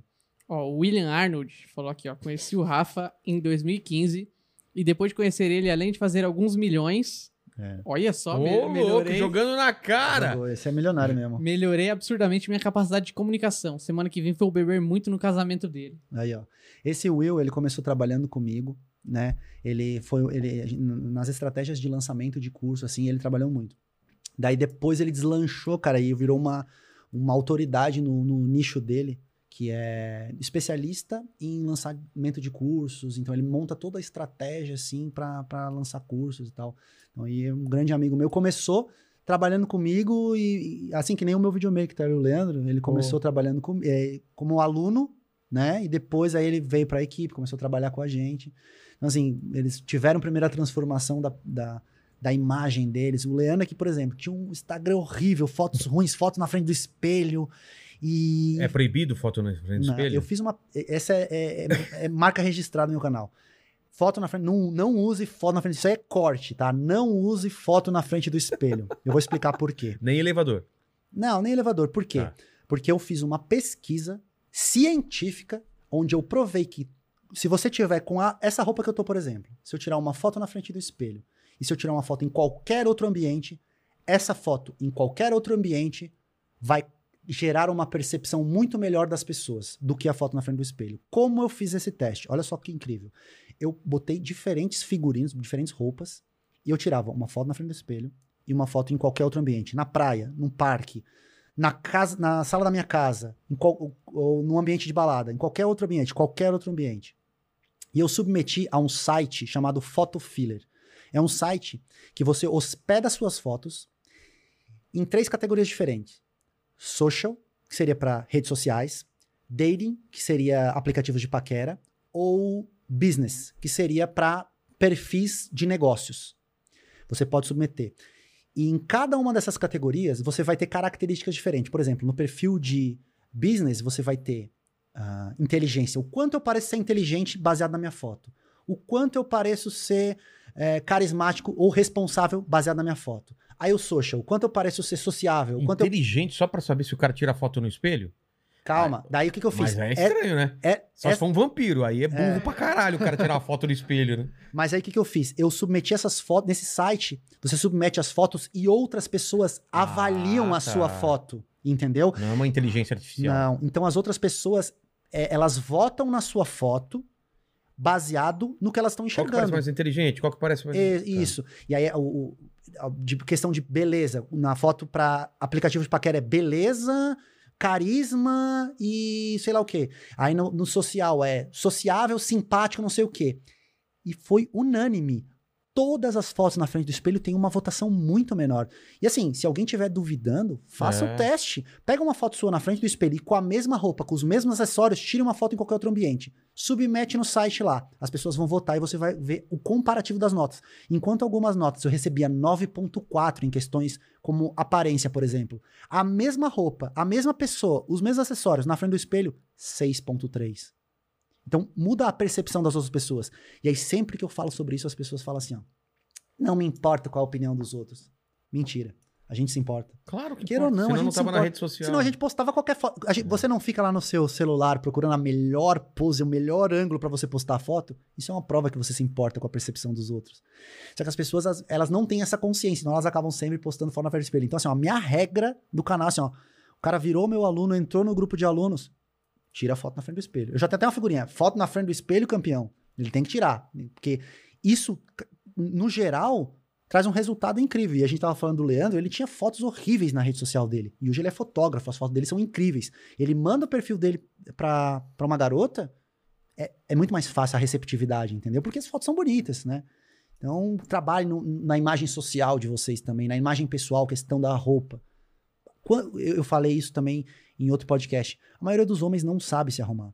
Ó, o William Arnold falou aqui, ó. Conheci o Rafa em 2015 e depois de conhecer ele, além de fazer alguns milhões, É. olha só, Ô, me- louco, melhorei, jogando na cara. Esse é milionário mesmo. melhorei absurdamente minha capacidade de comunicação. Semana que vem vou beber muito no casamento dele. Aí, ó. Esse Will, ele começou trabalhando comigo, né? Ele foi, ele, nas estratégias de lançamento de curso, assim, ele trabalhou muito. Daí depois ele deslanchou, cara, e virou uma, uma autoridade no, no nicho dele, que é especialista em lançamento de cursos. Então, ele monta toda a estratégia, assim, para lançar cursos e tal. Então, aí, um grande amigo meu começou trabalhando comigo e, e assim que nem o meu videomaker, tá? o Leandro, ele começou trabalhando com, é, como aluno, né? E depois aí ele veio para a equipe, começou a trabalhar com a gente. Então, assim, eles tiveram a primeira transformação da, da, da imagem deles. O Leandro aqui, por exemplo, tinha um Instagram horrível, fotos ruins, fotos na frente do espelho. E. É proibido foto na frente do espelho? Eu fiz uma. Essa é, é- é- é marca registrada no meu canal. Foto na frente. Não, não use foto na frente. Isso aí é corte, tá? Não use foto na frente do espelho. Eu vou explicar por quê. Nem elevador. Não, nem elevador. Por quê? Tá. Porque eu fiz uma pesquisa científica onde eu provei que se você tiver com a- essa roupa que eu tô, por exemplo, se eu tirar uma foto na frente do espelho e se eu tirar uma foto em qualquer outro ambiente, essa foto em qualquer outro ambiente vai gerar uma percepção muito melhor das pessoas do que a foto na frente do espelho. Como eu fiz esse teste? Olha só que incrível. Eu botei diferentes figurinos, diferentes roupas, e eu tirava uma foto na frente do espelho e uma foto em qualquer outro ambiente, na praia, num parque, na casa, na sala da minha casa, em qual, ou, ou no ambiente de balada, em qualquer outro ambiente, qualquer outro ambiente. E eu submeti a um site chamado Photofiller. É um site que você hospeda suas fotos em três categorias diferentes: social, que seria para redes sociais, dating, que seria aplicativos de paquera, ou business, que seria para perfis de negócios. Você pode submeter. E em cada uma dessas categorias, você vai ter características diferentes. Por exemplo, no perfil de business, você vai ter ah, inteligência. O quanto eu pareço ser inteligente baseado na minha foto. O quanto eu pareço ser eh, carismático ou responsável baseado na minha foto. Aí o social. Quanto eu pareço ser sociável. Quanto eu... Inteligente só pra saber se o cara tira foto no espelho? Calma. Daí o que, que eu fiz? Mas é estranho, né? é- Só é- se for um vampiro. Aí é burro É. pra caralho o cara tirar uma foto no espelho, né? (laughs) Mas aí o que, que eu fiz? Eu submeti essas fotos nesse site. Você submete as fotos e outras pessoas Ah, avaliam a tá. sua foto. Entendeu? Não é uma inteligência artificial. Não. Então as outras pessoas, é, elas votam na sua foto baseado no que elas estão Qual que parece enxergando. mais inteligente? Qual que parece mais... É, Tá. Isso. E aí, o, o- de questão de beleza. Na foto para aplicativo de paquera é beleza, carisma e sei lá o quê. Aí no, no social é sociável, simpático, não sei o quê. E foi unânime. Todas as fotos na frente do espelho têm uma votação muito menor. E assim, se alguém estiver duvidando, faça É. o teste. Pega uma foto sua na frente do espelho e com a mesma roupa, com os mesmos acessórios, tire uma foto em qualquer outro ambiente. Submete no site lá. As pessoas vão votar e você vai ver o comparativo das notas. Enquanto algumas notas eu recebia 9.4 em questões como aparência, por exemplo. A mesma roupa, a mesma pessoa, os mesmos acessórios na frente do espelho, 6.3. Então muda a percepção das outras pessoas. E aí sempre que eu falo sobre isso, as pessoas falam assim, ó, não me importa qual a opinião dos outros. Mentira. A gente se importa. Claro que Queira ou importa, não, a senão gente não se tava na importa. rede social. Senão a gente postava qualquer foto. A gente- Você não fica lá no seu celular procurando a melhor pose, o melhor ângulo pra você postar a foto. Isso é uma prova que você se importa com a percepção dos outros. Só que as pessoas, as- elas não têm essa consciência, então elas acabam sempre postando foto na frente do espelho. Então, assim, ó, a minha regra do canal, assim, ó, o cara virou meu aluno, entrou no grupo de alunos, tira a foto na frente do espelho. Eu já tenho até uma figurinha, foto na frente do espelho, campeão. Ele tem que tirar, porque isso, no geral, traz um resultado incrível. E a gente tava falando do Leandro, ele tinha fotos horríveis na rede social dele. E hoje ele é fotógrafo, as fotos dele são incríveis. Ele manda o perfil dele pra uma garota, é, é muito mais fácil a receptividade, entendeu? Porque as fotos são bonitas, né? Então, trabalhe no- na imagem social de vocês também, na imagem pessoal, questão da roupa. Eu, falei isso também em outro podcast. A maioria dos homens não sabe se arrumar.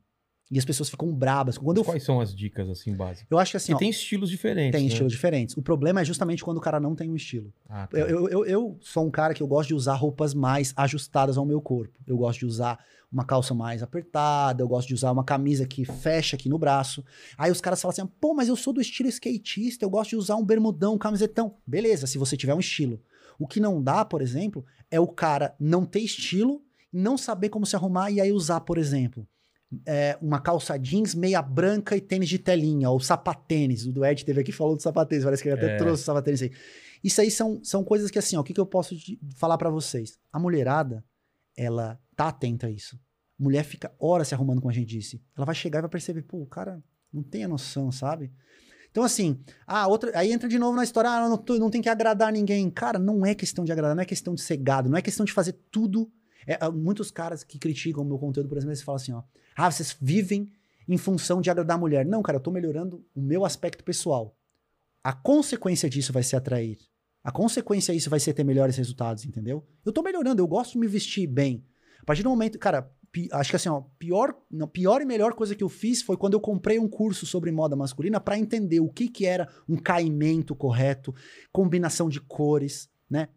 E as pessoas ficam brabas. Quando eu, Quais são as dicas, assim, básicas? eu acho que assim, ó, tem estilos diferentes, tem né? estilos diferentes. O problema é justamente quando o cara não tem um estilo. Ah, tá. Eu, eu, eu, eu sou um cara que eu gosto de usar roupas mais ajustadas ao meu corpo. Eu gosto de usar uma calça mais apertada, eu gosto de usar uma camisa que fecha aqui no braço. Aí os caras falam assim: pô, mas eu sou do estilo skatista, eu gosto de usar um bermudão, um camisetão. Beleza, se você tiver um estilo. O que não dá, por exemplo, é o cara não ter estilo, não saber como se arrumar e aí usar, por exemplo, é, uma calça jeans meia branca e tênis de telinha, ou sapatênis. O do Ed teve aqui falou do sapatênis, parece que ele até É. trouxe o sapatênis aí. Isso aí são, são coisas que, assim, ó, o que, que eu posso falar pra vocês? A mulherada, ela tá atenta a isso. Mulher fica horas se arrumando, como a gente disse. Ela vai chegar e vai perceber, pô, o cara não tem a noção, sabe? Então, assim, ah, outra, aí entra de novo na história, ah, não, tô- não tem que agradar ninguém. Cara, não é questão de agradar, não é questão de ser gado, não é questão de fazer tudo. É, ah, muitos caras que criticam o meu conteúdo, por exemplo, eles falam assim, ó. Ah, vocês vivem em função de agradar a mulher. Não, cara, eu tô melhorando o meu aspecto pessoal. A consequência disso vai ser atrair. A consequência disso vai ser ter melhores resultados, entendeu? Eu tô melhorando, eu gosto de me vestir bem. A partir do momento, cara, acho que assim, ó, pior, não, pior e melhor coisa que eu fiz foi quando eu comprei um curso sobre moda masculina pra entender o que que era um caimento correto, combinação de cores, né?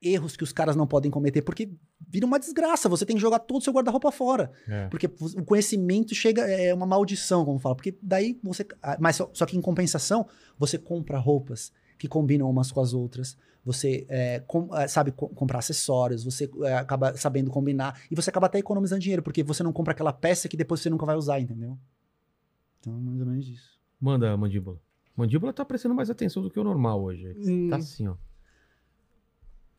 Erros que os caras não podem cometer, porque vira uma desgraça, você tem que jogar todo o seu guarda-roupa fora. É. Porque o conhecimento chega, é uma maldição, como fala. Porque daí você. ah, Mas só, só que em compensação, você compra roupas que combinam umas com as outras. Você é, com- é, sabe co- comprar acessórios, você é, acaba sabendo combinar. E você acaba até economizando dinheiro, porque você não compra aquela peça que depois você nunca vai usar, entendeu? Então, mais ou menos isso. Manda, mandíbula. Mandíbula tá prestando mais atenção do que o normal hoje. Hum, Tá assim, ó.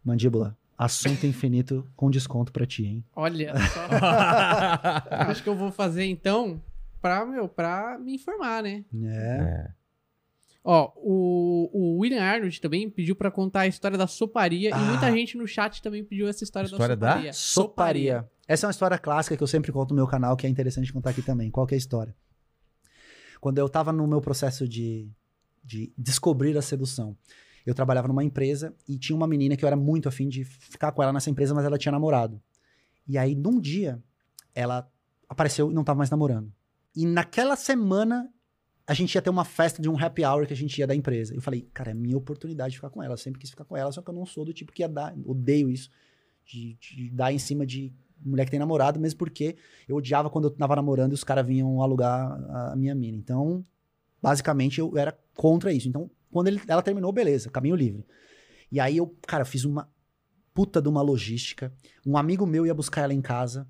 Mandíbula, assunto infinito com desconto pra ti, hein? Olha (laughs) só. Acho que eu vou fazer então pra, meu, pra me informar, né? É. É. Ó, o, o William Arnold também pediu pra contar a história da soparia e Ah. muita gente no chat também pediu essa história, História da da? soparia. Soparia. Essa é uma história clássica que eu sempre conto no meu canal, que é interessante contar aqui também. Qual que é a história? Quando eu tava no meu processo de, de descobrir a sedução, eu trabalhava numa empresa e tinha uma menina que eu era muito afim de ficar com ela nessa empresa, mas ela tinha namorado. E aí, num dia, ela apareceu e não tava mais namorando. E naquela semana, a gente ia ter uma festa de um happy hour que a gente ia da empresa. Eu falei, cara, é minha oportunidade de ficar com ela. Eu sempre quis ficar com ela, só que eu não sou do tipo que ia dar. Odeio isso. De, de dar em cima de mulher que tem namorado, mesmo porque eu odiava quando eu tava namorando e os caras vinham alugar a, minha mina. Então, basicamente, eu era contra isso. Então, quando ele- ela terminou, beleza, caminho livre. E aí eu, cara, fiz uma puta de uma logística. Um amigo meu ia buscar ela em casa.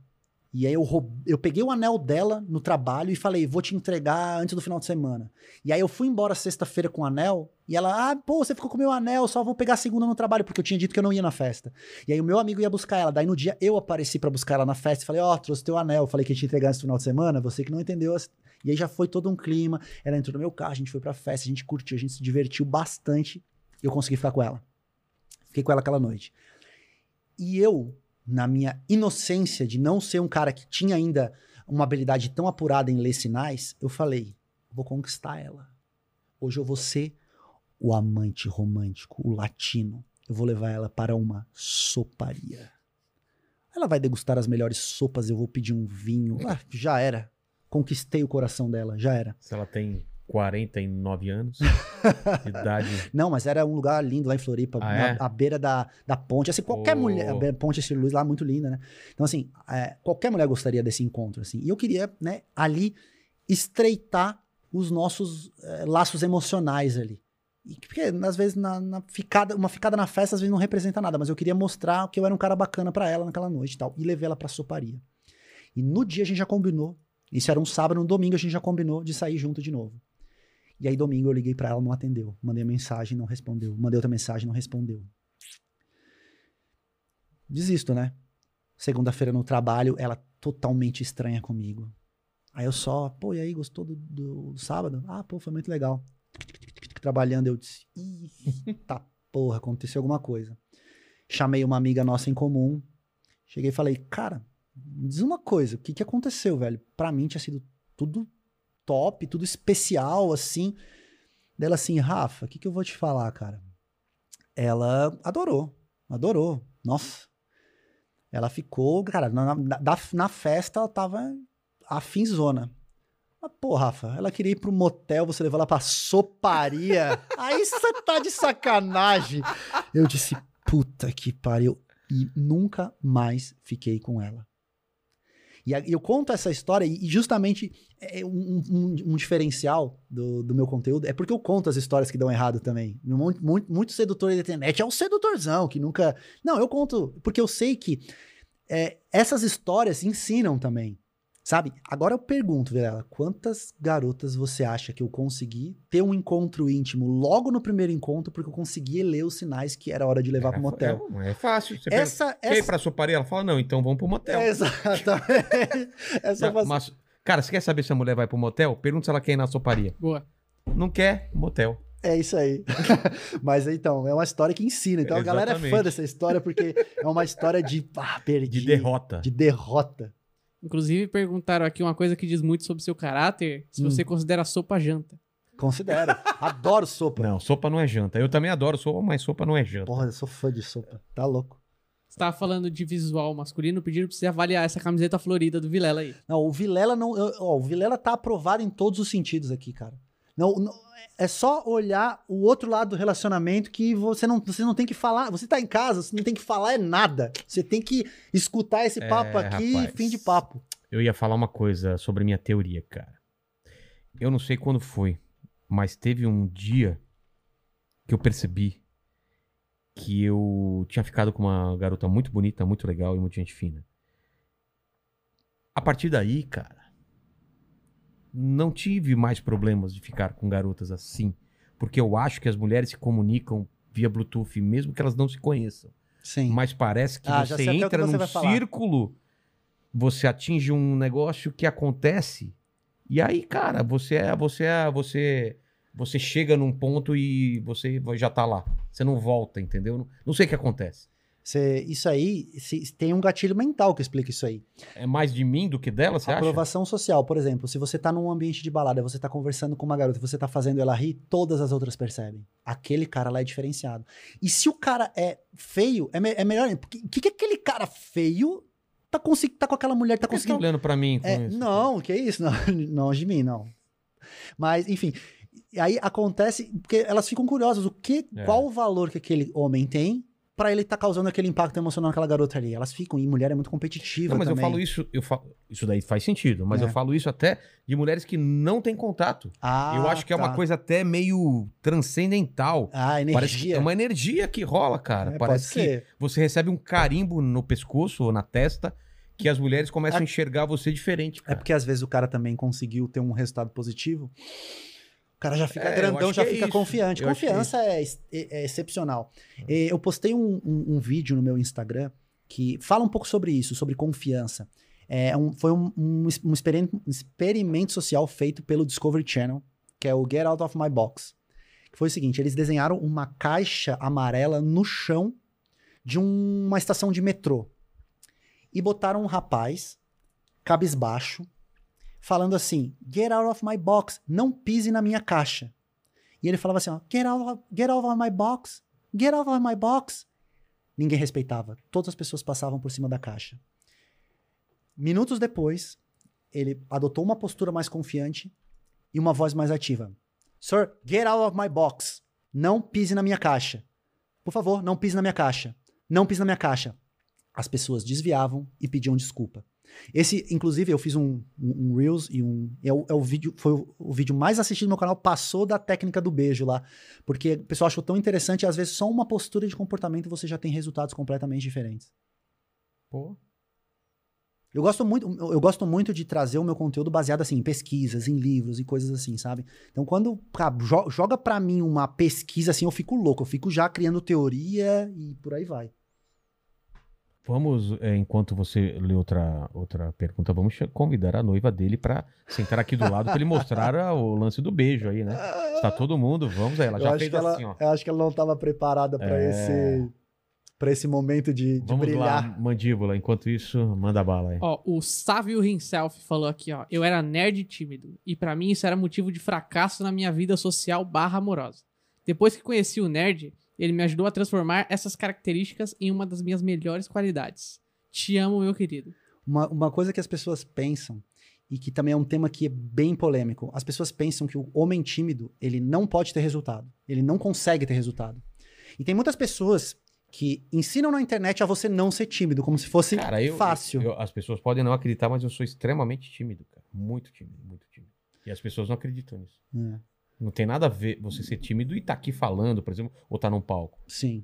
E aí eu, eu peguei o anel dela no trabalho e falei, vou te entregar antes do final de semana. E aí eu fui embora sexta-feira com o anel. E ela, ah, pô, você ficou com o meu anel, só vou pegar segunda no trabalho, porque eu tinha dito que eu não ia na festa. E aí o meu amigo ia buscar ela. Daí no dia eu apareci pra buscar ela na festa e falei, ó, trouxe teu anel. Falei que ia te entregar esse final de semana, você que não entendeu. E aí já foi todo um clima. Ela entrou no meu carro, a gente foi pra festa, a gente curtiu, a gente se divertiu bastante. E eu consegui ficar com ela. Fiquei com ela aquela noite. E eu, na minha inocência de não ser um cara que tinha ainda uma habilidade tão apurada em ler sinais, eu falei, vou conquistar ela. Hoje eu vou ser o amante romântico, o latino. Eu vou levar ela para uma soparia. Ela vai degustar as melhores sopas, eu vou pedir um vinho. Ah, já era. Conquistei o coração dela, já era. Se ela tem 49 anos de (laughs) idade. Não, mas era um lugar lindo lá em Floripa, Ah, na- é? à beira da, da ponte. Assim, qualquer Oh. mulher. Ponte Estilo Luz lá, muito linda, né? Então, assim, é, qualquer mulher gostaria desse encontro, assim. E eu queria, né, ali, estreitar os nossos é, laços emocionais ali. E, porque, às vezes, na, na ficada, uma ficada na festa, às vezes, não representa nada, mas eu queria mostrar que eu era um cara bacana pra ela naquela noite e tal. E levei ela pra soparia. E no dia a gente já combinou. Isso era um sábado, no domingo a gente já combinou de sair junto de novo. E aí, domingo, eu liguei pra ela, não atendeu. Mandei mensagem, não respondeu. Mandei outra mensagem, não respondeu. Desisto, né? Segunda-feira no trabalho, ela totalmente estranha comigo. Aí eu só, pô, e aí, gostou do, do- do sábado? Ah, pô, foi muito legal. Trabalhando, eu disse, eita porra, aconteceu alguma coisa. Chamei uma amiga nossa em comum. Cheguei e falei, cara, diz uma coisa, o que, que aconteceu, velho? Pra mim tinha sido tudo top, tudo especial, assim. Dela assim, Rafa, o que, que eu vou te falar, cara? Ela adorou, adorou. Nossa. Ela ficou, cara, na, na, na festa ela tava afinzona. Mas, pô, Rafa, ela queria ir pro motel, você levou ela pra soparia. (laughs) Aí você tá de sacanagem. Eu disse, puta que pariu. E nunca mais fiquei com ela. E eu conto essa história e justamente é um, um- um diferencial do, do meu conteúdo é porque eu conto as histórias que dão errado também. Muito, muito, muito sedutor da internet é um sedutorzão que nunca. Não, eu conto porque eu sei que é, essas histórias ensinam também. Sabe? Agora eu pergunto, Vilela, quantas garotas você acha que eu consegui ter um encontro íntimo logo no primeiro encontro porque eu consegui ler os sinais que era hora de levar pro motel? É, é fácil. Você pergunta, Essa, Quer ir essa... pra soparia? Ela fala, não, então vamos pro motel. É, exatamente. (laughs) essa Não, faz- mas, cara, você quer saber se a mulher vai pro motel? Pergunta se ela quer ir na soparia. Boa. Não quer? Motel. É isso aí. (laughs) Mas então, é uma história que ensina. Então a galera é fã dessa história porque é uma história de ah, perdi, De derrota. De derrota. Inclusive, perguntaram aqui uma coisa que diz muito sobre seu caráter: se Hum. você considera sopa janta. Considero. (laughs) Adoro sopa. Não, sopa não é janta. Eu também adoro sopa, mas sopa não é janta. Porra, eu sou fã de sopa. Tá louco. Você tava falando de visual masculino, pediram pra você avaliar essa camiseta florida do Vilela aí. Não, o Vilela não. eu- ó, o Vilela tá aprovado em todos os sentidos aqui, cara. Não, não- é só olhar o outro lado do relacionamento que você não, você não tem que falar. Você tá em casa, você não tem que falar é nada. Você tem que escutar esse É, papo aqui rapaz. fim de papo. Eu ia falar uma coisa sobre minha teoria, cara. Eu não sei quando foi, mas teve um dia que eu percebi que eu tinha ficado com uma garota muito bonita, muito legal e muito gente fina. A partir daí, cara, não tive mais problemas de ficar com garotas assim, porque eu acho que as mulheres se comunicam via Bluetooth, mesmo que elas não se conheçam. Sim. Mas parece que Ah, você o que entra você num círculo, você atinge um negócio que acontece, e aí, cara, você é, você é, você, você chega num ponto e você já tá lá. Você não volta, entendeu? Não, não sei o que acontece. Você- isso aí, se- tem um gatilho mental que explica isso aí. É mais de mim do que dela, você acha? Aprovação social, por exemplo, se você tá num ambiente de balada, você tá conversando com uma garota, você tá fazendo ela rir, todas as outras percebem. Aquele cara lá é diferenciado. E se o cara é feio, é, me- é melhor. O que, que que aquele cara feio tá, consegui- tá com aquela mulher, tá tá conseguindo. olhando pra mim com É, isso? não, que isso? Não, (laughs) não de mim, não. Mas, enfim. Aí acontece, porque elas ficam curiosas, o que, É. qual o valor que aquele homem tem pra ele tá causando aquele impacto emocional naquela garota ali. Elas ficam, e mulher é muito competitiva Não, mas também. eu falo isso, eu falo, isso daí faz sentido, mas É. eu falo isso até de mulheres que não têm contato. Ah, eu acho que é uma tá. coisa até meio transcendental. Ah, energia. É uma energia que rola, cara. É, Parece que você recebe um carimbo no pescoço ou na testa que as mulheres começam É- a enxergar você diferente, É cara. porque às vezes o cara também conseguiu ter um resultado positivo. O cara já fica É, grandão, já é fica isso. confiante. Eu que é Confiança é, é- é excepcional. Eh, Eu postei um, um- um vídeo no meu Instagram que fala um pouco sobre isso, sobre confiança. É um- foi um, um um experim- um experimento social feito pelo Discovery Channel, que é o Get Out of My Box. Que foi o seguinte: eles desenharam uma caixa amarela no chão de um- uma estação de metrô. E botaram um rapaz, cabisbaixo, falando assim: Get out of my box, não pise na minha caixa. E ele falava assim: ó, get, out of, get out of my box, get out of my box. Ninguém respeitava. Todas as pessoas passavam por cima da caixa. Minutos depois, ele adotou uma postura mais confiante e uma voz mais ativa. Sir, get out of my box. Não pise na minha caixa. Por favor, não pise na minha caixa. Não pise na minha caixa. As pessoas desviavam e pediam desculpa. Esse, inclusive, eu fiz um, um, um Reels e um. É o, é o vídeo, foi o, o vídeo mais assistido no meu canal, passou da técnica do beijo lá. Porque o pessoal achou tão interessante, às vezes só uma postura de comportamento você já tem resultados completamente diferentes. Pô. Eu gosto muito, eu gosto muito de trazer o meu conteúdo baseado assim, em pesquisas, em livros e coisas assim, sabe? Então, quando jo- joga pra mim uma pesquisa assim, eu fico louco, eu fico já criando teoria e por aí vai. Vamos, é, enquanto você lê outra, outra pergunta, vamos convidar a noiva dele pra sentar aqui do lado pra ele mostrar a- o lance do beijo aí, né? Está todo mundo, vamos aí. Ela eu, já acho fez que ela, assim, ó. eu acho que ela não estava preparada pra É. esse para esse momento de, de Vamos brilhar. lá, mandíbula. Enquanto isso, manda bala aí. Ó, o Sávio himself falou aqui, ó. Eu era nerd e tímido. E pra mim isso era motivo de fracasso na minha vida social barra amorosa. Depois que conheci o nerd, ele me ajudou a transformar essas características em uma das minhas melhores qualidades. Te amo, meu querido. Uma, uma coisa que as pessoas pensam, e que também é um tema que é bem polêmico, as pessoas pensam que o homem tímido, ele não pode ter resultado. Ele não consegue ter resultado. E tem muitas pessoas que ensinam na internet a você não ser tímido, como se fosse Cara, eu, fácil. eu- as pessoas podem não acreditar, mas eu sou extremamente tímido, cara. Muito tímido, muito tímido. E as pessoas não acreditam nisso. É, Não tem nada a ver você ser tímido e tá aqui falando, por exemplo, ou tá num palco. sim.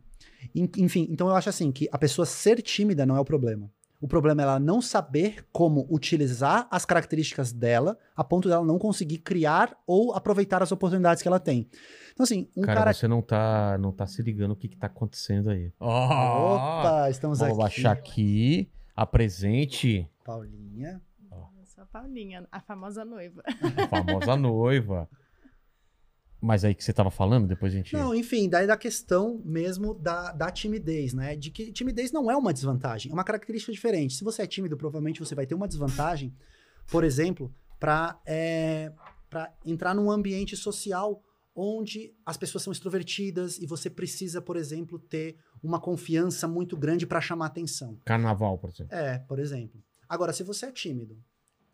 En- Enfim, então eu acho assim que a pessoa ser tímida não é o problema. O problema é ela não saber como utilizar as características dela a ponto dela não conseguir criar ou aproveitar as oportunidades que ela tem. Então, assim, um cara, cara. você não tá, não tá se ligando o que que tá acontecendo aí. Opa, estamos Vamos aqui. baixar aqui. Apresente Paulinha. Eu sou a Paulinha, a famosa noiva. a famosa (laughs) noiva. Mas aí que você tava falando, depois a gente. Não, enfim, daí da questão mesmo da, da timidez, né? De que timidez não é uma desvantagem, é uma característica diferente. Se você é tímido, provavelmente você vai ter uma desvantagem, por exemplo, para é, pra entrar num ambiente social onde as pessoas são extrovertidas e você precisa, por exemplo, ter uma confiança muito grande para chamar atenção. Carnaval, por exemplo. É, por exemplo. Agora, se você é tímido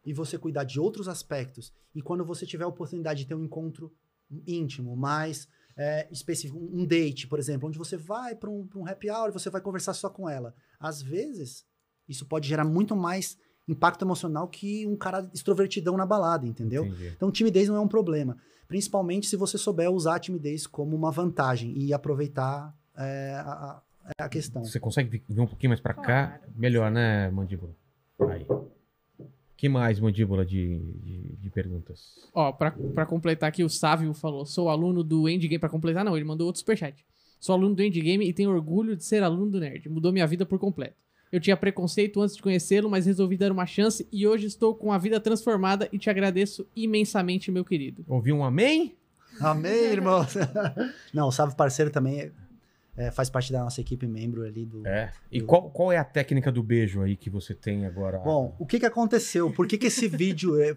e você cuidar de outros aspectos, e quando você tiver a oportunidade de ter um encontro íntimo, mais é, específico, um date, por exemplo, onde você vai para um, pra um happy hour e você vai conversar só com ela. Às vezes, isso pode gerar muito mais impacto emocional que um cara extrovertidão na balada, entendeu? Entendi. Então, timidez não é um problema. Principalmente se você souber usar a timidez como uma vantagem e aproveitar é, a, a- questão. Você consegue vir um pouquinho mais pra cá? Melhor, né, mandíbula? Aí. Que mais, mandíbula, de, de, de perguntas? Ó, pra, pra completar aqui, o Sávio falou: sou aluno do Endgame. Pra completar, não, ele mandou outro superchat. Sou aluno do Endgame e tenho orgulho de ser aluno do Nerd. Mudou minha vida por completo. Eu tinha preconceito antes de conhecê-lo, mas resolvi dar uma chance e hoje estou com a vida transformada e te agradeço imensamente, meu querido. Ouviu um amém? Amém, irmão! (laughs) não, o Sávio Parceiro também é- faz parte da nossa equipe membro ali do. É. E qual, qual é a técnica do beijo aí que você tem agora? Bom, o que, que aconteceu? Por que, que esse vídeo. É...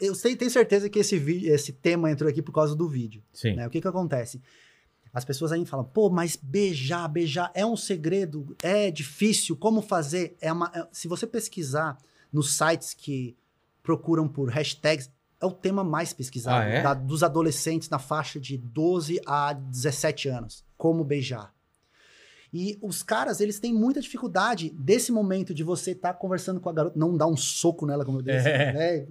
Eu sei, tenho certeza que esse, vídeo, esse tema entrou aqui por causa do vídeo. Sim. né? O que, que acontece? As pessoas aí falam, pô, mas beijar, beijar é um segredo, é difícil, como fazer? É uma, é- se você pesquisar nos sites que procuram por hashtags, é o tema mais pesquisado Ah, é? da- dos adolescentes na faixa de 12 a 17 anos. Como beijar. E os caras, eles têm muita dificuldade desse momento de você estar conversando com a garota, não dar um soco nela, como eu disse. É. Né?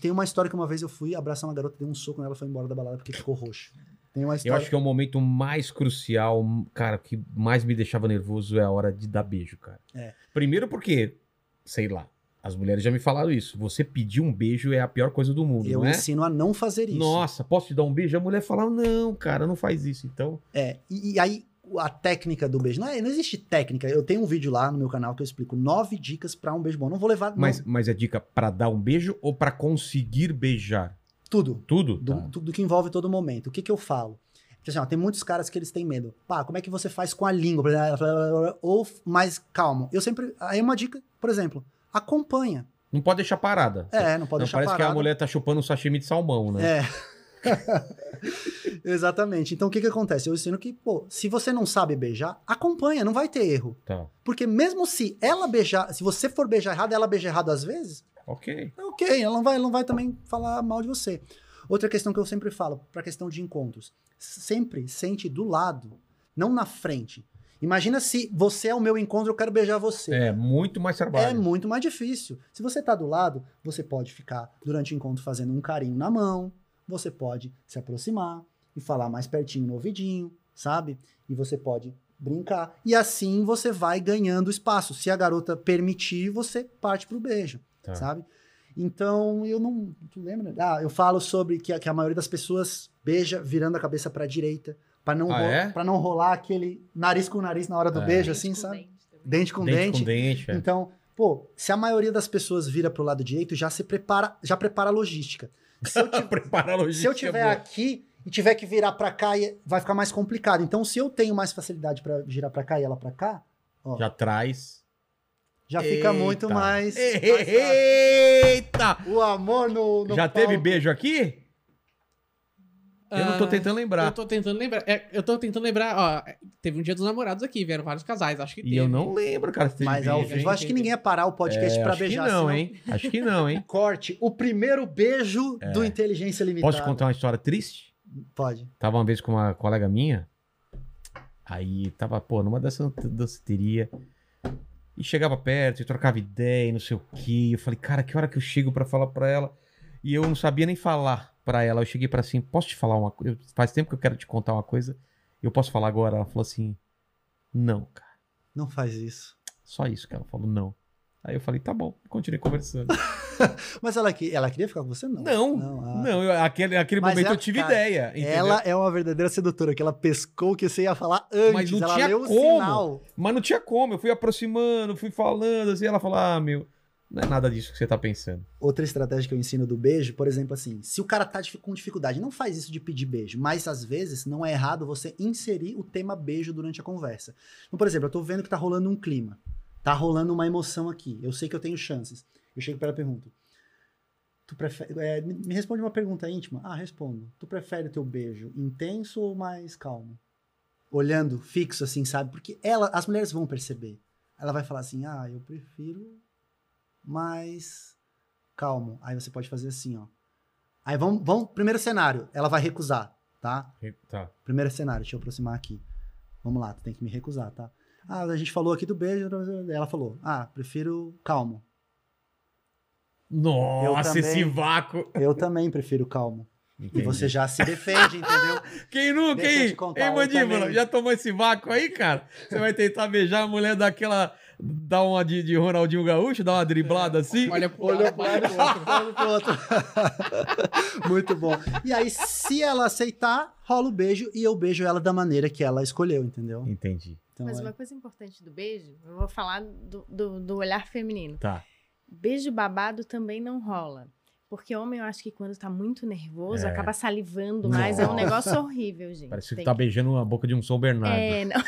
Tem uma história que uma vez eu fui abraçar uma garota, dei um soco nela, foi embora da balada porque ficou roxo. Tem uma Eu história. acho que é o momento mais crucial, cara, que mais me deixava nervoso é a hora de dar beijo, cara. É. Primeiro porque, sei lá, as mulheres já me falaram isso. Você pedir um beijo é a pior coisa do mundo, eu não é? ensino a não fazer isso. Nossa, posso te dar um beijo? A mulher fala, não, cara, não faz isso. Então, É, e, e aí a técnica do beijo, não, é, não existe técnica. Eu tenho um vídeo lá no meu canal que eu explico nove dicas pra um beijo bom. Não vou levar não, mas, mas é dica pra dar um beijo ou pra conseguir beijar? tudo. Tudo? do, Tá. tudo que envolve todo momento. O que que eu falo? Porque, assim, ó, tem muitos caras que eles têm medo. Pá, como é que você faz com a língua? Ou mais calmo. Eu sempre. Aí uma dica, por exemplo, acompanha. Não pode deixar parada. É, não pode não deixar parece que parado. a mulher tá chupando um sashimi de salmão, né? É. (laughs) Exatamente. Então o que que acontece? Eu ensino que, pô, se você não sabe beijar, acompanha, não vai ter erro. Tá. Porque mesmo se ela beijar, se você for beijar errado, ela beijar errado às vezes, Ok. é ok, ela não vai, ela não vai também falar mal de você. Outra questão que eu sempre falo, para questão de encontros, sempre sente do lado, não na frente. Imagina se você é o meu encontro, eu quero beijar você. É muito mais trabalho. É muito mais difícil. Se você tá do lado, você pode ficar durante o encontro fazendo um carinho na mão, você pode se aproximar e falar mais pertinho no ouvidinho, sabe? E você pode brincar. E assim você vai ganhando espaço. Se a garota permitir, você parte pro beijo, Tá. sabe? Então, eu não. Tu lembra? Ah, eu falo sobre que a, que a maioria das pessoas beija virando a cabeça pra direita, pra não, Ah, é? pra não rolar aquele nariz com nariz na hora do É. beijo, Dente assim, com sabe? dente. Dente com dente, dente. com dente. é. Então, pô, se a maioria das pessoas vira pro lado direito, já se prepara, já prepara a logística. Se eu, (laughs) ti- Preparar a se eu logística tiver boa. aqui e tiver que virar pra cá, vai ficar mais complicado. Então, se eu tenho mais facilidade pra girar pra cá e ela pra cá, ó, já, Já traz. fica muito Eita. mais. Eita! o amor no, no Já teve palco. beijo aqui? Eu não tô Ah, tentando lembrar. Eu tô tentando lembrar. É, eu tô tentando lembrar, ó. Teve um dia dos namorados aqui, vieram vários casais, acho que E teve. eu não lembro, cara, se teve Mas ao vivo, acho que ninguém ia parar o podcast É, pra acho beijar. que não, senão- hein? Acho que não, hein? (laughs) Corte, o primeiro beijo do Inteligência Limitada. Posso te contar uma história triste? Pode. Tava uma vez com uma colega minha, aí tava, pô, numa dessa danceteria, e chegava perto, e trocava ideia, e não sei o quê. Eu falei, cara, que hora que eu chego pra falar pra ela? E eu não sabia nem falar pra ela. Eu cheguei pra assim, posso te falar uma coisa? Faz tempo que eu quero te contar uma coisa. Eu posso falar agora? Ela falou assim, não, cara. Não faz isso. Só isso que ela falou, não. Aí eu falei, tá bom, continuei conversando. (laughs) Mas ela, que- ela queria ficar com você? Não. Não, ah. não, eu- aquele, aquele Mas momento ela- eu tive cara, ideia. entendeu? Ela é uma verdadeira sedutora, que ela pescou que você ia falar antes. Mas não ela tinha como. Mas não tinha como, eu fui aproximando, fui falando, assim, ela falou, ah, meu. Não é nada disso que você tá pensando. Outra estratégia que eu ensino do beijo, por exemplo, assim, se o cara tá com dificuldade, não faz isso de pedir beijo, mas às vezes não é errado você inserir o tema beijo durante a conversa. Então, por exemplo, eu tô vendo que tá rolando um clima, tá rolando uma emoção aqui, eu sei que eu tenho chances. Eu chego pra ela e pergunto: Tu prefere. é, me me responde uma pergunta íntima. Ah, respondo. Tu prefere o teu beijo intenso ou mais calmo? Olhando fixo, assim, sabe? Porque ela, as mulheres vão perceber. Ela vai falar assim: ah, eu prefiro mais calmo. Aí você pode fazer assim, ó. Aí vamos, vamos. Primeiro cenário, ela vai recusar, tá? Tá. Primeiro cenário, deixa eu aproximar aqui. Vamos lá, tu tem que me recusar, tá? Ah, a gente falou aqui do beijo. Ela falou: ah, prefiro calmo. Nossa, também. esse vácuo. Eu também prefiro calmo. E Entendi. você já se defende, entendeu? (laughs) Quem nunca, hein? eu mandíbula? Já tomou esse vácuo aí, cara? Você vai tentar beijar a mulher daquela. Dá uma de, de Ronaldinho Gaúcho, dá uma driblada assim? Olha pro lado, pro lado, pro outro. (laughs) Muito bom. E aí, se ela aceitar, rola o beijo e eu beijo ela da maneira que ela escolheu, entendeu? Entendi. Então, Mas é- uma coisa importante do beijo, eu vou falar do, do, do olhar feminino. Tá. Beijo babado também não rola. Porque homem, eu acho que quando tá muito nervoso, É. acaba salivando mais. É um Nossa. negócio horrível, gente. Parece que Tem tá beijando a boca de um São Bernardo. É, não.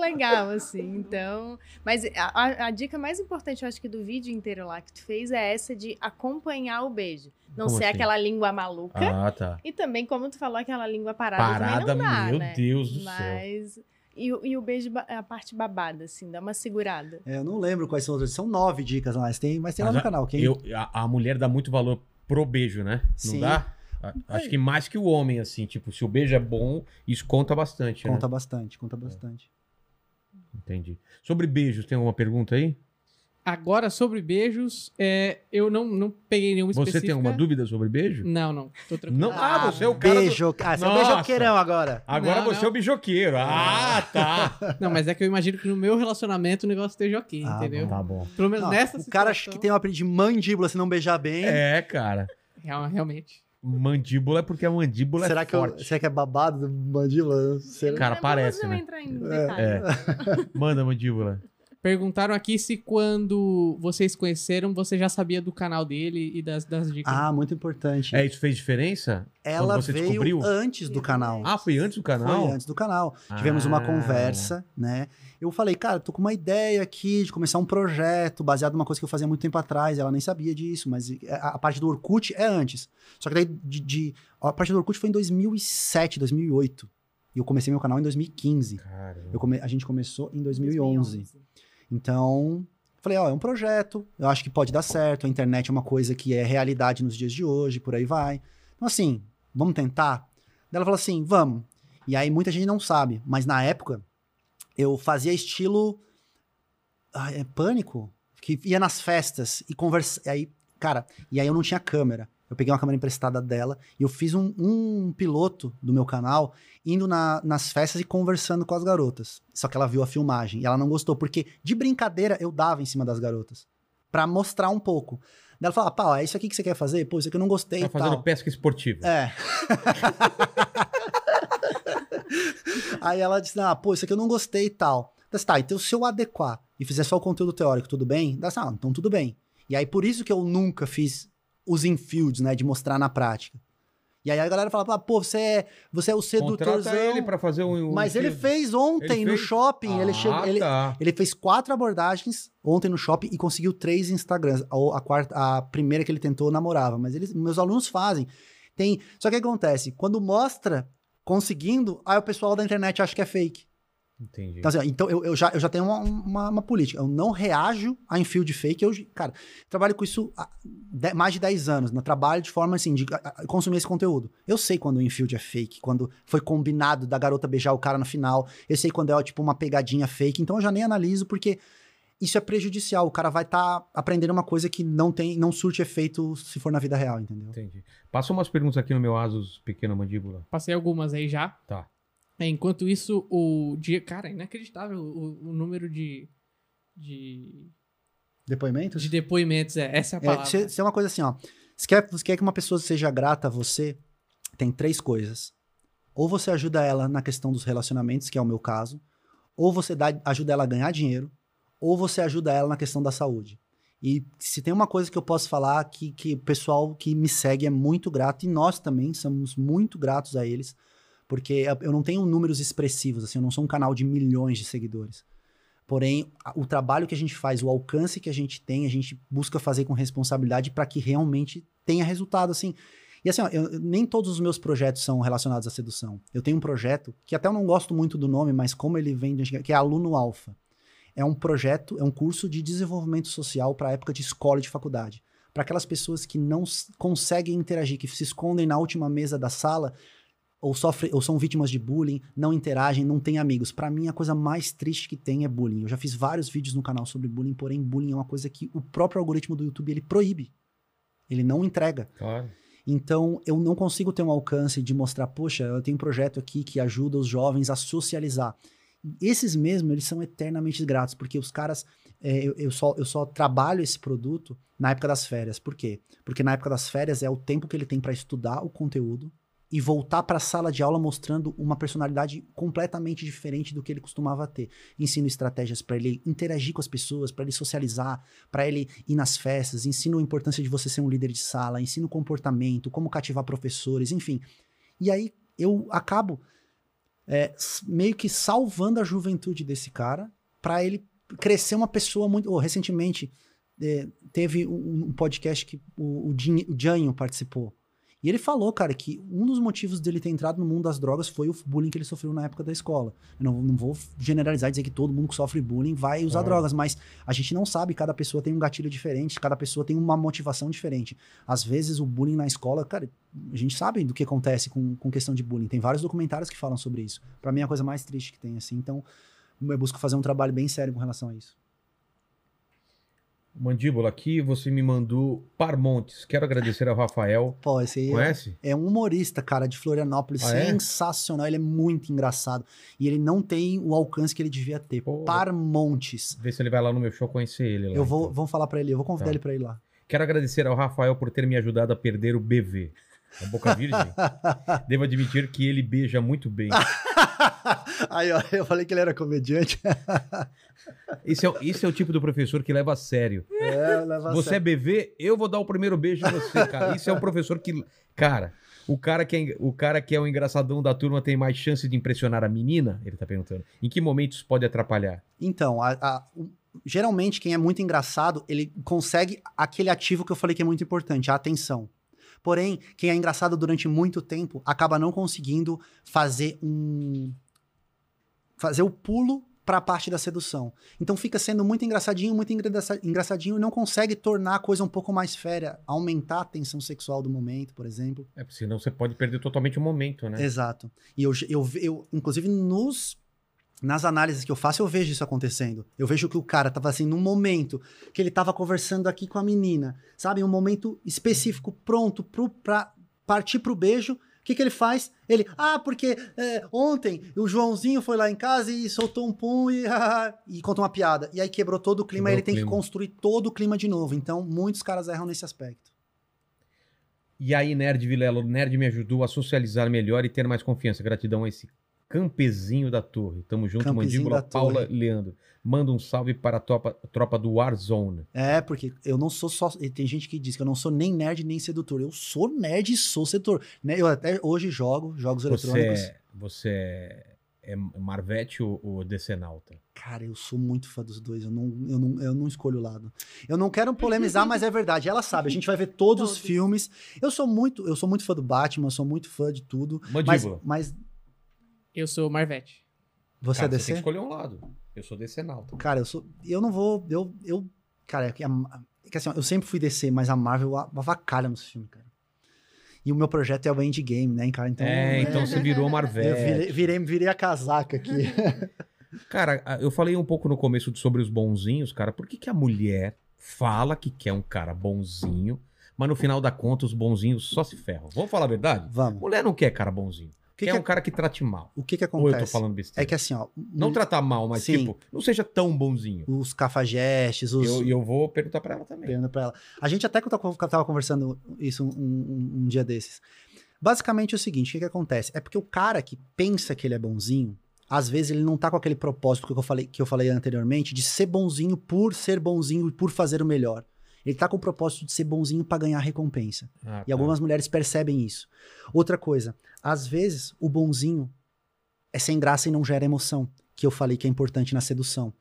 Não é muito legal, assim. Então. Mas a, a- dica mais importante, eu acho que do vídeo inteiro lá que tu fez é essa de acompanhar o beijo. Não Como ser assim? aquela língua maluca. Ah, tá. E também, como tu falou, aquela língua parada, Parada, também não dá, meu né? Deus do céu. Mas... E, o- e o beijo, a parte babada, assim, dá uma segurada. é, eu não lembro quais são as outras. São nove dicas lá, mas tem, mas tem lá Mas no a- canal. Quem... Eu, a, a mulher dá muito valor pro beijo, né? Não Sim. dá? A- Acho que mais que o homem, assim. Tipo, se o beijo é bom, isso conta bastante, Conta né? bastante, conta bastante. Entendi. Sobre beijos, tem alguma pergunta aí? Agora, sobre beijos, é, eu não, não peguei nenhuma Você específica. tem alguma dúvida sobre beijo? Não, não. Tô tranquilo. Não? Ah, você é o cara do- Beijo. Ah, você é o Nossa. beijoqueirão agora. Agora Não, você não. é o bijoqueiro. Ah, tá. (laughs) Não, mas é que eu imagino que no meu relacionamento o negócio esteja ok, Ah, entendeu? tá bom. Pelo menos Não, nessa o cara situação, que tem um apelido de mandíbula se não beijar bem. É, cara. real- realmente. Mandíbula é porque a mandíbula será, é que eu, forte. será que é babado do mandíbula? Será- Cara, é parece, né? eu É. É. Manda, mandíbula. Perguntaram aqui se quando vocês conheceram, você já sabia do canal dele e das, das dicas. Ah, muito importante. É, isso fez diferença? Ela quando você veio descobriu? antes do canal. Ah, foi antes do canal? Foi antes do canal. Tivemos uma Ah. conversa, né? Eu falei, cara, tô com uma ideia aqui de começar um projeto baseado numa coisa que eu fazia muito tempo atrás. Ela nem sabia disso, mas a, a parte do Orkut é antes. Só que daí, de, de- a parte do Orkut foi em 2007, 2008. E eu comecei meu canal em 2015. Caramba. Eu come- a gente começou em 2011. Então, falei, ó, é um projeto, eu acho que pode dar certo, a internet é uma coisa que é realidade nos dias de hoje, por aí vai. Então, assim, vamos tentar? Daí ela falou assim, vamos. E aí muita gente não sabe, mas na época eu fazia estilo ah, é pânico, que ia nas festas e conversa, aí, cara, e aí eu não tinha câmera. Eu peguei uma câmera emprestada dela e eu fiz um, um piloto do meu canal indo na- nas festas e conversando com as garotas. Só que ela viu a filmagem e ela não gostou, porque de brincadeira eu dava em cima das garotas. Pra mostrar um pouco. Daí ela falou: pá, é isso aqui que você quer fazer? Pô, isso aqui eu não gostei Tá e fazendo tal. pesca esportiva. É. (laughs) (laughs) Aí ela disse: Ah, pô, isso aqui eu não gostei e tal. Disse, tá, então se eu adequar e fizer só o conteúdo teórico, tudo bem? Daí, ah, então tudo bem. E aí, por isso que eu nunca fiz os infields, né, de mostrar na prática. E aí a galera fala, pô, você é, você é o Contrata sedutorzão. ele pra fazer um... um Mas ele fez ontem Ele no fez? shopping. ele, Ah, chegou, ele, tá. ele fez quatro abordagens ontem no shopping e conseguiu três Instagrams. A, a quarta, a primeira que ele tentou namorava, mas eles, meus alunos fazem. Tem, só que acontece? Quando mostra conseguindo, aí o pessoal da internet acha que é fake. Entendi. Então, assim, ó, então eu, eu já, eu já tenho uma, uma, uma política. Eu não reajo a envio de fake. Eu, cara, trabalho com isso há de- mais de 10 anos. Né? Trabalho de forma assim, de a- a- consumir esse conteúdo. Eu sei quando o infield é fake, quando foi combinado da garota beijar o cara no final. Eu sei quando é tipo uma pegadinha fake. Então eu já nem analiso, porque isso é prejudicial. O cara vai estar aprendendo uma coisa que não tem, não surte efeito se for na vida real, entendeu? Entendi. Passa umas perguntas aqui no meu Asus Pequena Mandíbula. Passei algumas aí já. Tá. É, Enquanto isso, o dia. Cara, é inacreditável o, o número de. De, Depoimentos? de depoimentos. É, essa é a É, palavra. se é uma coisa assim, ó. Se quer, se quer que uma pessoa seja grata a você, tem três coisas. Ou você ajuda ela na questão dos relacionamentos, que é o meu caso, ou você dá, ajuda ela a ganhar dinheiro, ou você ajuda ela na questão da saúde. E se tem uma coisa que eu posso falar que, que o pessoal que me segue é muito grato, e nós também somos muito gratos a eles, porque eu não tenho números expressivos, assim, eu não sou um canal de milhões de seguidores. Porém, o trabalho que a gente faz, o alcance que a gente tem, a gente busca fazer com responsabilidade para que realmente tenha resultado, assim. E assim, ó, eu- nem todos os meus projetos são relacionados à sedução. Eu tenho um projeto que até eu não gosto muito do nome, mas como ele vem, de que é Aluno Alfa. É um projeto, é um curso de desenvolvimento social para a época de escola e de faculdade. Para aquelas pessoas que não conseguem interagir, que se escondem na última mesa da sala, ou, sofrem, ou são vítimas de bullying, não interagem, não têm amigos. Para mim, a coisa mais triste que tem é bullying. Eu já fiz vários vídeos no canal sobre bullying, porém, bullying é uma coisa que o próprio algoritmo do YouTube ele proíbe. Ele não entrega. Claro. Então, eu não consigo ter um alcance de mostrar, poxa, eu tenho um projeto aqui que ajuda os jovens a socializar. Esses mesmo, eles são eternamente gratos, porque os caras, é, eu, eu só, eu só trabalho esse produto na época das férias. Por quê? Porque na época das férias é o tempo que ele tem para estudar o conteúdo e voltar para a sala de aula mostrando uma personalidade completamente diferente do que ele costumava ter. Ensino estratégias para ele interagir com as pessoas, para ele socializar, para ele ir nas festas, ensino a importância de você ser um líder de sala, ensino comportamento, como cativar professores, enfim. E aí eu acabo é, meio que salvando a juventude desse cara para ele crescer uma pessoa muito. Oh, recentemente é, teve um, um podcast que o, o, o participou. E ele falou, cara, que um dos motivos dele ter entrado no mundo das drogas foi o bullying que ele sofreu na época da escola. Eu não, não vou generalizar e dizer que todo mundo que sofre bullying vai usar drogas, mas a gente não sabe, cada pessoa tem um gatilho diferente, cada pessoa tem uma motivação diferente. Às vezes o bullying na escola, cara, a gente sabe do que acontece com, com questão de bullying. Tem vários documentários que falam sobre isso. Pra mim é a coisa mais triste que tem, assim. Então, eu busco fazer um trabalho bem sério com relação a isso. Mandíbula, aqui você me mandou Parmontes. Quero agradecer ao Rafael. (laughs) Pô, esse aí é- Conhece? é um humorista, cara, de Florianópolis. Ah, é? sensacional. Ele é muito engraçado. E ele não tem o alcance que ele devia ter. Pô. Parmontes. Vê se ele vai lá no meu show conhecer ele. Lá, Eu vou, então. vamos falar pra ele, eu vou convidar Tá. ele pra ir lá. Quero agradecer ao Rafael por ter me ajudado a perder o BV. A boca virgem. (laughs) Devo admitir que ele beija muito bem. (laughs) Aí, ó, eu falei que ele era comediante. (laughs) Esse é, o- esse é o tipo do professor que leva a sério. É, leva a Você é sério. BV, eu vou dar o primeiro beijo em você, cara. Isso é um professor que. Cara, o cara que, é, o cara que é o engraçadão da turma tem mais chance de impressionar a menina? Ele tá perguntando. Em que momento isso pode atrapalhar? Então, a- a- geralmente quem é muito engraçado, ele consegue aquele ativo que eu falei que é muito importante, a atenção. Porém, quem é engraçado durante muito tempo acaba não conseguindo fazer um fazer o pulo para a parte da sedução. Então fica sendo muito engraçadinho, muito engraça- engraçadinho e não consegue tornar a coisa um pouco mais séria, aumentar a tensão sexual do momento, por exemplo. É, porque senão você pode perder totalmente o momento, né? Exato. E eu, eu, eu, inclusive, nos. Nas análises que eu faço, eu vejo isso acontecendo. Eu vejo que o cara tava assim, num momento que ele tava conversando aqui com a menina, sabe? Um momento específico, pronto pro, pra partir pro beijo. O que, que ele faz? Ele, ah, porque é, ontem o Joãozinho foi lá em casa e soltou um pum e, (laughs) e contou uma piada. E aí quebrou todo o clima Quebrou e ele o tem que construir todo o clima de novo. Então, muitos caras erram nesse aspecto. E aí, Nerd Vilelo, o Nerd me ajudou a socializar melhor e ter mais confiança. Gratidão a esse campezinho da torre. Tamo junto, Campezinho Mandíbula da torre. Paula Leandro. Manda um salve para a tropa, tropa do Warzone. É, porque eu não sou só. Tem gente que diz que eu não sou nem nerd nem sedutor. Eu sou nerd e sou sedutor. Né? Eu até hoje jogo jogos Você eletrônicos. é, você é, é Marvete ou, ou Decenalta? Cara, eu sou muito fã dos dois. Eu não, eu, não, eu não escolho o lado. Eu não quero polemizar, mas é verdade. Ela sabe. A gente vai ver todos, os Todos. filmes. Eu sou muito, eu sou muito fã do Batman. Eu sou muito fã de tudo. Mas, Mandíbula. mas Eu sou Marvete. você Cara, é você tem que DC? escolher um lado. Eu sou Decenalta. Cara, eu sou. Eu não vou. Eu. eu cara, é que, é assim, eu sempre fui DC, mas a Marvel a- avacalha nos filmes, cara. E o meu projeto é o Endgame, né, cara? Então, é, então você virou (laughs) Eu Marvete. virei, virei, virei a casaca aqui. (laughs) Cara, eu falei um pouco no começo sobre os bonzinhos, cara. Por que, que a mulher fala que quer um cara bonzinho, mas no final da conta os bonzinhos só se ferram? Vamos falar a verdade? Vamos. Mulher não quer cara bonzinho. O que, quer que, um cara que trate mal. o que que Ou eu tô acontece? falando besteira? É que assim, ó. Não tratar mal, mas Sim. tipo, não seja tão bonzinho. os cafajestes, os. E eu, eu vou perguntar pra ela também. pergunta pra ela. A gente até que eu tava- conversando isso um, um- um dia desses. Basicamente é o seguinte: o que, que acontece? É porque o cara que pensa que ele é bonzinho, às vezes ele não tá com aquele propósito que eu falei, que eu falei anteriormente, de ser bonzinho por ser bonzinho e por fazer o melhor. Ele tá com o propósito de ser bonzinho pra ganhar recompensa. Ah, E tá. algumas mulheres percebem isso. Outra coisa, às vezes o bonzinho é sem graça e não gera emoção, que eu falei que é importante na sedução.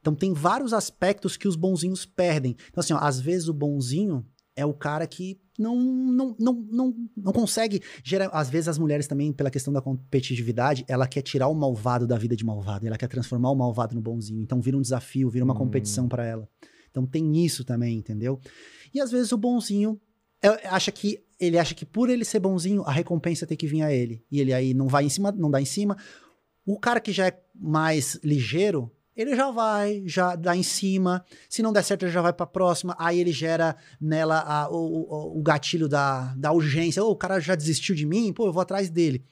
Então tem vários aspectos que os bonzinhos perdem. Então assim, ó, às vezes o bonzinho é o cara que não, não, não, não, não consegue gerar. Às vezes as mulheres também, pela questão da competitividade, ela quer tirar o malvado da vida de malvado, ela quer transformar o malvado no bonzinho. Então vira um desafio, vira uma Hum. competição pra ela. Então tem isso também, entendeu? E às vezes o bonzinho acha que ele acha que por ele ser bonzinho, a recompensa tem que vir a ele. E ele aí não vai em cima, não dá em cima. O cara que já é mais ligeiro, ele já vai, já dá em cima. Se não der certo, ele já vai pra próxima. Aí ele gera nela a- o, o- o gatilho da, da urgência. Ô, o cara já desistiu de mim, pô, eu vou atrás dele.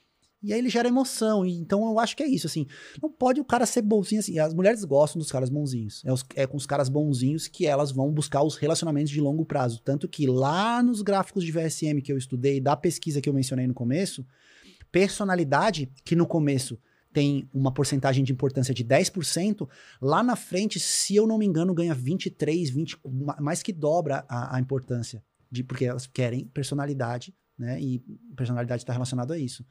E aí ele gera emoção. E, então eu acho que é isso, assim. Não pode o cara ser bonzinho assim. As mulheres gostam dos caras bonzinhos. É, os- é com os caras bonzinhos que elas vão buscar os relacionamentos de longo prazo. Tanto que lá nos gráficos de VSM que eu estudei, da pesquisa que eu mencionei no começo, personalidade, que no começo tem uma porcentagem de importância de 10%, lá na frente, se eu não me engano, ganha 23, 20, ma- mais que dobra a, a importância. De, porque elas querem personalidade, né? E personalidade está relacionada a isso.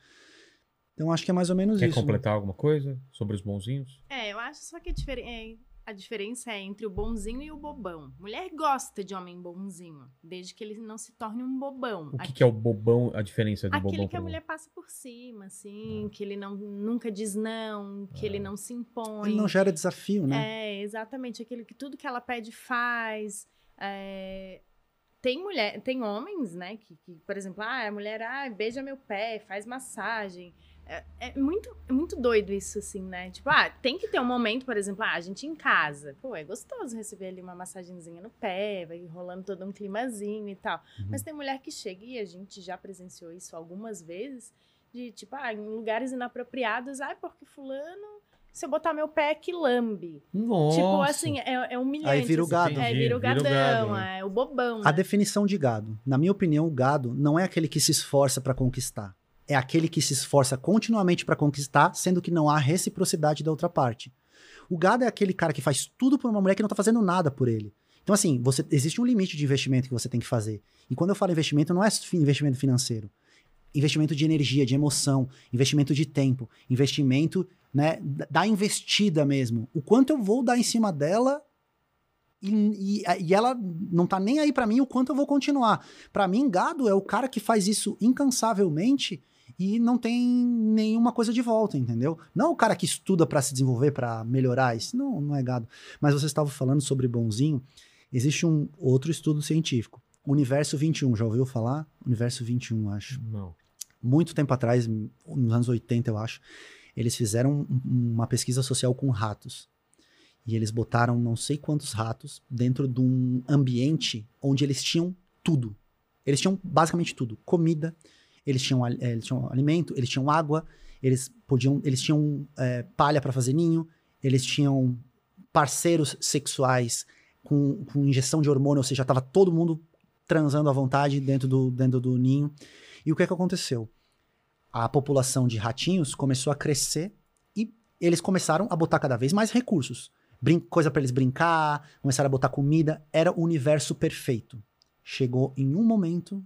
Então acho que é mais ou menos Quer isso. completar alguma coisa sobre os bonzinhos? É, eu acho só que é, a diferença é entre o bonzinho e o bobão. Mulher gosta de homem bonzinho, desde que ele não se torne um bobão. O que, que é o bobão, a diferença do Aquele bobão que a mulher passa por cima, assim, que ele não, nunca diz não, que ele não se impõe. Ele não gera desafio, né? É, exatamente. Aquele que tudo que ela pede faz. É, Tem mulher, tem homens, né, que, que, por exemplo, ah, a mulher, ah, beija meu pé, faz massagem. É, é muito, é muito doido isso, assim, né? Tipo, ah, tem que ter um momento, por exemplo, ah, a gente em casa. Pô, é gostoso receber ali uma massagenzinha no pé, vai rolando todo um climazinho e tal. Uhum. Mas tem mulher que chega, e a gente já presenciou isso algumas vezes, de tipo, ah, em lugares inapropriados, ah, porque fulano, se eu botar meu pé, que lambe. Nossa. Tipo, assim, é, é humilhante. Aí vira o assim. gado. É, vira o vira o gadão, gado, né? é o bobão. A né? definição de gado. Na minha opinião, o gado não é aquele que se esforça para conquistar. É aquele que se esforça continuamente para conquistar, sendo que não há reciprocidade da outra parte. O gado é aquele cara que faz tudo por uma mulher que não tá fazendo nada por ele. Então, assim, você, existe um limite de investimento que você tem que fazer. E quando eu falo investimento, não é investimento financeiro. Investimento de energia, de emoção, investimento de tempo, investimento né, da da investida mesmo. O quanto eu vou dar em cima dela e, e- e ela não tá nem aí pra mim o quanto eu vou continuar. Pra mim, gado é o cara que faz isso incansavelmente e não tem nenhuma coisa de volta, entendeu? Não o cara que estuda pra se desenvolver, pra melhorar, isso não, não é gado. Mas você estava falando sobre bonzinho, existe um outro estudo científico, Universo 21, já ouviu falar? Universo 21, acho Não. muito tempo atrás, nos anos 80, eu acho, eles fizeram um- uma pesquisa social com ratos. E eles botaram não sei quantos ratos dentro de um ambiente onde eles tinham tudo. Eles tinham basicamente tudo: comida, eles tinham, eh, eles tinham alimento, eles tinham água, eles podiam, eles tinham eh, palha para fazer ninho, eles tinham parceiros sexuais com, com injeção de hormônio, ou seja, tava todo mundo transando à vontade dentro do, dentro do ninho. E o que, é que aconteceu? A população de ratinhos começou a crescer e eles começaram a botar cada vez mais recursos. Brin coisa para eles brincar, começaram a botar comida. Era o universo perfeito. Chegou em um momento,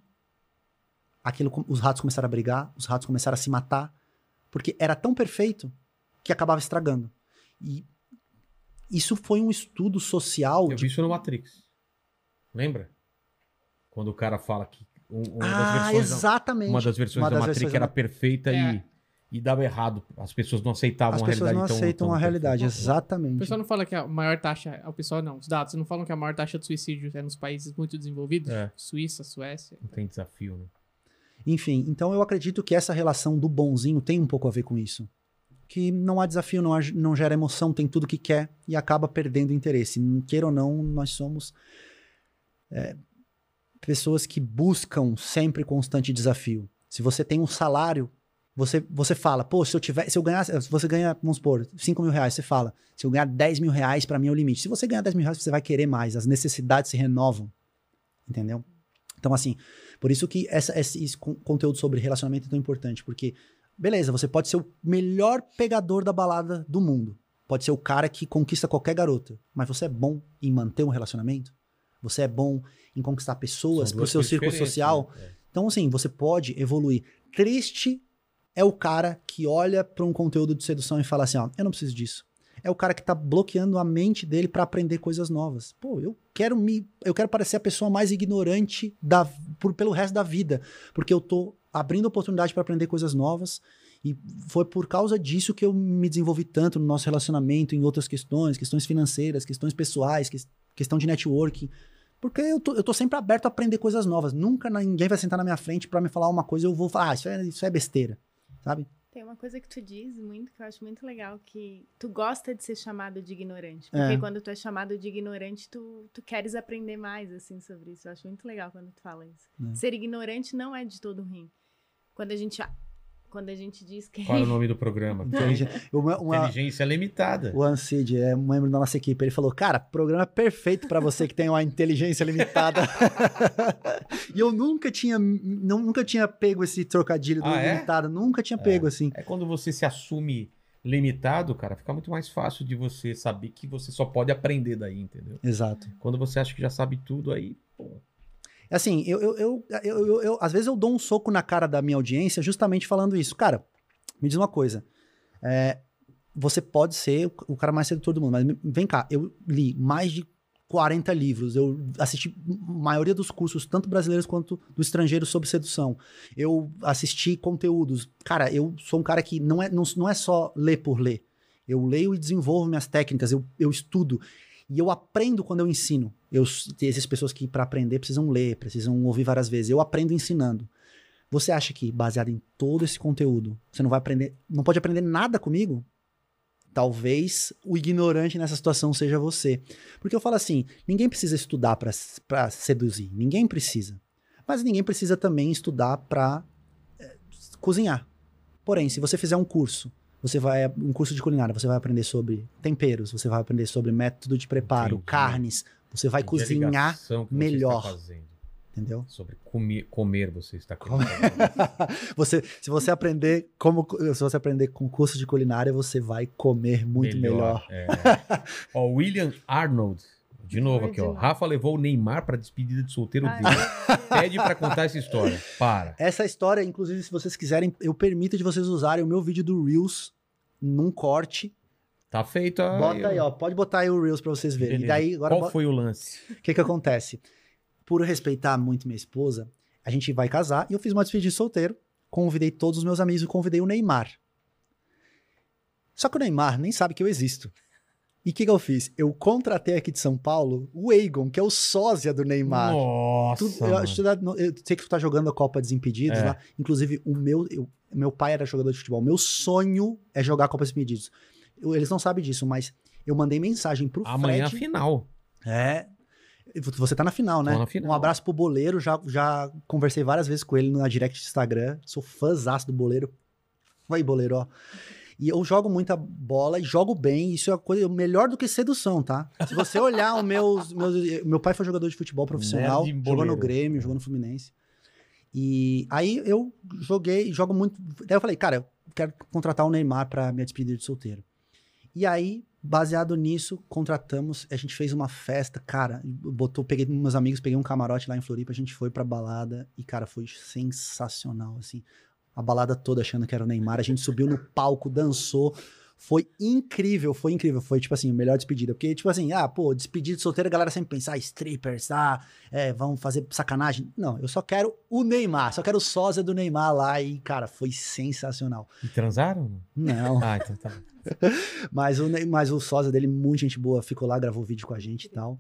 aquilo, os ratos começaram a brigar, os ratos começaram a se matar, porque era tão perfeito que acabava estragando. E isso foi um estudo social Eu de vi isso no Matrix. Lembra? Quando o cara fala que um- uma Ah, das versões, exatamente. uma das versões Uma da das Matrix versões era da- perfeita É. e, e dava errado. As pessoas não aceitavam As a pessoas realidade não tão- aceitam tão a realidade, perfeita. O exatamente. pessoal não fala que a maior taxa. O pessoal não, os dados não falam que a maior taxa de suicídio é nos países muito desenvolvidos? É. Suíça, Suécia. Não tem desafio, né? Enfim, então eu acredito que essa relação do bonzinho tem um pouco a ver com isso. Que não há desafio, não, há- não gera emoção, tem tudo que quer e acaba perdendo interesse. Queira ou não, nós somos é, pessoas que buscam sempre constante desafio. Se você tem um salário, você, você fala, pô, se eu tiver, se eu ganhar, se você ganha, vamos supor, 5 mil reais, você fala, se eu ganhar 10 mil reais, pra mim é o limite. Se você ganhar 10 mil reais, você vai querer mais, as necessidades se renovam. Entendeu? Então, assim, por isso que essa, esse, esse con- conteúdo sobre relacionamento é tão importante, porque, beleza, você pode ser o melhor pegador da balada do mundo. Pode ser o cara que conquista qualquer garota. Mas você é bom em manter um relacionamento? você é bom em conquistar pessoas pro seu círculo diferentes, social. né? É. Então, assim, você pode evoluir. Triste é o cara que olha para um conteúdo de sedução e fala assim: ó, eu não preciso disso. É o cara que tá bloqueando a mente dele para aprender coisas novas. Pô, eu quero me. Eu quero parecer a pessoa mais ignorante da, por- pelo resto da vida. Porque eu tô abrindo oportunidade para aprender coisas novas. E foi por causa disso que eu me desenvolvi tanto no nosso relacionamento, em outras questões, questões financeiras, questões pessoais, ques- questão de networking. Porque eu tô, eu tô sempre aberto a aprender coisas novas. Nunca ninguém vai sentar na minha frente para me falar uma coisa eu vou falar, ah, isso é, isso é besteira. Sabe? Tem uma coisa que tu diz muito, que eu acho muito legal, que tu gosta de ser chamado de ignorante. Porque É. quando tu é chamado de ignorante, tu, tu queres aprender mais, assim, sobre isso. Eu acho muito legal quando tu fala isso. É. Ser ignorante não é de todo ruim. Quando a gente, quando a gente diz que... Qual é o (laughs) nome do programa? Uma, uma- Inteligência limitada. o Ancid é um membro da nossa equipe. Ele falou: Cara, programa perfeito para você que tem uma inteligência limitada. (laughs) e eu nunca tinha, não, nunca tinha pego esse trocadilho do Ah, é? limitado. Nunca tinha pego assim. É quando você se assume limitado, cara, fica muito mais fácil de você saber que você só pode aprender daí, entendeu? Exato. Quando você acha que já sabe tudo, aí, pô, Assim, eu, eu, eu, eu, às vezes eu dou um soco na cara da minha audiência justamente falando isso. Cara, me diz uma coisa. É, você pode ser o- cara mais sedutor do mundo, mas vem cá, eu li mais de 40 livros, eu assisti a maioria dos cursos, tanto brasileiros quanto do estrangeiro, sobre sedução. Eu assisti conteúdos. Cara, eu sou um cara que não é, não, não é só ler por ler. Eu leio e desenvolvo minhas técnicas, eu, eu estudo. E eu aprendo quando eu ensino. Eu, essas pessoas que, para aprender, precisam ler, precisam ouvir várias vezes. Eu aprendo ensinando. Você acha que, baseado em todo esse conteúdo, você não vai aprender, não pode aprender nada comigo? Talvez o ignorante nessa situação seja você. Porque eu falo assim: ninguém precisa estudar para seduzir. Ninguém precisa. Mas ninguém precisa também estudar para cozinhar. Porém, se você fizer um curso, você vai um curso de culinária, você vai aprender sobre temperos, você vai aprender sobre método de preparo, Entendi. carnes, você vai cozinhar, melhor. Entendeu? Sobre comer, comer você está (laughs) querendo. Você, se você aprender como se você aprender com curso de culinária, você vai comer muito melhor. É. Ó, William Arnold, de novo aqui, ó. Rafa levou o Neymar para despedida de solteiro Ai, dele. meu Deus. Pede para contar essa história. Para. Essa história, inclusive, se vocês quiserem, eu permito de vocês usarem o meu vídeo do Reels num corte. Tá feito a. Bota aí, ó. Pode botar aí o Reels pra vocês verem. E daí, agora, Qual foi o lance? o que que acontece? Por respeitar muito minha esposa, a gente vai casar e eu fiz uma despedida de solteiro, convidei todos os meus amigos e convidei o Neymar. Só que o Neymar nem sabe que eu existo. E o que, que eu fiz? Eu contratei aqui de São Paulo o Egon, que é o sósia do Neymar. Nossa. Tudo- eu, que eu sei que tu tá jogando a Copa Desimpedidos É. lá. Inclusive, o meu, eu- meu pai era jogador de futebol. Meu sonho é jogar a Copa Desimpedidos. Eu- eles não sabem disso, mas eu mandei mensagem pro Amanhã a Fred. final. É. Você tá na final, né? Tô na final. Um abraço pro Boleiro. Já, já conversei várias vezes com ele na direct do Instagram. Sou fãzaço do Boleiro. Vai, Boleiro, ó. E eu jogo muita bola e jogo bem. Isso é coisa melhor do que sedução, tá? Se você (laughs) olhar os meus, meus. Meu pai foi jogador de futebol profissional. Nerd Jogou no. Grêmio, jogou no Fluminense. E aí eu joguei, jogo muito. Daí eu falei, cara, eu quero contratar o Neymar pra minha despedida de solteiro. E aí, baseado nisso, contratamos, a gente fez uma festa, cara, botou, peguei meus amigos, peguei um camarote lá em Floripa, a gente foi pra balada e, cara, foi sensacional, assim. A balada toda achando que era o Neymar, a gente subiu no palco, dançou, foi incrível, foi incrível, foi, tipo assim, a melhor despedida, porque, tipo assim, ah, pô, despedida de solteiro, a galera sempre pensa, ah, strippers, ah, é, vão fazer sacanagem. Não, eu só quero o Neymar, só quero o sósia do Neymar lá e, cara, foi sensacional. E transaram? Não, Ah, então tá. (laughs) mas o, mas o sósia dele, muito gente boa, ficou lá, gravou vídeo com a gente e tal.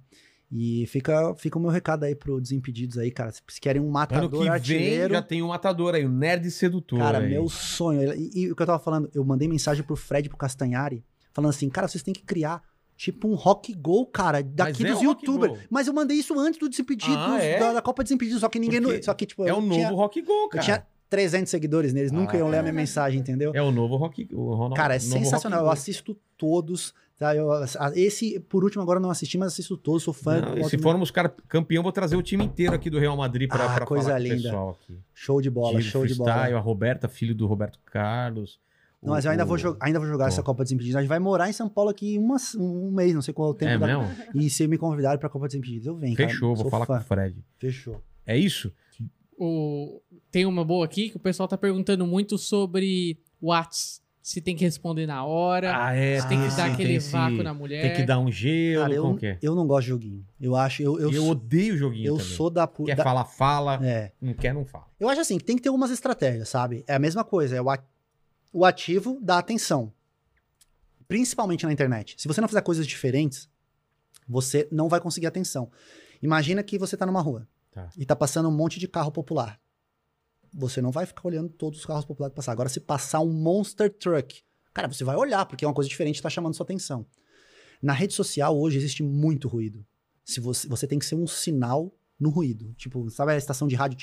E fica, fica o meu recado aí pro Desimpedidos aí, cara. Se querem um Ano matador que vem já tem um matador aí, o Nerd Sedutor. Cara, aí. meu sonho. E, e o que eu tava falando, eu mandei mensagem pro Fred pro Castanhari, falando assim, cara, vocês têm que criar tipo um rock go, cara, daqui é dos um rock youtubers. Mas eu mandei isso antes do Desimpedidos, Ah, é? da, da Copa Desimpedidos, só que ninguém... Não- Só que, tipo, É o novo tinha, Rock Go, cara. Tinha 300 seguidores neles, nunca Ah, iam ler a é. minha mensagem, entendeu? É o novo Rock o Ronaldo, Cara, é sensacional. Eu assisto todos. Tá? Eu, a- esse, por último, agora não assisti, mas assisto todos. Sou fã. Não, e se formos cara campeão, vou trazer o time inteiro aqui do Real Madrid pra, Ah, pra coisa falar com o linda. pessoal aqui. Show de bola, show de bola. a Roberta, filho do Roberto Carlos, Não, mas eu ainda o- vou, jo- ainda vou jogar essa Copa Desimpedidos. A gente vai morar em São Paulo aqui umas- um mês, não sei qual é o tempo É da... mesmo? E se me convidarem pra Copa Desimpedidos, eu venho. cara. Fechou, vou Sou falar fã. com o Fred. Fechou. É isso? O... Tem uma boa aqui que o pessoal tá perguntando muito sobre Whats. Se tem que responder na hora. Ah, é. se tem que esse- dar aquele esse- vácuo na mulher. Tem que dar um gelo, Cara, como eu, que é? eu não gosto de joguinho. Eu acho... Eu, eu, Eu, sou, odeio joguinho eu também. sou da... Quer da- falar, fala. É. Não quer, não fala. Eu acho assim, tem que ter algumas estratégias, sabe? É a mesma coisa, é o, a- o ativo da atenção. Principalmente na internet. Se você não fizer coisas diferentes, você não vai conseguir atenção. Imagina que você tá numa rua Tá. e tá passando um monte de carro popular. Você não vai ficar olhando todos os carros populares passar. Agora, se passar um monster truck, cara, você vai olhar, porque é uma coisa diferente tá chamando sua atenção. Na rede social, hoje, existe muito ruído. Se você, você tem que ser um sinal no ruído. Tipo, sabe a estação de rádio?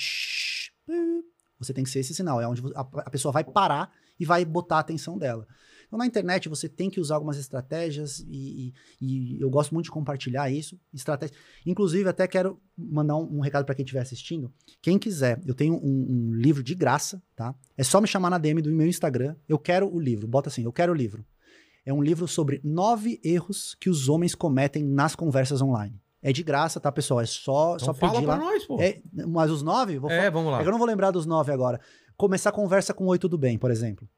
Você tem que ser esse sinal. É onde a, a pessoa vai parar e vai botar a atenção dela. Então, na internet, você tem que usar algumas estratégias e, e- e eu gosto muito de compartilhar isso. Estratégia. Inclusive, até quero mandar um, um recado para quem estiver assistindo. Quem quiser, eu tenho um, um livro de graça, tá? É só me chamar na DM do meu Instagram. Eu quero o livro. Bota assim, eu quero o livro. É um livro sobre nove erros que os homens cometem nas conversas online. É de graça, tá, pessoal? É só, Então só fala pedir pra lá. nós, pô. É, mas os nove? Vou É, falar- vamos lá. é eu não vou lembrar dos nove agora. Começar a conversa com oi, tudo bem, por exemplo.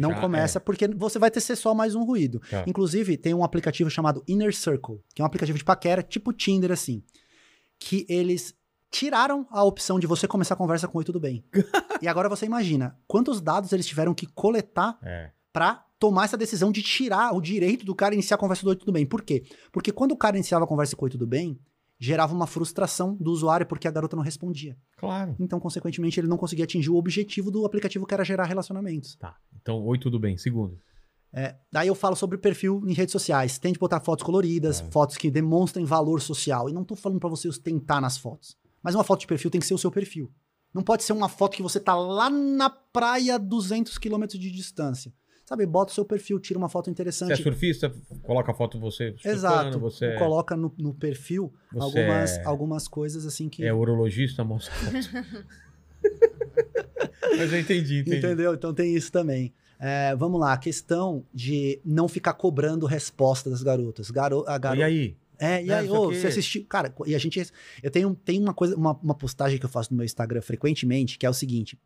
Não Já- começa porque você vai ter ser só mais um ruído. Tá. Inclusive, tem um aplicativo chamado Inner Circle, que é um aplicativo de paquera, tipo Tinder, assim. Que eles tiraram a opção de você começar a conversa com oi, tudo bem. (laughs) e agora você imagina quantos dados eles tiveram que coletar É. é. pra tomar essa decisão de tirar o direito do cara iniciar a conversa do oi, tudo bem. Por quê? Porque quando o cara iniciava a conversa com oi, tudo bem, gerava uma frustração do usuário porque a garota não respondia. Claro. Então, consequentemente, ele não conseguia atingir o objetivo do aplicativo que era gerar relacionamentos. Tá. Então, oi, tudo bem. Segundo. Daí eu falo sobre perfil em redes sociais. Tente botar fotos coloridas, É. fotos que demonstrem valor social. E não tô falando pra você ostentar nas fotos. Mas uma foto de perfil tem que ser o seu perfil. Não pode ser uma foto que você tá lá na praia a 200 quilômetros de distância. Sabe, bota o seu perfil, tira uma foto Você é interessante. surfista, coloca a foto você Exato. você é- Coloca no, no perfil Você algumas, é- algumas coisas assim que. é urologista, mostra foto. (laughs) Mas eu entendi, entendi. Entendeu? Então tem isso também. É, vamos lá, a questão de não ficar cobrando resposta das garotas. Garo, a garo... E aí? É, e aí, ô, você assistiu. Cara, e a gente. Eu tenho, tem uma coisa, uma, uma postagem que eu faço no meu Instagram frequentemente, que é o seguinte.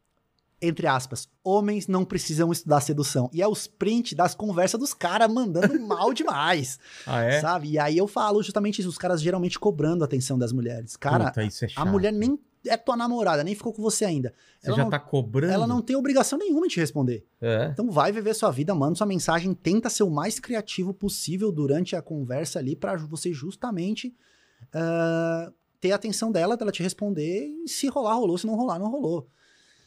Entre aspas, homens não precisam estudar sedução. E é os print das conversas dos caras mandando (laughs) mal demais. Ah, é? Sabe? E aí eu falo justamente isso, os caras geralmente cobrando a atenção das mulheres. Cara, Puta, é a mulher nem é tua namorada, nem ficou com você ainda. Você ela já não- tá cobrando? Ela não tem obrigação nenhuma de te responder. É. Então vai viver sua vida, manda sua mensagem, tenta ser o mais criativo possível durante a conversa ali pra você justamente ah, ter a atenção dela, dela te responder e se rolar, rolou, se não rolar, não rolou.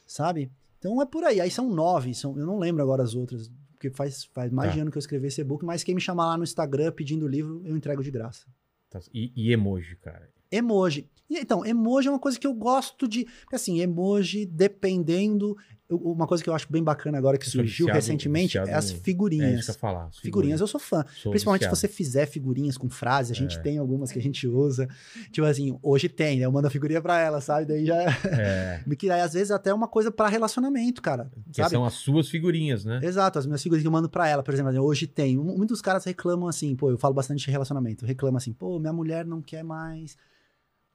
Sabe? Então é por aí. Aí são nove, são, eu não lembro agora as outras, porque faz, faz mais Tá. de ano que eu escrevi esse e-book, mas quem me chamar lá no Instagram pedindo livro, eu entrego de graça. Tá. E, e emoji, cara. Emoji. Então, emoji é uma coisa que eu gosto de. Assim, emoji, dependendo. Eu- Uma coisa que eu acho bem bacana agora que surgiu viciado- recentemente viciado é as É figurinhas. ia falar. as Figurinhas eu sou fã. Sou Principalmente viciado. se você fizer figurinhas com frases, a gente É. tem algumas que a gente usa. Tipo assim, hoje tem, né? Eu mando a figurinha pra ela, sabe? Daí já. É, (laughs) Que aí, às vezes até é uma coisa pra relacionamento, cara. que sabe? são as suas figurinhas, né? Exato, as minhas figurinhas que eu mando pra ela, por exemplo, hoje tem. Muitos caras reclamam assim, pô, eu falo bastante de relacionamento. Reclamam assim, pô, minha mulher não quer mais.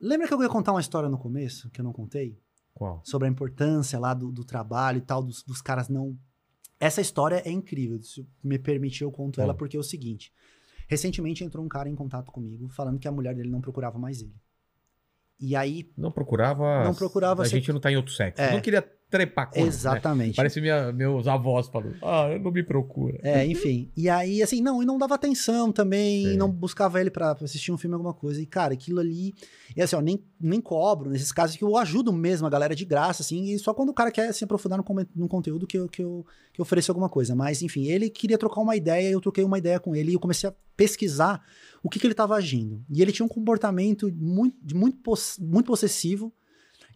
Lembra que eu ia contar uma história no começo, que eu não contei? Qual? Sobre a importância lá do, do trabalho e tal, dos, dos caras não. Essa história é incrível. Se me permitir, eu conto ela, Hum. porque é o seguinte. Recentemente entrou um cara em contato comigo falando que a mulher dele não procurava mais ele. E aí, Não procurava. Não procurava A gente não tá em outro sexo. É. Não queria trepar com exatamente. Parece minha, meus avós falando. Ah, não me procura. É, enfim. E aí, assim, não, e não dava atenção também, não buscava ele pra pra assistir um filme, alguma coisa. E, cara, aquilo ali. E assim, ó, nem, nem cobro nesses casos que eu ajudo mesmo a galera de graça, assim, e só quando o cara quer se aprofundar no, no conteúdo que eu, que, eu, que eu ofereço alguma coisa. Mas, enfim, ele queria trocar uma ideia, eu troquei uma ideia com ele e eu comecei a pesquisar o que, que ele estava agindo. E ele tinha um comportamento muito, muito, poss- muito possessivo.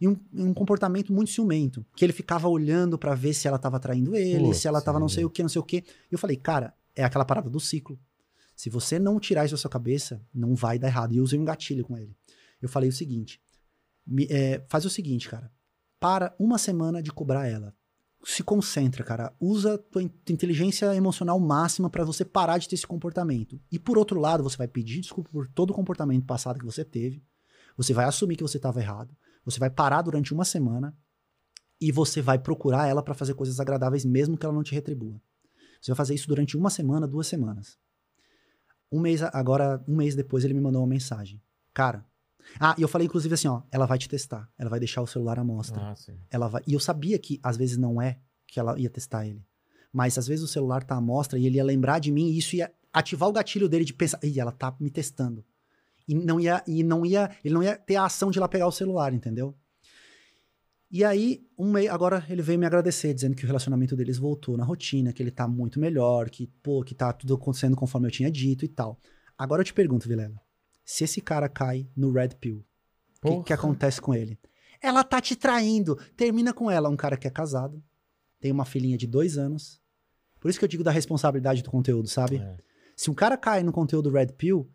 E um, um comportamento muito ciumento. Que ele ficava olhando pra ver se ela tava traindo ele, Putz, se ela tava não sei é. o que, não sei o que. E eu falei, cara, é aquela parada do ciclo. Se você não tirar isso da sua cabeça, não vai dar errado. E eu usei um gatilho com ele. Eu falei o seguinte: me- é, faz o seguinte, cara. Para uma semana de cobrar ela. se concentra, cara. Usa tua in- tua inteligência emocional máxima pra você parar de ter esse comportamento. E por outro lado, você vai pedir desculpa por todo o comportamento passado que você teve. Você vai assumir que você estava errado. Você vai parar durante uma semana e você vai procurar ela pra fazer coisas agradáveis mesmo que ela não te retribua. Você vai fazer isso durante uma semana, duas semanas. Um mês agora, um mês depois ele me mandou uma mensagem. Cara, ah, e eu falei inclusive assim, ó, ela vai te testar. Ela vai deixar o celular à mostra Ah, sim. ela vai. E eu sabia que às vezes não é que ela ia testar ele. Mas às vezes o celular tá à mostra e ele ia lembrar de mim e isso ia ativar o gatilho dele de pensar, Ih, ela tá me testando. E não ia, e não ia, ele não ia ter a ação de ir lá pegar o celular, entendeu? E aí, um mês, agora ele veio me agradecer, dizendo que o relacionamento deles voltou na rotina, que ele tá muito melhor, que, pô, que tá tudo acontecendo conforme eu tinha dito e tal. Agora eu te pergunto, Vilela, se esse cara cai no Red Pill, o que, que acontece com ele? Ela tá te traindo. Termina com ela, um cara que é casado, tem uma filhinha de dois anos. Por isso que eu digo da responsabilidade do conteúdo, sabe? É. Se um cara cai no conteúdo Red Pill,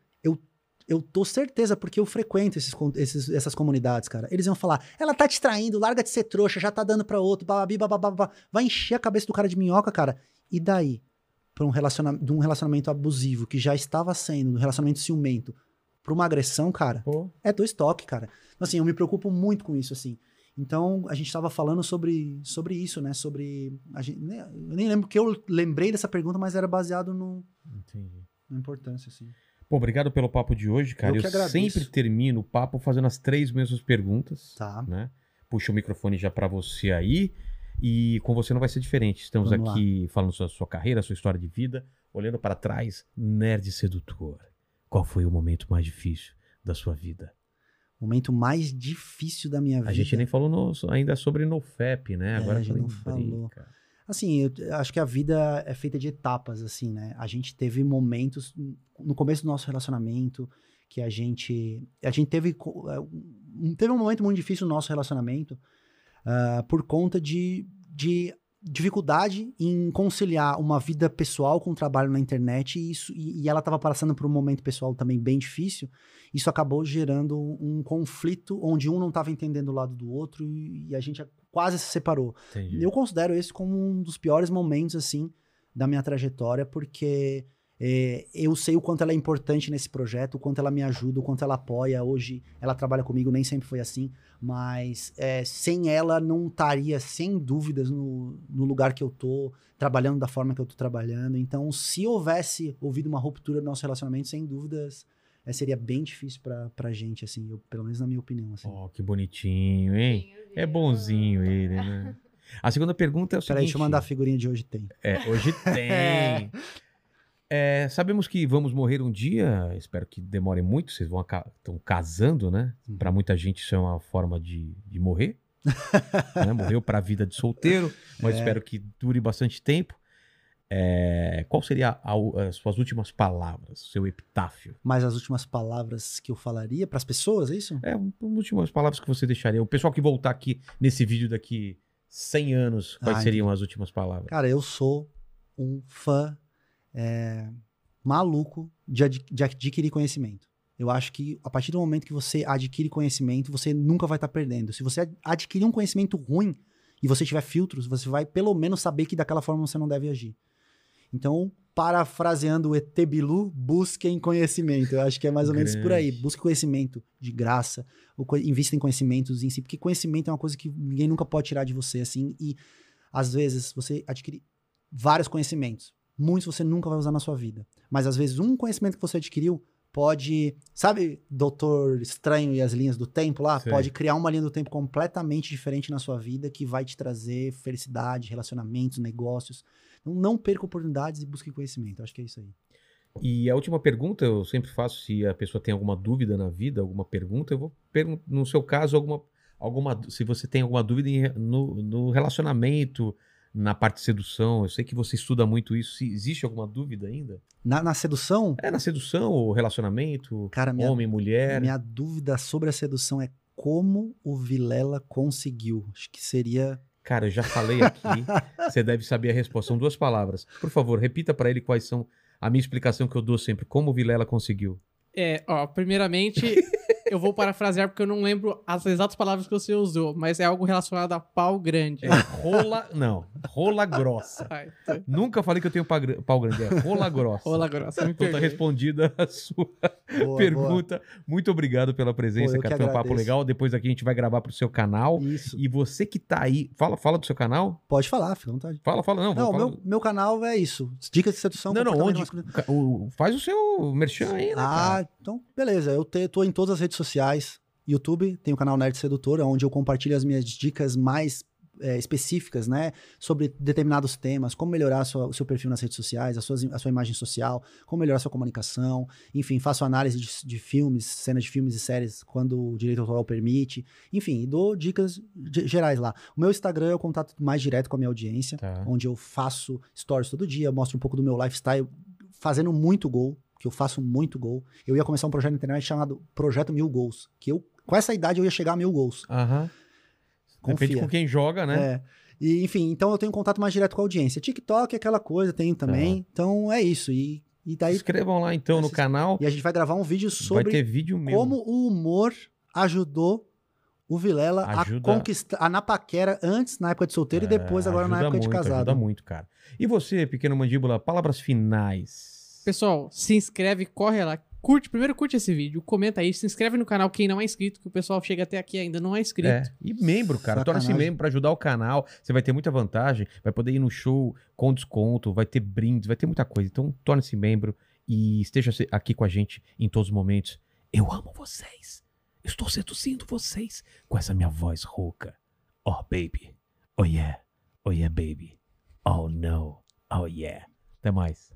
eu, tô certeza, porque eu frequento esses, esses- essas comunidades, cara. Eles iam falar, ela tá te traindo, larga de ser trouxa, já tá dando pra outro, bababi, bababá. Vai encher a cabeça do cara de minhoca, cara. E daí? Pra um relacionamento, de um relacionamento abusivo, que já estava sendo, um relacionamento ciumento, pra uma agressão, cara, Pô, é dois toques, cara. Então, Assim, eu me preocupo muito com isso, assim. Então, a gente tava falando sobre, sobre isso, né? Sobre. A gente, né, eu nem lembro que eu lembrei dessa pergunta, mas era baseado no, entendi. na importância, assim. Pô, obrigado pelo papo de hoje, cara. Eu Eu, sempre termino o papo fazendo as três mesmas perguntas. Tá. né? Puxa o microfone já pra você aí. E com você não vai ser diferente. Estamos Vamos aqui falando sobre a sua carreira, sua história de vida, olhando para trás, nerd sedutor. Qual foi o momento mais difícil da sua vida? Momento mais difícil da minha vida. A gente nem falou no- ainda sobre NoFap, né? É, Agora a gente não falou. cara. Assim, eu acho que a vida é feita de etapas, assim, né? A gente teve momentos no começo do nosso relacionamento que a gente. A gente teve. é, Teve um momento muito difícil no nosso relacionamento ah, por conta de, de dificuldade em conciliar uma vida pessoal com o trabalho na internet e, isso, e, e ela estava passando por um momento pessoal também bem difícil. Isso acabou gerando um conflito onde um não estava entendendo o lado do outro e, e a gente quase se separou. Entendi. Eu considero esse como um dos piores momentos, assim, da minha trajetória, porque é, eu sei o quanto ela é importante nesse projeto, o quanto ela me ajuda, o quanto ela apoia. Hoje ela trabalha comigo, nem sempre foi assim, mas é, sem ela não estaria, sem dúvidas, no, no lugar que eu tô, trabalhando da forma que eu tô trabalhando. Então, se houvesse ouvido uma ruptura no nosso relacionamento, sem dúvidas, é, seria bem difícil pra, pra gente, assim, eu, pelo menos na minha opinião. Assim. Oh, que bonitinho, hein? É bonzinho ele, né? (laughs) A segunda pergunta é o seguinte... Peraí, deixa eu mandar a figurinha de hoje tem. É, hoje (laughs) tem. É, sabemos que vamos morrer um dia, espero que demore muito, vocês vão estão casando, né? Uhum. Pra muita gente isso é uma forma de, de morrer. (laughs) né? Morreu pra vida de solteiro, mas É. espero que dure bastante tempo. É, qual seria as suas últimas palavras, seu epitáfio? Mas as últimas palavras que eu falaria pras pessoas, é isso? É, as últimas palavras que você deixaria. O pessoal que voltar aqui nesse vídeo daqui 100 anos, quais Ah, seriam as últimas palavras? Cara, eu sou um fã é, maluco de, ad- de adquirir conhecimento. Eu acho que a partir do momento que você adquire conhecimento, você nunca vai estar perdendo. Se você ad- adquirir um conhecimento ruim e você tiver filtros, você vai pelo menos saber que daquela forma você não deve agir. Então, parafraseando o ET Bilu, busquem conhecimento. Eu acho que é mais ou menos por aí. Busque conhecimento de graça, ou co- invista em conhecimentos em si, porque conhecimento é uma coisa que ninguém nunca pode tirar de você, assim, e às vezes você adquire vários conhecimentos. Muitos você nunca vai usar na sua vida. Mas às vezes um conhecimento que você adquiriu pode. Sabe, Doutor Estranho e as linhas do tempo lá? Sei. Pode criar uma linha do tempo completamente diferente na sua vida que vai te trazer felicidade, relacionamentos, negócios. Não perca oportunidades e busque conhecimento. Acho que é isso aí. E a última pergunta, eu sempre faço se a pessoa tem alguma dúvida na vida, alguma pergunta, eu vou perguntar, no seu caso, alguma, alguma, se você tem alguma dúvida em no, no relacionamento, na parte de sedução, eu sei que você estuda muito isso, se existe alguma dúvida ainda? Na, na sedução, É na sedução, ou relacionamento, cara, minha, homem, mulher, minha dúvida sobre a sedução é como o Vilela conseguiu. Acho que seria. Cara, eu já falei aqui, (laughs) você deve saber a resposta, são duas palavras. Por favor, repita para ele quais são a minha explicação que eu dou sempre, como o Vilela conseguiu. É, ó, primeiramente, (laughs) eu vou parafrasear porque eu não lembro as exatas palavras que você usou, mas é algo relacionado a pau grande. É rola. Não, rola grossa. Ai, tá. Nunca falei que eu tenho pau pau grande, é rola grossa. Rola grossa, me Então tá respondida a sua Boa, boa. pergunta. Muito obrigado pela presença, cara. Foi um papo legal. Depois aqui a gente vai gravar pro seu canal. Isso. E você que tá aí, fala, fala do seu canal? Pode falar, fica à vontade. Fala, fala, não. Não, meu, meu canal é isso. Dicas de sedução. não, não, onde? ca- o- faz o seu merchan aí, né? Ah, cara? então, beleza. Eu te, tô em todas as redes sociais. YouTube, tem o canal Nerd Sedutor, onde eu compartilho as minhas dicas mais é, específicas, né? Sobre determinados temas, como melhorar sua- o seu perfil nas redes sociais, a, suas- a sua imagem social, como melhorar a sua comunicação. Enfim, faço análise de, de filmes, cenas de filmes e séries quando o direito autoral permite. Enfim, dou dicas ge- gerais lá. O meu Instagram é o contato mais direto com a minha audiência Tá. onde eu faço stories todo dia, mostro um pouco do meu lifestyle, fazendo muito gol, que eu faço muito gol. Eu ia começar um projeto na internet chamado Projeto Mil Gols, que eu, com essa idade, eu ia chegar a mil gols. Aham. Depende com quem joga, né? É. E, enfim, então eu tenho contato mais direto com a audiência. TikTok é aquela coisa, tenho também. Então é isso. E, e daí. Inscrevam lá então no canal. E a gente vai gravar um vídeo sobre vídeo como o humor ajudou o Vilela Ajuda- a conquistar a na paquera antes, na época de solteiro, e depois, É, agora na época de muito, casado. Ajuda muito, cara. E você, pequeno mandíbula, palavras finais. Pessoal, se inscreve, corre lá. Curte, primeiro curte esse vídeo, comenta aí, se inscreve no canal quem não é inscrito, que o pessoal chega até aqui e ainda não é inscrito. É, e membro, cara. Torna-se membro pra ajudar o canal. Você vai ter muita vantagem. Vai poder ir no show com desconto, vai ter brindes, vai ter muita coisa. Então, torne-se membro e esteja aqui com a gente em todos os momentos. Eu amo vocês. Estou seduzindo vocês com essa minha voz rouca. Oh, baby. Oh, yeah. Oh, yeah, baby. Oh, no. Oh, yeah. Até mais.